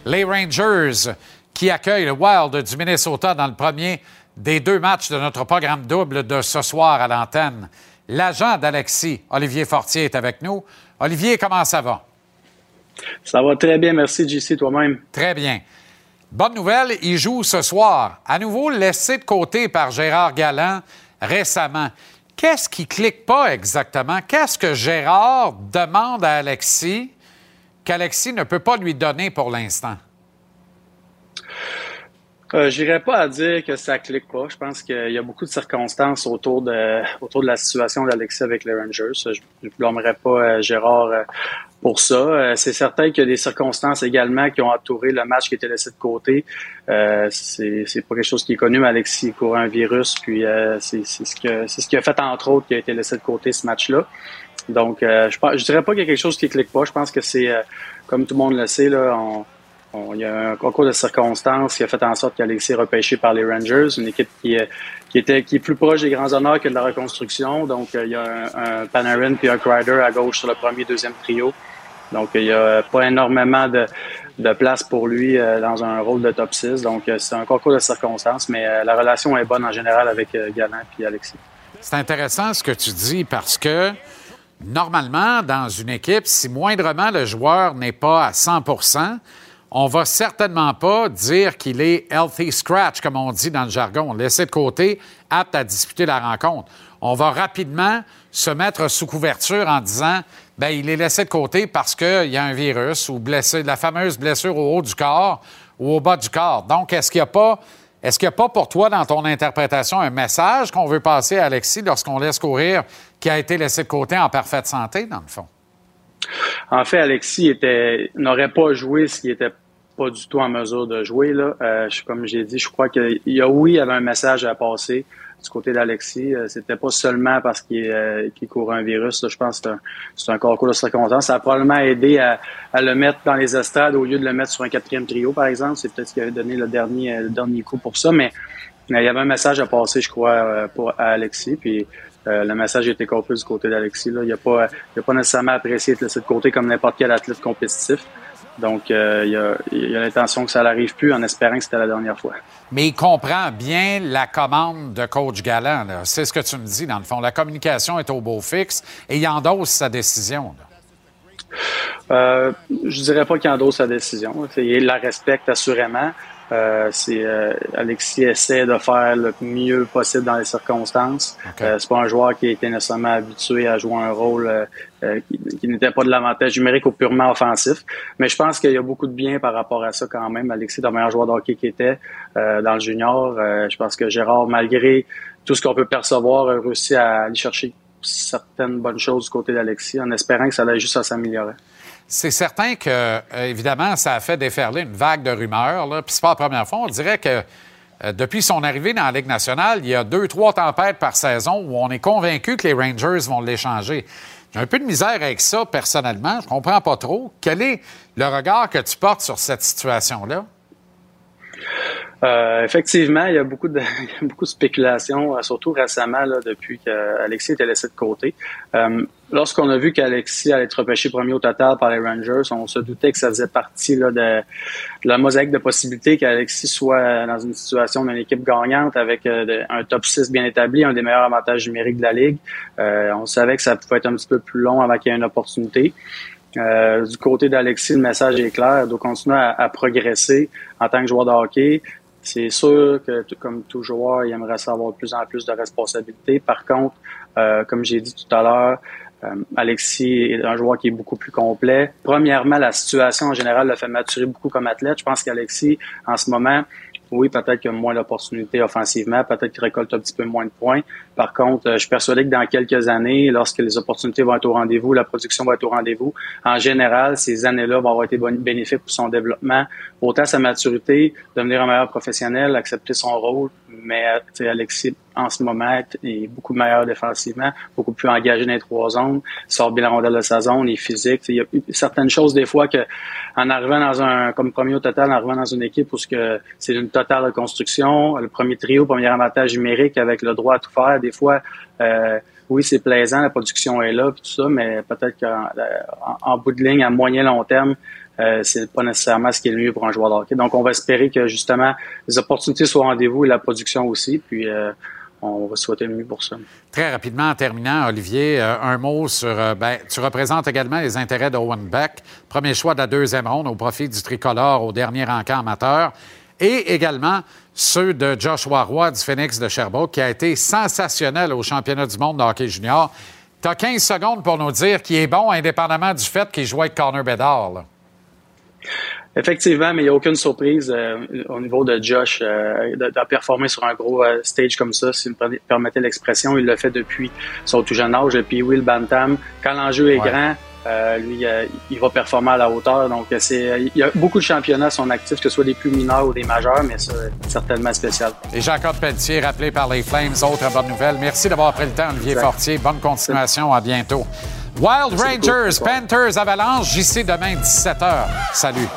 les Rangers qui accueillent le Wild du Minnesota dans le premier des deux matchs de notre programme double de ce soir à l'antenne. L'agent d'Alexis, Olivier Fortier, est avec nous. Olivier, comment ça va? Ça va très bien, merci JC, toi-même. Très bien. Bonne nouvelle, il joue ce soir. À nouveau laissé de côté par Gérard Galland récemment. Qu'est-ce qui clique pas exactement? Qu'est-ce que Gérard demande à Alexis qu'Alexis ne peut pas lui donner pour l'instant? Euh, J'irais pas à dire que ça clique pas. Je pense qu'il y a beaucoup de circonstances autour de autour de la situation d'Alexis avec les Rangers. Je ne blâmerais pas euh, Gérard euh, pour ça. Euh, c'est certain qu'il y a des circonstances également qui ont entouré le match qui était laissé de côté. Euh, c'est c'est pas quelque chose qui est connu, mais Alexis court un virus, puis euh, c'est c'est ce que c'est ce qui a fait entre autres qui a été laissé de côté ce match-là. Donc, euh, je, je dirais pas qu'il y a quelque chose qui clique pas. Je pense que c'est, euh, comme tout le monde le sait, là, on, il y a un concours de circonstances qui a fait en sorte qu'Alexis est repêché par les Rangers, une équipe qui, euh, qui était qui est plus proche des grands honneurs que de la reconstruction. Donc, euh, il y a un, un Panarin puis un Crider à gauche sur le premier, deuxième trio. Donc, il y a pas énormément de, de place pour lui euh, dans un rôle de top 6. Donc, euh, c'est un concours de circonstances, mais la relation est bonne en général avec Galland puis Alexis. C'est intéressant ce que tu dis parce que normalement, dans une équipe, si moindrement le joueur n'est pas à 100 on va certainement pas dire qu'il est healthy scratch, comme on dit dans le jargon, laissé de côté, apte à disputer la rencontre. On va rapidement se mettre sous couverture en disant ben il est laissé de côté parce qu'il y a un virus ou blessé, la fameuse blessure au haut du corps ou au bas du corps. Donc, est-ce qu'il n'y a pas est-ce qu'il n'y a pas pour toi, dans ton interprétation, un message qu'on veut passer à Alexis lorsqu'on laisse courir qui a été laissé de côté en parfaite santé, dans le fond? En fait, Alexis n'aurait pas joué s'il était pas du tout en mesure de jouer. Euh, comme j'ai dit, je crois qu'il y oui, il avait un message à passer du côté d'Alexis. Euh, C'était pas seulement parce qu'il euh, court un virus. Je pense que c'est un, un concours de circonstances. Ça a probablement aidé à, le mettre dans les estrades au lieu de le mettre sur un quatrième trio, par exemple. C'est peut-être ce qui avait donné le dernier, euh, le dernier coup pour ça. Mais il y avait un message à passer, je crois, pour à Alexis. Euh, le message a été compris du côté d'Alexis. Il n'a pas, il a pas nécessairement apprécié d'être laissé de côté comme n'importe quel athlète compétitif. Donc, euh, il y a, l'intention que ça n'arrive plus en espérant que c'était la dernière fois. Mais il comprend bien la commande de coach Galland. C'est ce que tu me dis, dans le fond. La communication est au beau fixe et il endosse sa décision. là. Euh, je dirais pas qu'il endosse sa décision. Il la respecte assurément. Euh, c'est euh, Alexis essaie de faire le mieux possible dans les circonstances. Euh, c'est pas un joueur qui a été nécessairement habitué à jouer un rôle euh, euh, qui, qui n'était pas de l'avantage numérique ou purement offensif. Mais je pense qu'il y a beaucoup de bien par rapport à ça quand même. Alexis est un meilleur joueur de hockey qui était euh, dans le junior. Euh, je pense que Gérard, malgré tout ce qu'on peut percevoir, a réussi à aller chercher certaines bonnes choses du côté d'Alexis en espérant que ça allait juste à s'améliorer. C'est certain que, euh, évidemment, ça a fait déferler une vague de rumeurs. Puis c'est pas la première fois. On dirait que euh, depuis son arrivée dans la Ligue nationale, il y a deux, trois tempêtes par saison où on est convaincu que les Rangers vont l'échanger. J'ai un peu de misère avec ça, personnellement. Je comprends pas trop. Quel est le regard que tu portes sur cette situation-là? Euh, effectivement, il y a beaucoup de, il y a beaucoup de spéculations, euh, surtout récemment, depuis qu'Alexis était laissé de côté. Euh, Lorsqu'on a vu qu'Alexis allait être repêché premier au total par les Rangers, on se doutait que ça faisait partie de, la mosaïque de possibilités qu'Alexis soit dans une situation d'une équipe gagnante avec un top 6 bien établi, un des meilleurs avantages numériques de la Ligue. On savait que ça pouvait être un petit peu plus long avant qu'il y ait une opportunité. Du côté d'Alexis, le message est clair. Il doit continuer à, à progresser en tant que joueur de hockey. C'est sûr que, comme tout joueur, il aimerait savoir de plus en plus de responsabilités. Par contre, euh, comme j'ai dit tout à l'heure, euh, Alexis est un joueur qui est beaucoup plus complet. Premièrement, la situation en général le fait maturer beaucoup comme athlète. Je pense qu'Alexis, en ce moment, oui, peut-être qu'il a moins d'opportunités offensivement, peut-être qu'il récolte un petit peu moins de points. Par contre, euh, je suis persuadé que dans quelques années, lorsque les opportunités vont être au rendez-vous, la production va être au rendez-vous, en général, ces années-là vont avoir été bénéfiques pour son développement, autant sa maturité, devenir un meilleur professionnel, accepter son rôle. Mais euh, Alexis, en ce moment, est beaucoup meilleur défensivement, beaucoup plus engagé dans les trois zones, sort bien la rondelle de sa zone, il est physique. Il y a certaines choses des fois que, en arrivant dans un, comme premier au total, en arrivant dans une équipe où c'est une totale de construction, le premier trio, premier avantage numérique avec le droit à tout faire, des fois, euh, oui, c'est plaisant, la production est là, tout ça, mais peut-être qu'en en, en bout de ligne, à moyen long terme, euh, c'est pas nécessairement ce qui est le mieux pour un joueur de hockey. Donc, on va espérer que justement les opportunités soient au rendez-vous et la production aussi. Puis, euh, on va souhaiter le mieux pour ça. Très rapidement, en terminant, Olivier, euh, un mot sur. euh, ben, tu représentes également les intérêts d'Owen Beck, premier choix de la deuxième ronde au profit du tricolore au dernier encamp amateur, et également ceux de Joshua Roy du Phoenix de Sherbrooke, qui a été sensationnel au championnat du monde de hockey junior. Tu as 15 secondes pour nous dire qu'il est bon, indépendamment du fait qu'il joue avec Connor Bedard. là. Effectivement, mais il n'y a aucune surprise euh, au niveau de Josh euh, de, de performer sur un gros euh, stage comme ça, si vous me permettez l'expression. Il l'a fait depuis son tout jeune âge. Et puis Will Bantam, quand l'enjeu est Ouais. grand, euh, lui, il va performer à la hauteur. Donc, c'est, il y a beaucoup de championnats sont actifs, que ce soit des plus mineurs ou des majeurs, mais ça, c'est certainement spécial. Et Jacob Pelletier, rappelé par les Flames, autre bonne nouvelle. Merci d'avoir pris le temps, Olivier Exact. Fortier. Bonne continuation, à bientôt. Wild. Rangers. Panthers, Avalanche, JC demain, 17h. Salut.